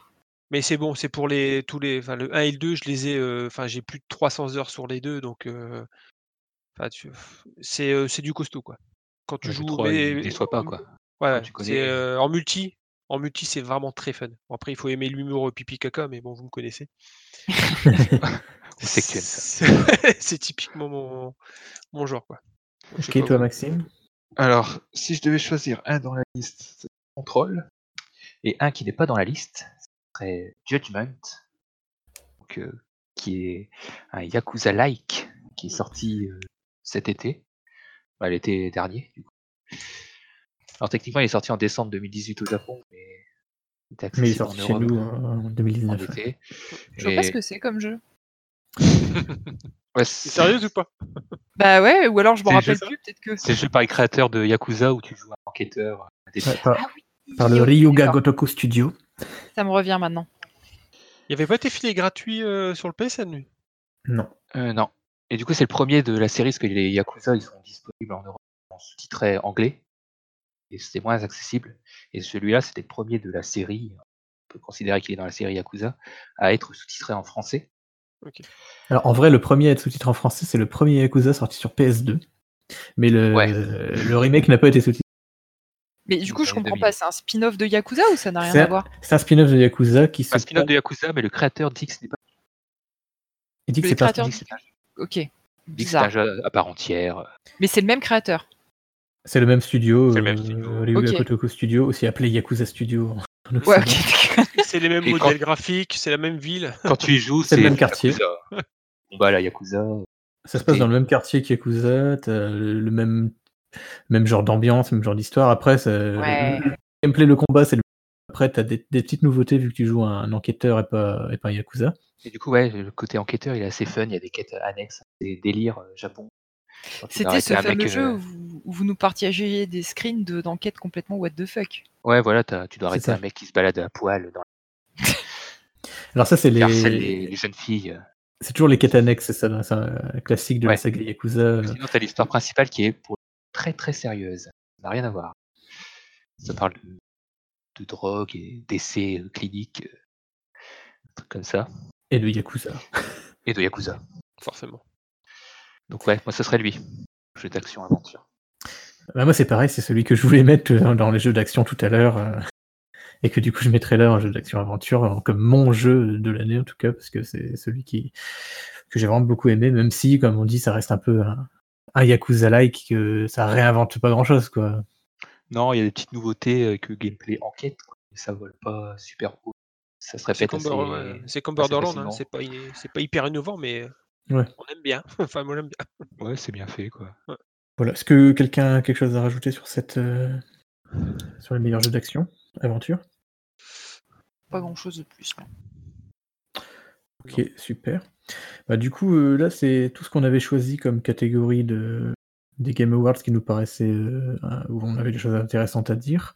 Mais c'est bon, c'est pour les tous les, enfin le 1 et le 2, je les ai, euh, enfin j'ai plus de 300 heures sur les deux, donc euh, tu- c'est euh, c'est du costaud quoi. Quand tu Ouais, joues, 3, il mais- déçoit pas, quoi. Ouais, connais- euh, en multi. En multi, c'est vraiment très fun. Bon, après, il faut aimer l'humour pipi caca, mais bon, vous me connaissez. C'est sexuel, ça. C'est typiquement mon, mon genre, quoi. Donc, Ok, toi. Maxime? Alors, si je devais choisir un dans la liste, c'est Control, et un qui n'est pas dans la liste, serait Judgment, donc, euh, qui est un Yakuza-like, qui est sorti euh, cet été, Bah, l'été dernier, du coup. Alors techniquement, il est sorti en décembre 2018 au Japon, mais il était Mais il est accessible en sorti chez Europe nous en en 2019. ouais. été. Je vois pas ce que c'est comme jeu. ouais, c'est sérieuse ou pas Bah ouais, ou alors je me C'est rappelle plus, peut-être que. c'est le jeu par les créateurs de Yakuza où tu joues un enquêteur. par, Ah oui, par le Ryuga. Gotoku Studio. Ça me revient maintenant. Il avait pas été filé gratuit euh, sur le PSN, lui? Non. Euh, non. Et du coup, c'est le premier de la série, parce que les Yakuza, ils sont disponibles en Europe en sous-titré anglais. Et c'était moins accessible. Et celui-là, c'était le premier de la série, on peut considérer qu'il est dans la série Yakuza, à être sous-titré en français. Alors en vrai, le premier à être sous-titré en français, c'est le premier Yakuza sorti sur PS2. Mais le, Ouais. le remake n'a pas été sous-titré. Mais du coup, je comprends 2000. pas, c'est un spin-off de Yakuza ou ça n'a rien à un- voir C'est un spin-off de Yakuza qui se. Un spin-off de Yakuza, mais le créateur dit que ce n'est pas Il dit que Le c'est pas. créateur dit que c'est un- Ok, dit que bizarre. jeu à part entière. Mais c'est le même créateur. C'est le même studio. C'est le même euh, studio. Ok. Gotoku Studio, aussi appelé Yakuza Studio. Ouais. C'est les mêmes Et modèles quand- graphiques, c'est la même ville. Quand tu y joues, C'est c'est le même quartier. Yakuza. Bon bah la Yakuza. Ça se passe dans le même quartier qu'Yakuza, t'as le même, même genre d'ambiance, même genre d'histoire. Après, ça- Ouais. le gameplay, le combat, c'est le Après, t'as des, des petites nouveautés vu que tu joues un enquêteur et pas, et pas un Yakuza. Et du coup, ouais, le côté enquêteur, il est assez fun. Il y a des quêtes annexes, des délires euh, Japon. Tu C'était ce fameux mec, jeu euh, où vous, où vous nous partagiez des screens de- d'enquête complètement what the fuck. Ouais, voilà, tu dois arrêter un mec qui se balade à poil dans Alors ça, c'est les... jeunes filles. c'est toujours les quêtes annexes, c'est ça, c'est un classique de la Ouais. saga Yakuza. Sinon, t'as l'histoire principale qui est pour très très sérieuse. Ça n'a rien à voir. Ça parle de, de drogue et d'essais euh, cliniques, euh, un truc comme ça, Et de Yakuza. et de Yakuza. Forcément. Donc ouais, moi ce serait lui. Jeu d'action aventure. Bah, moi, c'est pareil, c'est celui que je voulais mettre dans, dans les jeux d'action tout à l'heure. euh, et que du coup, je mettrai là un jeu d'action-aventure euh, comme mon jeu de l'année, en tout cas, parce que c'est celui qui que j'ai vraiment beaucoup aimé, même si, comme on dit, ça reste un peu un, un Yakuza-like, que ça réinvente pas grand-chose, quoi. Non, il y a des petites nouveautés avec le gameplay enquête, quoi, mais ça vole pas super haut. Ça se C'est répète comme, assez, Bor- ouais, c'est comme assez Borderlands, hein, c'est pas, i- c'est pas hyper innovant, mais euh, Ouais. on aime bien. enfin, moi j'aime bien. Ouais, c'est bien fait quoi. Voilà. Est-ce que quelqu'un a quelque chose à rajouter sur cette euh, sur les meilleurs jeux d'action, aventure? Pas grand chose de plus. Ok, super. Bah, du coup, euh, là, c'est tout ce qu'on avait choisi comme catégorie de, des Game Awards qui nous paraissait euh, où on avait des choses intéressantes à dire.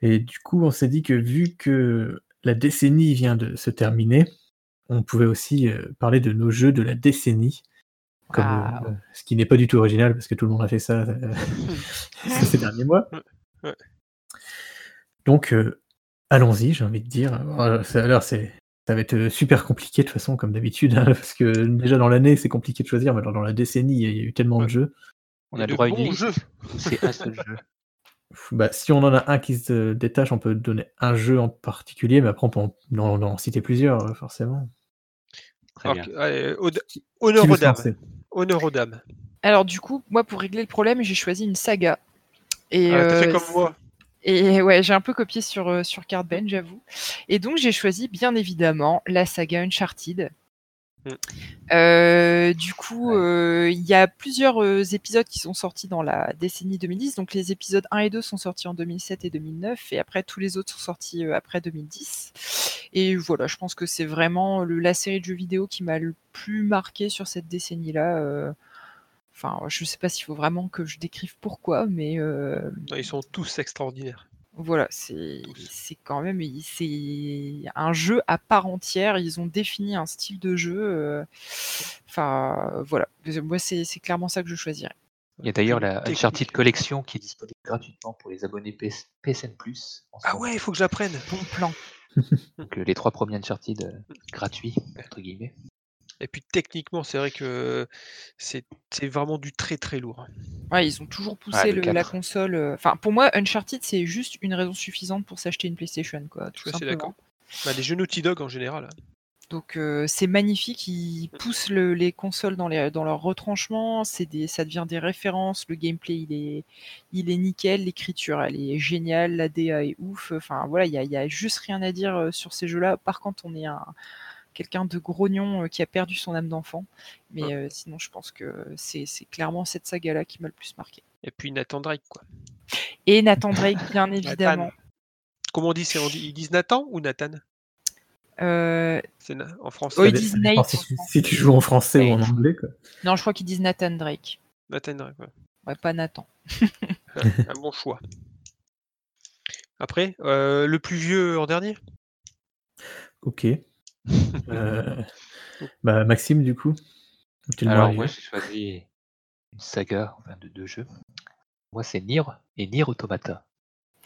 Et du coup, on s'est dit que vu que la décennie vient de se terminer, on pouvait aussi euh, parler de nos jeux de la décennie. Comme, ce qui n'est pas du tout original parce que tout le monde a fait ça ces derniers mois. Donc, allons-y, j'ai envie de dire. Alors, c'est, ça va être euh, super compliqué de toute façon, comme d'habitude, hein, parce que déjà dans l'année, c'est compliqué de choisir, mais alors dans la décennie, il y a- eu tellement de jeux. On a le droit à une liste c'est un seul jeu Bah, si on en a un qui se détache, on peut donner un jeu en particulier, mais après, on peut en, citer plusieurs, euh, forcément. Très Alors, bien. que- allez, au- Qui honneur aux dames. Honneur aux dames. Alors du coup, moi pour régler le problème, j'ai choisi une saga. Et Ah, fait euh, comme moi. Et ouais, j'ai un peu copié sur, euh, sur Cardbench, j'avoue. Et donc, j'ai choisi, bien évidemment, la saga Uncharted. Mm. Euh, du coup, euh, il y a plusieurs euh, épisodes qui sont sortis dans la décennie 2010. Donc, les épisodes 1 et 2 sont sortis en 2007 et 2009. Et après, tous les autres sont sortis après 2010. Et voilà, je pense que c'est vraiment le- la série de jeux vidéo qui m'a le plus marqué sur cette décennie-là. Enfin, je sais pas s'il faut vraiment que je décrive pourquoi, mais euh, Non, ils sont tous extraordinaires. voilà, c'est quand même c'est un jeu à part entière. Ils ont défini un style de jeu. euh, Enfin, voilà. Moi, c'est c'est clairement ça que je choisirais. Il y a d'ailleurs la. Uncharted Collection qui est disponible gratuitement pour les abonnés PS PSN Plus. Ah ouais, il faut que j'apprenne. Bon plan. Donc euh, les trois premiers Uncharted euh, gratuits, entre guillemets. Et puis techniquement, c'est vrai que c'est vraiment du très très lourd. Ouais, ils ont toujours poussé Ouais, le le- la 4. console. euh, Enfin, pour moi, Uncharted, c'est juste une raison suffisante pour s'acheter une PlayStation, quoi. Tout Je suis d'accord. Bah, les jeux Naughty Dog en général. Donc euh, c'est magnifique, ils poussent le- les consoles dans, les, dans leur retranchement, c'est des, ça devient des références, le gameplay il est, il est nickel, l'écriture elle est géniale, la DA est ouf, enfin voilà, il y a, a juste rien à dire euh, sur ces jeux-là, par contre on est un quelqu'un de grognon euh, qui a perdu son âme d'enfant, mais Ouais. euh, sinon je pense que c'est c'est clairement cette saga-là qui m'a le plus marqué. Et puis Nathan Drake, quoi. Et Nathan Drake, bien évidemment. Nathan. Comment on dit, c'est- on dit Ils disent Nathan ou Nathan? Euh, C'est na- en français. Ça ils disent Nate si, en tu- français. si tu joues en français ou en anglais. Quoi. non, je crois qu'ils disent Nathan Drake, Nathan Drake, ouais. ouais, pas Nathan. un bon choix. Après, euh, le plus vieux en dernier? Ok. Euh, bah, Maxime, du coup. Tu Alors moi j'ai choisi une saga, enfin de deux jeux. Moi c'est Nier et Nier Automata.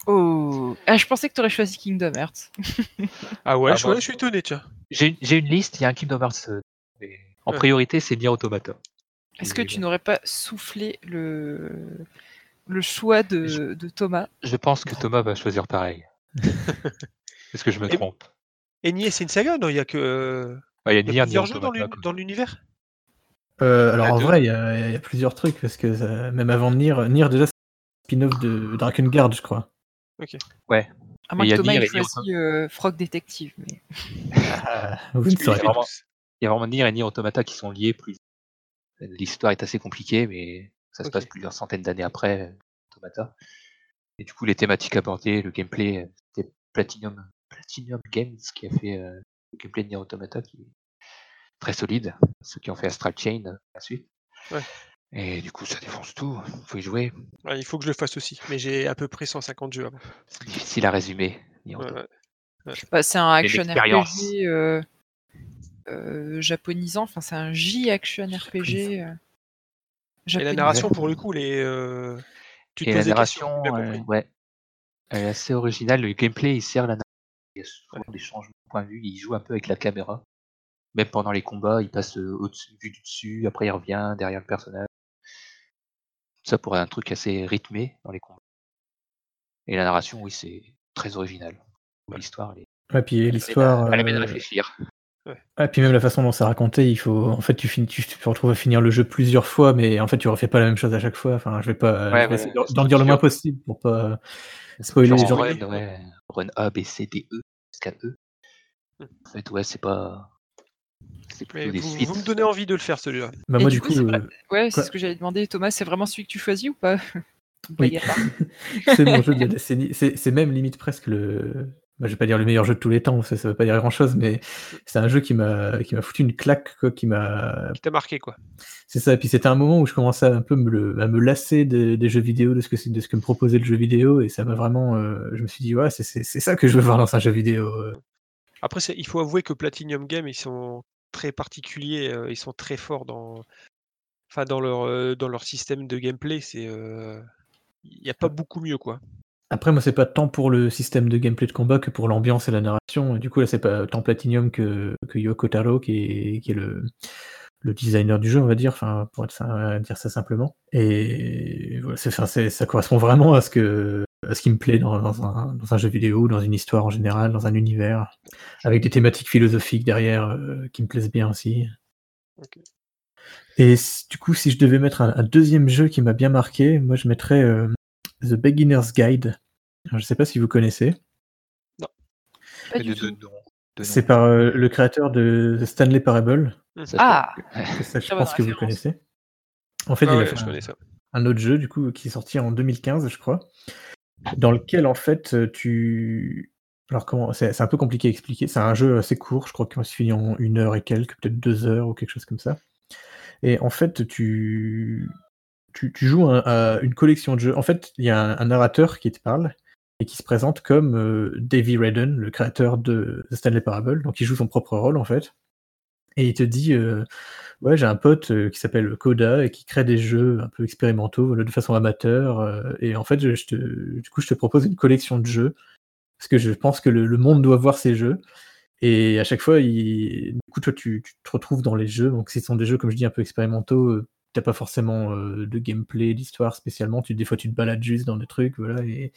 Oh, ah, je pensais que tu aurais choisi Kingdom Hearts. Ah ouais, Ah, je, moi, je suis étonné, tiens. J'ai une- j'ai une liste, il y a un Kingdom Hearts. euh, mais en Ouais. priorité c'est Nier Automata. Est-ce que tu n'aurais pas soufflé le, le choix de, de Thomas? Je pense que Thomas va choisir pareil. Est-ce que je me Et- trompe Et Nier, c'est une saga Non, il y a que. euh, Ah, y a Il y a Nier, Nier plusieurs jeux dans l'univers? Euh, alors Il y a en vrai, il y, a il y a plusieurs trucs, parce que ça- même avant de Nier, Nier déjà c'est un spin-off de Drakengard, je crois. Ouais. À moins que a Thomas ait choisi euh, Frog Detective. Mais... Ah, vraiment-. Il y a vraiment Nier et Nier Automata qui sont liés plus. L'histoire est assez compliquée, mais ça se Ok. passe plusieurs centaines d'années après euh, Automata. Et du coup, les thématiques abordées, le gameplay, euh, c'était Platinum, Platinum Games qui a fait euh, le gameplay de Nier Automata qui est très solide. Ceux qui ont fait Astral Chain euh, la suite. Ouais. Et du coup, ça défonce tout. Faut y jouer. Ouais, il faut que je le fasse aussi. Mais j'ai à peu près 150 jeux avant. C'est difficile à résumer. Nier Ouais. Bah, c'est un action. RPG euh, euh, japonisant. Enfin, c'est un J-action RPG. euh, Et la narration, pour le coup, les, euh, tu te Et la narration, euh, ouais, elle est assez originale. Le gameplay, il sert la narration. Il y a souvent des changements de point de vue. Il joue un peu avec la caméra. Même pendant les combats, il passe euh, au-dessus, vue du dessus, après il revient derrière le personnage. Ça pourrait être un truc assez rythmé dans les combats. Et la narration, oui, c'est très original. L'histoire, elle, est- Ouais, puis elle l'histoire. elle amène à euh, réfléchir. Ah, puis même la façon dont c'est raconté, il faut. En fait, tu, finis, tu te retrouves à finir le jeu plusieurs fois, mais en fait, tu refais pas la même chose à chaque fois. Enfin, je vais pas. Ouais, je vais voilà, essayer d'en- dire le moins possible pour pas spoiler les en gens. run, ouais, run A, B, C, D, E, jusqu'à E. En fait, ouais, c'est pas. Vous, me donnez envie de le faire, celui-là. Bah, moi, du du coup, euh, Ouais, c'est ce que j'allais demander. Thomas, c'est vraiment celui que tu choisis ou pas? Oui. C'est mon jeu de la décennie. C'est même limite presque le. Bah, je vais pas dire le meilleur jeu de tous les temps, ça, ça veut pas dire grand chose, mais c'est un jeu qui m'a qui m'a foutu une claque, quoi, qui m'a. Qui t'a marqué, quoi. C'est ça. Et puis c'était un moment où je commençais un peu me, le- à me lasser des, des jeux vidéo, de ce que de ce que me proposait le jeu vidéo, et ça m'a vraiment. euh, je me suis dit ouais, c'est c'est c'est ça que je veux voir dans un jeu vidéo. euh. Après, il faut avouer que Platinum Game, ils sont très particuliers, euh, ils sont très forts dans, enfin, dans, leur, euh, dans leur système de gameplay. C'est, euh, Il n'y a pas beaucoup mieux, quoi. Après, moi, c'est pas tant pour le système de gameplay de combat que pour l'ambiance et la narration. Et du coup, là, c'est pas tant Platinum que, que Yoko Taro qui est, qui est le, le designer du jeu, on va dire, enfin, pour être ça- dire ça simplement. Et voilà, c'est, ça correspond vraiment à ce, que, à ce qui me plaît dans, dans un, dans un jeu vidéo, dans une histoire en général, dans un univers, avec des thématiques philosophiques derrière euh, qui me plaisent bien aussi. Et du coup, si je devais mettre un, un deuxième jeu qui m'a bien marqué, moi, je mettrais euh, The Beginner's Guide. Alors, je sais pas si vous connaissez. De C'est par euh, le créateur de The Stanley Parable. Ça, Ah. Ça, je pense que vous connaissez. En fait, Ah il a ouais, fait je un- connais ça. un autre jeu du coup qui est sorti en 2015 je crois dans lequel en fait tu alors comment c'est c'est un peu compliqué à expliquer. C'est un jeu assez court je crois qu'il se finit en une heure et quelques peut-être deux heures ou quelque chose comme ça. Et en fait tu tu, joues à une collection de jeux en fait il y a un, narrateur qui te parle et qui se présente comme euh, Davy Redden le créateur de The Stanley Parable donc il joue son propre rôle en fait et il te dit euh, Ouais, j'ai un pote euh, qui s'appelle Koda et qui crée des jeux un peu expérimentaux de façon amateur. et en fait, je, te, du coup, je te propose une collection de jeux parce que je pense que le, le monde doit voir ces jeux. Et à chaque fois, il, du coup, toi, tu, tu te retrouves dans les jeux. Donc, ce sont des jeux, comme je dis, un peu expérimentaux. T'as pas forcément euh, de gameplay, d'histoire spécialement. Tu, des fois, tu te balades juste dans des trucs, voilà. Et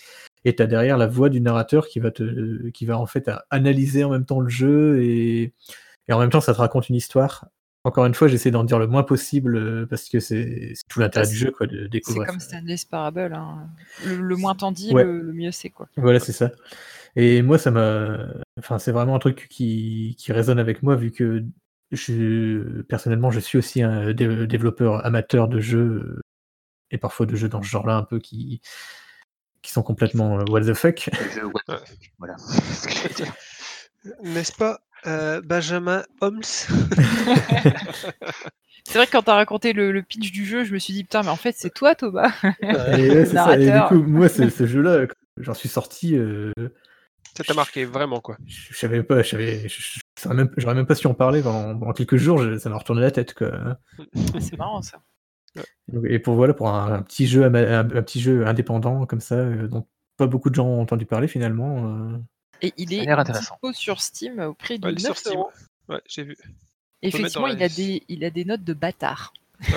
et t'as derrière la voix du narrateur qui va te, qui va en fait analyser en même temps le jeu et, et en même temps, ça te raconte une histoire. Encore une fois, j'essaie d'en dire le moins possible euh, parce que c'est c'est tout l'intérêt du c'est- jeu, quoi, de C'est découvrir. comme ça. Stanley's Parable. hein. Le, le moins t'en dis, Ouais. le, le mieux c'est quoi. Voilà, c'est ça. Et moi, ça m'a. Enfin, c'est vraiment un truc qui, qui résonne avec moi, vu que je, personnellement, je suis aussi un dé- développeur amateur de jeux, euh, et parfois de jeux dans ce genre-là, un peu qui, qui sont complètement euh, what the fuck. Voilà. N'est-ce pas, euh, Benjamin Holmes? C'est vrai que quand t'as raconté le, le pitch du jeu, je me suis dit putain, mais en fait c'est toi Thomas. Et, ouais, ça. Et du coup, moi, ce, ce jeu-là, j'en suis sorti. euh, Ça t'a marqué, vraiment, quoi. je je savais pas, je savais, je- même, j'aurais même pas su en parler pendant, pendant quelques jours, je- ça m'a retourné la tête. Ah, c'est marrant ça. Et pour voilà, pour un, un petit jeu, ama- un, un petit jeu indépendant comme ça, euh, dont pas beaucoup de gens ont entendu parler finalement. euh, Et il est intéressant. dispo sur Steam au prix de Ouais, il est 9 sur Steam. euros. Ouais, j'ai vu. Effectivement, il a, liste. des, il a des notes de bâtard. Ouais,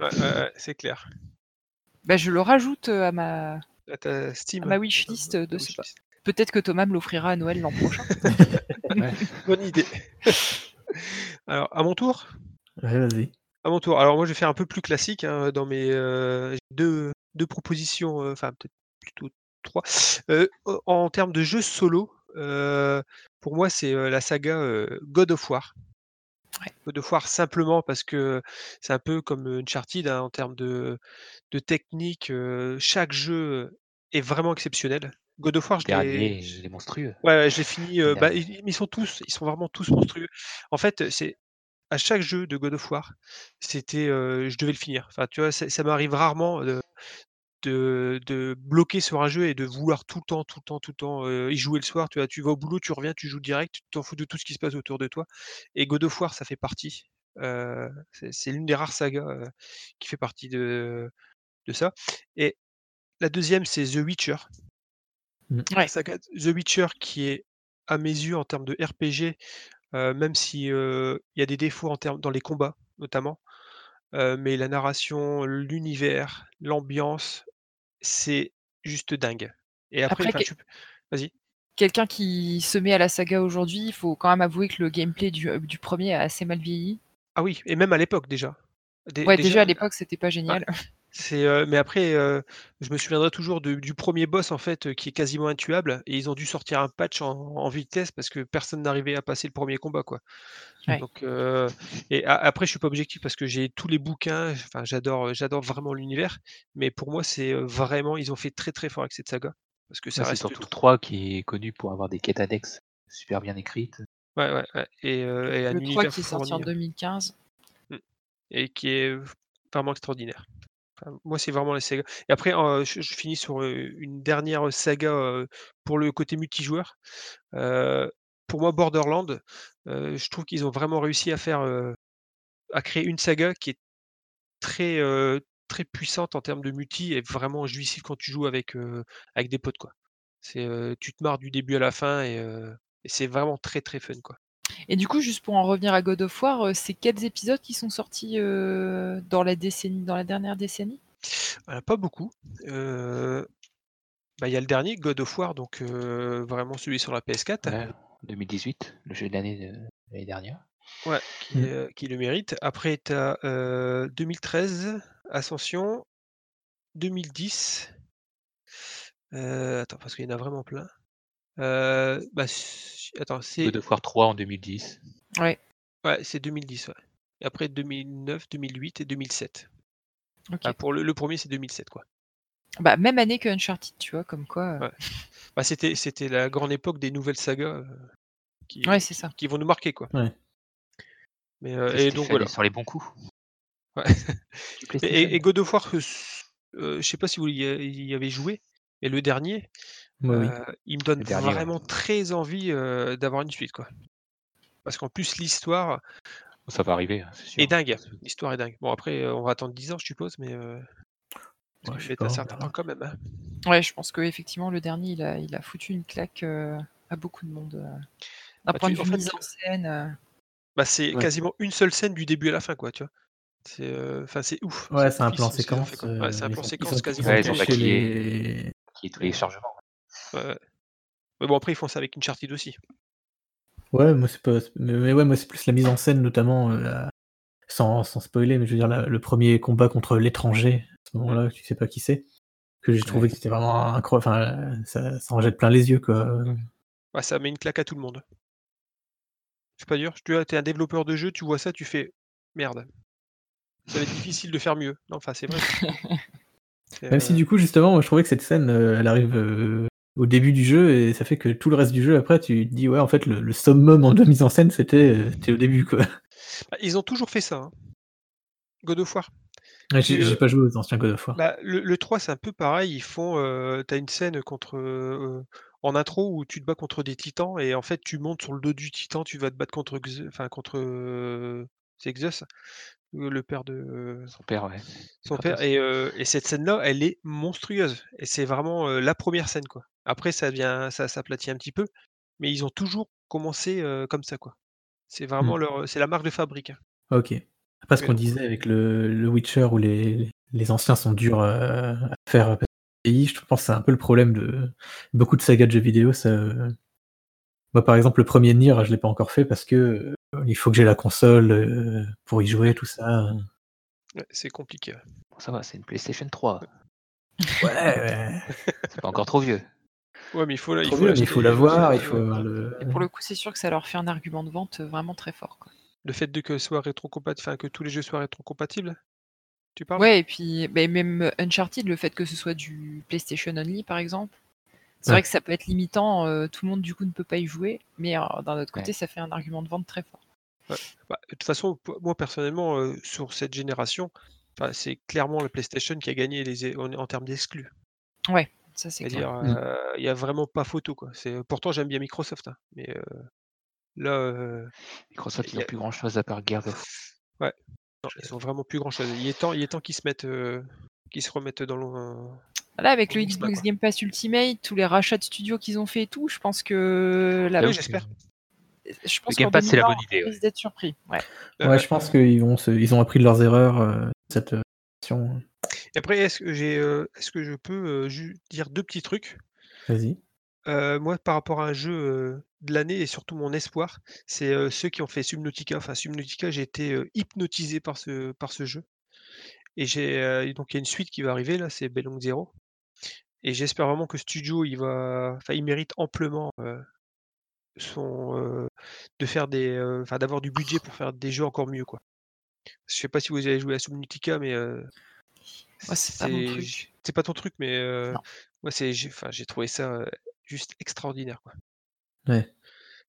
ouais, ouais, c'est clair. Bah, je le rajoute euh, à ma, Là, t'as Steam. à ma wishlist de ce wishlist. Peut-être que Thomas me l'offrira à Noël l'an prochain. Bonne idée. Alors, à mon tour? Ouais, vas-y. À mon tour. Alors moi, je vais faire un peu plus classique hein, dans mes euh, j'ai deux, deux propositions, euh, enfin peut-être plutôt trois. Euh, en- termes de jeux solo, euh, pour moi, c'est euh, la saga euh, God of War. Ouais. God of War simplement parce que c'est un peu comme Uncharted hein, en termes de, de technique. euh, chaque jeu est vraiment exceptionnel. God of War, je l'ai, est monstrueux. Ouais, ouais, j'ai fini. euh, bah, ils, ils sont tous, ils sont vraiment tous monstrueux. En fait, c'est à chaque jeu de God of War, c'était, euh, je devais le finir. Enfin, tu vois, ça, ça m'arrive rarement de, de, de bloquer sur un jeu et de vouloir tout le temps, tout le temps, tout le temps euh, y jouer le soir. Tu vois, tu vas au boulot, tu reviens, tu joues direct, tu t'en fous de tout ce qui se passe autour de toi. Et God of War, ça fait partie. Euh, c'est c'est l'une des rares sagas euh, qui fait partie de, de ça. Et la deuxième, c'est The Witcher. Mm. Ouais. saga The Witcher qui est, à mes yeux, en termes de RPG, euh, même si euh, il y a des défauts en termes dans les combats, notamment, euh, mais la narration, l'univers, l'ambiance, c'est juste dingue. Et après, Après, enfin, que- tu peux- vas-y. Quelqu'un qui se met à la saga aujourd'hui, il faut quand même avouer que le gameplay du, euh, du premier a assez mal vieilli. Ah oui, et même à l'époque déjà. Dé- Ouais, déjà, à l'époque, c'était pas génial. C'est, euh, mais après, euh, je me souviendrai toujours de- du premier boss en fait, euh, qui est quasiment intuable, et ils ont dû sortir un patch en, en vitesse parce que personne n'arrivait à passer le premier combat, quoi. Ouais. Donc, euh, et a- après, je suis pas objectif parce que j'ai tous les bouquins. Enfin, j'adore, j'adore vraiment l'univers, mais pour moi, c'est vraiment, ils ont fait très très fort avec cette saga parce que ça Ouais, reste surtout le trop- 3 qui est connu pour avoir des quêtes annexes super bien écrites. Ouais, ouais, ouais. Et, euh, et un Le 3 univers qui est sorti en fourni, 2015. et qui est vraiment extraordinaire. Moi, c'est vraiment la saga. Et après, euh, je, finis sur une dernière saga pour le côté multijoueur. Pour moi, Borderland, euh, je trouve qu'ils ont vraiment réussi à faire, à créer une saga qui est très, très puissante en termes de multi et vraiment jouissive quand tu joues avec, avec des potes, quoi. Tu te marres du début à la fin et, et c'est vraiment très très fun, quoi. Et du coup, juste pour en revenir à God of War, euh, c'est quels épisodes qui sont sortis euh, dans la décennie, dans la dernière décennie? Euh, pas beaucoup. Euh, bah, il y a le dernier, God of War, donc euh, vraiment celui sur la PS4. Ouais, 2018, le jeu de l'année de l'année dernière. Ouais, qui, Mm. euh, qui le mérite. Après, tu as 2013, Ascension, 2010, Euh, attends, parce qu'il y en a vraiment plein. Euh, bah, attends, c'est God of War 3 en 2010. Ouais, ouais, c'est 2010, ouais. Et après 2009, 2008 et 2007. ok. Bah, pour le, le premier, c'est 2007, quoi. Bah, même année que Uncharted, tu vois, comme quoi. euh, Ouais. Bah, c'était, c'était la grande époque des nouvelles sagas euh, qui, Ouais, c'est ça. qui vont nous marquer, quoi. Ouais. Mais, euh, et donc voilà. sur les bons coups. Ouais. Et, et God of War, euh, je sais pas si vous y, y avez joué, mais le dernier, Moi, oui. euh, il me donne vraiment très envie euh, d'avoir une suite, quoi. Parce qu'en plus, l'histoire Ça va arriver, hein, c'est sûr. est dingue. L'histoire est dingue. Bon, après, euh, on va attendre 10 ans, je suppose, mais euh, Ouais, ça je sais va être pas, un certain temps quand même. hein. Ouais, je pense que effectivement le dernier, il a, il a foutu une claque euh, à beaucoup de monde. euh. D'un Bah, point de vue mise en scène. euh. Bah, c'est Ouais. quasiment une seule scène du début à la fin, quoi, tu vois. C'est euh, enfin, c'est ouf. Ouais, c'est un plan séquence. Ouais, c'est un euh, plan séquence quasiment. ils ont les- Qui est tous les chargements. Ouais. Mais bon, après, ils font ça avec Uncharted aussi. Ouais, moi c'est pas. Mais, ouais, moi c'est plus la mise en scène, notamment, euh, la- sans, sans spoiler, mais je veux dire, la- le premier combat contre l'étranger, à ce moment-là, tu sais pas qui c'est, que j'ai trouvé Ouais. que c'était vraiment incroyable. Enfin, ça, ça en jette plein les yeux, quoi. Ouais, ça met une claque à tout le monde. C'est pas dur. Tu t'es un développeur de jeu, tu vois ça, tu fais merde. Ça va être difficile de faire mieux. Non, enfin, c'est vrai. Même si euh, du coup, justement, moi je trouvais que cette scène, euh, elle arrive euh, au début du jeu, et ça fait que tout le reste du jeu, après, tu te dis, ouais, en fait, le, le summum en de mise en scène, c'était euh, c'était au début, quoi. bah, ils ont toujours fait ça. hein. God of War. Ouais, J'ai pas joué aux anciens God of War. Bah, le, le 3, c'est un peu pareil. Ils font. Euh, T'as une scène contre. euh, en intro où tu te bats contre des titans et en fait tu montes sur le dos du titan, tu vas te battre contre. Enfin, contre. euh, c'est euh, le père de. Son père, ouais. son père. Et, euh, et cette scène-là, elle est monstrueuse. Et c'est vraiment euh, la première scène, quoi. Après, ça vient, ça s'aplatit un petit peu, mais ils ont toujours commencé euh, comme ça, quoi. C'est vraiment leur, c'est la marque de fabrique. hein. Ok. Après, ce qu'on disait avec le, le Witcher où les, les anciens sont durs euh, à faire vieilli, je pense que c'est un peu le problème de beaucoup de sagas de jeux vidéo. Ça... euh, Moi, par exemple, le premier Nier, je l'ai pas encore fait parce que euh, il faut que j'ai la console euh, pour y jouer, tout ça. Ouais, c'est compliqué. ouais. Bon, ça va, c'est une PlayStation 3. Ouais, ouais. C'est pas encore trop vieux. Ouais, mais il faut, la- il faut faut l'avoir, il euh, faut avoir le. Et pour le coup, c'est sûr que ça leur fait un argument de vente euh, vraiment très fort. Quoi. Le fait de que ce soit rétrocompatible, enfin que tous les jeux soient rétrocompatibles. Tu parles? Ouais, et puis bah, même Uncharted, le fait que ce soit du PlayStation Only, par exemple, c'est Ouais. vrai que ça peut être limitant. euh, tout le monde, du coup, ne peut pas y jouer. Mais euh, d'un autre côté, Ouais. ça fait un argument de vente très fort. Bah, de toute façon, p- moi personnellement, euh, sur cette génération, c'est clairement la PlayStation qui a gagné les, en, en termes d'exclus. Ça, c'est clair. Mm. euh, il n'y a vraiment pas photo. Quoi. C'est, pourtant, j'aime bien Microsoft, hein, mais euh, là, euh, Microsoft, ils a- n'ont plus grand chose à part Gears of non, ils ont vraiment plus grand-chose. Il est temps, il est temps qu'ils se mettent, euh, qu'ils se remettent dans le. Là, avec le Xbox. Game Pass Ultimate, tous les rachats de studios qu'ils ont fait et tout, je pense que Oui, J'avoue j'espère. je pense Le Game Pass, c'est la 2020, bonne idée, d'être surpris. Ouais. Euh, Ouais, je pense qu'ils vont se... ils ont appris de leurs erreurs euh, cette euh, version. Et après, est-ce que j'ai, euh, est-ce que je peux euh, dire deux petits trucs? Vas-y. Euh, moi, par rapport à un jeu euh, de l'année et surtout mon espoir, c'est euh, ceux qui ont fait Subnautica. Enfin, Subnautica, j'ai été hypnotisé par ce, par ce jeu. Et j'ai donc il y a une suite qui va arriver là, c'est Belong Zero. Et j'espère vraiment que Studio, il va, enfin, il mérite amplement son, de faire des, enfin, d'avoir du budget pour faire des jeux encore mieux, quoi. Je sais pas si vous avez joué à Subnautica, mais c'est pas mon c'est truc. c'est pas ton truc, mais euh, c'est, j'ai, enfin, j'ai trouvé ça euh, juste extraordinaire, quoi. Ouais.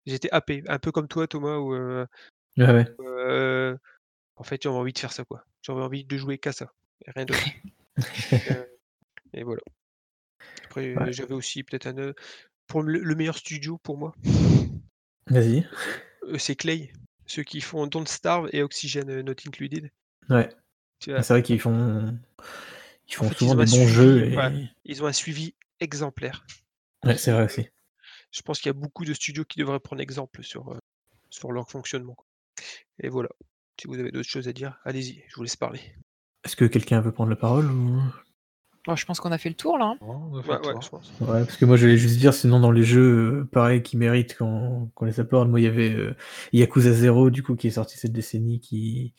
J'étais happé, un peu comme toi, Thomas, où euh, Ouais, ouais. en fait j'avais envie de faire ça, quoi. J'avais envie de jouer qu'à ça, et rien d'autre. Euh, et voilà. Après, Ouais. j'avais aussi peut-être un, pour le, le meilleur studio pour moi, Vas-y. c'est Clay, ceux qui font Don't Starve et Oxygen euh, Not Included. Ouais. C'est vrai qu'ils font, ils En font fait, ils souvent ont des bons suivi, jeux. Et... ouais. ils ont un suivi exemplaire. Ouais, c'est vrai aussi. Je pense qu'il y a beaucoup de studios qui devraient prendre exemple sur, euh, sur leur fonctionnement. quoi. Et voilà. Si vous avez d'autres choses à dire, allez-y, je vous laisse parler. Est-ce que quelqu'un veut prendre la parole ou... Bon, je pense qu'on a fait le tour là. hein. Ouais, ouais, tour. parce que moi je voulais juste dire, sinon dans les jeux, euh, pareil, qui méritent qu'on les apporte, moi il y avait euh, Yakuza 0 du coup qui est sorti cette décennie, qui,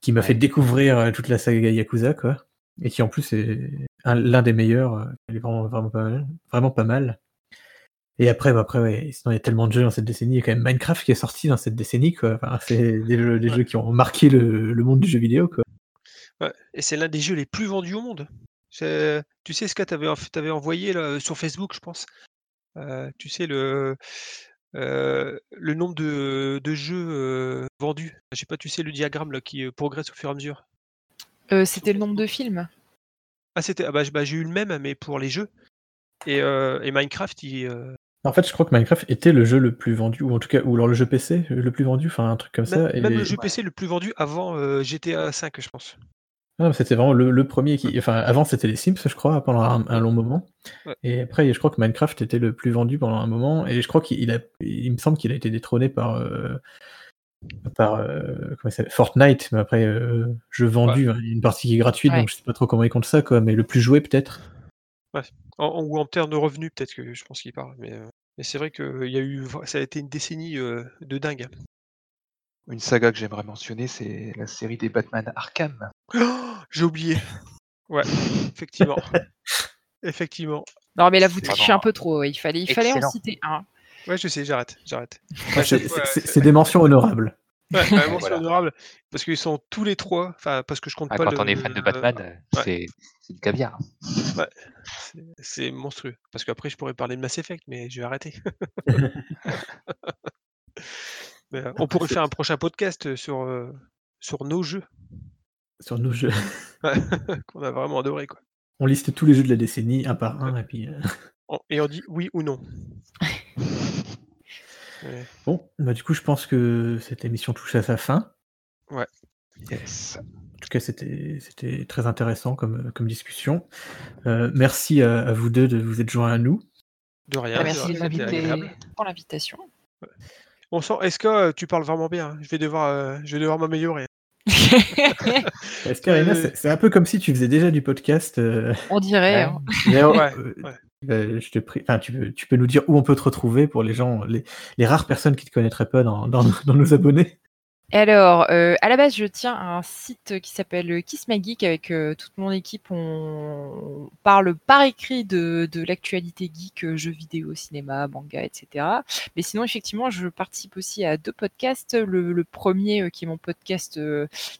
qui m'a Ouais. fait découvrir euh, toute la saga Yakuza, quoi. Et qui en plus est un- l'un des meilleurs. euh, Il est vraiment, vraiment pas mal. Vraiment pas mal. Et après, bah, après ouais, sinon il y a tellement de jeux dans cette décennie. Il y a quand même Minecraft qui est sorti dans cette décennie. Quoi. Enfin, c'est des, jeux, des Ouais. jeux qui ont marqué le, le monde du jeu vidéo. Quoi. Ouais, et c'est l'un des jeux les plus vendus au monde. C'est- Tu sais ce que tu avais, envoyé là, sur Facebook, je pense? Euh, tu sais le, euh, le nombre de, de jeux euh, vendus? Je sais pas, tu sais le diagramme là, qui euh, progresse au fur et à mesure? Euh, C'était le nombre de films. Ah c'était, ah bah, j- bah, j'ai eu le même, mais pour les jeux. Et, euh, et Minecraft, il, euh, En fait, je crois que Minecraft était le jeu le plus vendu, ou en tout cas, ou alors le jeu PC le plus vendu, enfin un truc comme même, ça. Et... même le jeu PC le plus vendu avant euh, GTA V, je pense. Non, c'était vraiment le, le premier qui. Enfin, avant c'était les Sims, je crois, pendant un, un long moment. Ouais. Et après, je crois que Minecraft était le plus vendu pendant un moment. Et je crois qu'il a. Il me semble qu'il a été détrôné par. euh, par euh, comment ça Fortnite, mais après, euh, jeu vendu, hein, il une partie qui est gratuite, Ouais. donc je sais pas trop comment ils comptent ça, quoi. Mais le plus joué, peut-être. En, en- ou en termes de revenus, peut-être que je pense qu'il parle. Mais, euh, mais c'est vrai que il y a eu, ça a été une décennie euh, de dingue. Une saga que j'aimerais mentionner, c'est la série des Batman Arkham. Oh, J'ai oublié. Ouais, effectivement. effectivement. Non, mais là, vous trichez un peu trop. Il fallait, il fallait en citer un. Ouais, je sais, j'arrête, j'arrête. C'est- euh, c'est des mentions honorables. Ouais, ouais, mention Voilà. honorable, parce qu'ils sont tous les trois, enfin parce que je compte Ah, pas quand le, on est fan de Batman, euh, ouais. c'est du caviar. c'est- c'est monstrueux. Parce qu'après je pourrais parler de Mass Effect, mais je vais arrêter. Mais, euh, on Après, pourrait faire un prochain podcast sur, euh, sur nos jeux Sur nos jeux. Ouais, qu'on a vraiment adoré quoi. On liste tous les jeux de la décennie, un par un, et puis. euh, On- Et on dit oui ou non. Ouais. Bon, bah, du coup, je pense que cette émission touche à sa fin. Yes. En tout cas, c'était c'était très intéressant comme, comme discussion. Euh, merci à, à vous deux de vous être joints à nous. De rien. Ah, merci de pour l'invitation. On sent, est-ce que euh, tu parles vraiment bien? Je vais devoir, euh, je vais devoir m'améliorer. Est-ce qu'Arena, Euh, c'est un peu comme si tu faisais déjà du podcast. euh, On dirait. Ouais. hein. d'ailleurs, Ouais, euh, ouais. euh, je te prie, enfin, tu, peux, tu peux nous dire où on peut te retrouver pour les gens, les, les rares personnes qui te connaîtraient pas dans, dans, dans nos abonnés? Alors, euh, à la base, je tiens à un site qui s'appelle Kiss My Geek avec euh, toute mon équipe. On parle par écrit de, de l'actualité geek, euh, jeux vidéo, cinéma, manga, etc. Mais sinon, effectivement, je participe aussi à deux podcasts. Le, le premier, euh, qui est mon podcast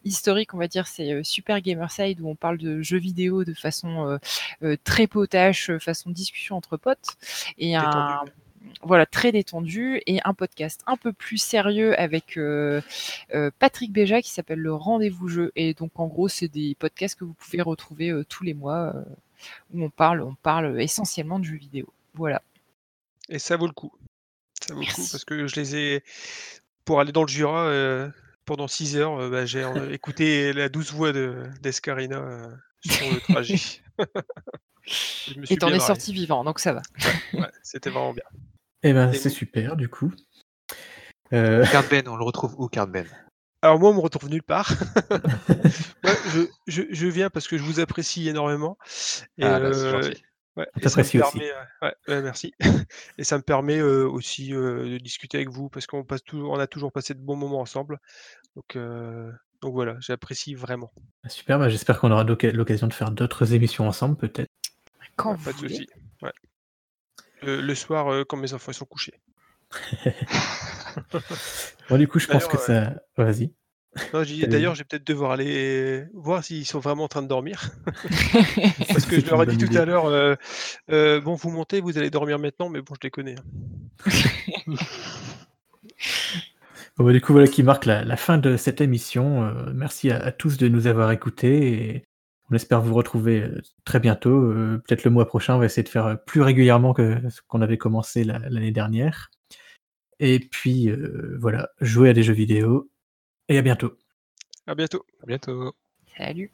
historique, on va dire, c'est Super Gamerside, où on parle de jeux vidéo de façon euh, euh, très potache, façon discussion entre potes. Et un. Voilà, très détendu et un podcast un peu plus sérieux avec euh, euh, Patrick Béja qui s'appelle Le Rendez-vous Jeu. Et donc, en gros, c'est des podcasts que vous pouvez retrouver euh, tous les mois où on parle, on parle essentiellement de jeux vidéo. Voilà. Et ça vaut le coup. Ça vaut le coup parce que je les ai. Pour aller dans le Jura, euh, pendant 6 heures, euh, bah, j'ai euh, écouté la douce voix de- d'Escarina euh, sur le trajet. Je me suis Et t'en es sorti vivant, donc ça va. Ouais, c'était vraiment bien. Eh ben, c'est super, du coup. Euh, Card Ben, on le retrouve où, Card Ben? Alors moi, on me retrouve nulle part. Moi, je, je, je viens parce que je vous apprécie énormément. Et, Ah, bah, c'est euh, ouais, et ça me aussi. permet, euh, ouais, ouais, merci. Et ça me permet euh, aussi euh, de discuter avec vous parce qu'on passe toujours, on a toujours passé de bons moments ensemble. Donc, euh, donc voilà, j'apprécie vraiment. super, bah, j'espère qu'on aura l'oc- l'occasion de faire d'autres émissions ensemble, peut-être. Quand Ouais, vous pas de souci. Le, le soir, euh, quand mes enfants sont couchés. Bon, du coup, je pense D'ailleurs, que ça. ouais, Vas-y. D'ailleurs, je vais peut-être devoir aller voir s'ils sont vraiment en train de dormir. Parce que je leur ai dit tout idée. à l'heure, euh, euh, bon, vous montez, vous allez dormir maintenant, mais bon, je les connais. hein. Bon, bah, du coup, voilà qui marque la, la fin de cette émission. Euh, merci à, à tous de nous avoir écoutés et on espère vous retrouver euh, très bientôt. Euh, Peut-être le mois prochain, on va essayer de faire euh, plus régulièrement que ce qu'on avait commencé la- l'année dernière. Et puis, euh, voilà, jouer à des jeux vidéo et à bientôt. À bientôt. À bientôt. Salut.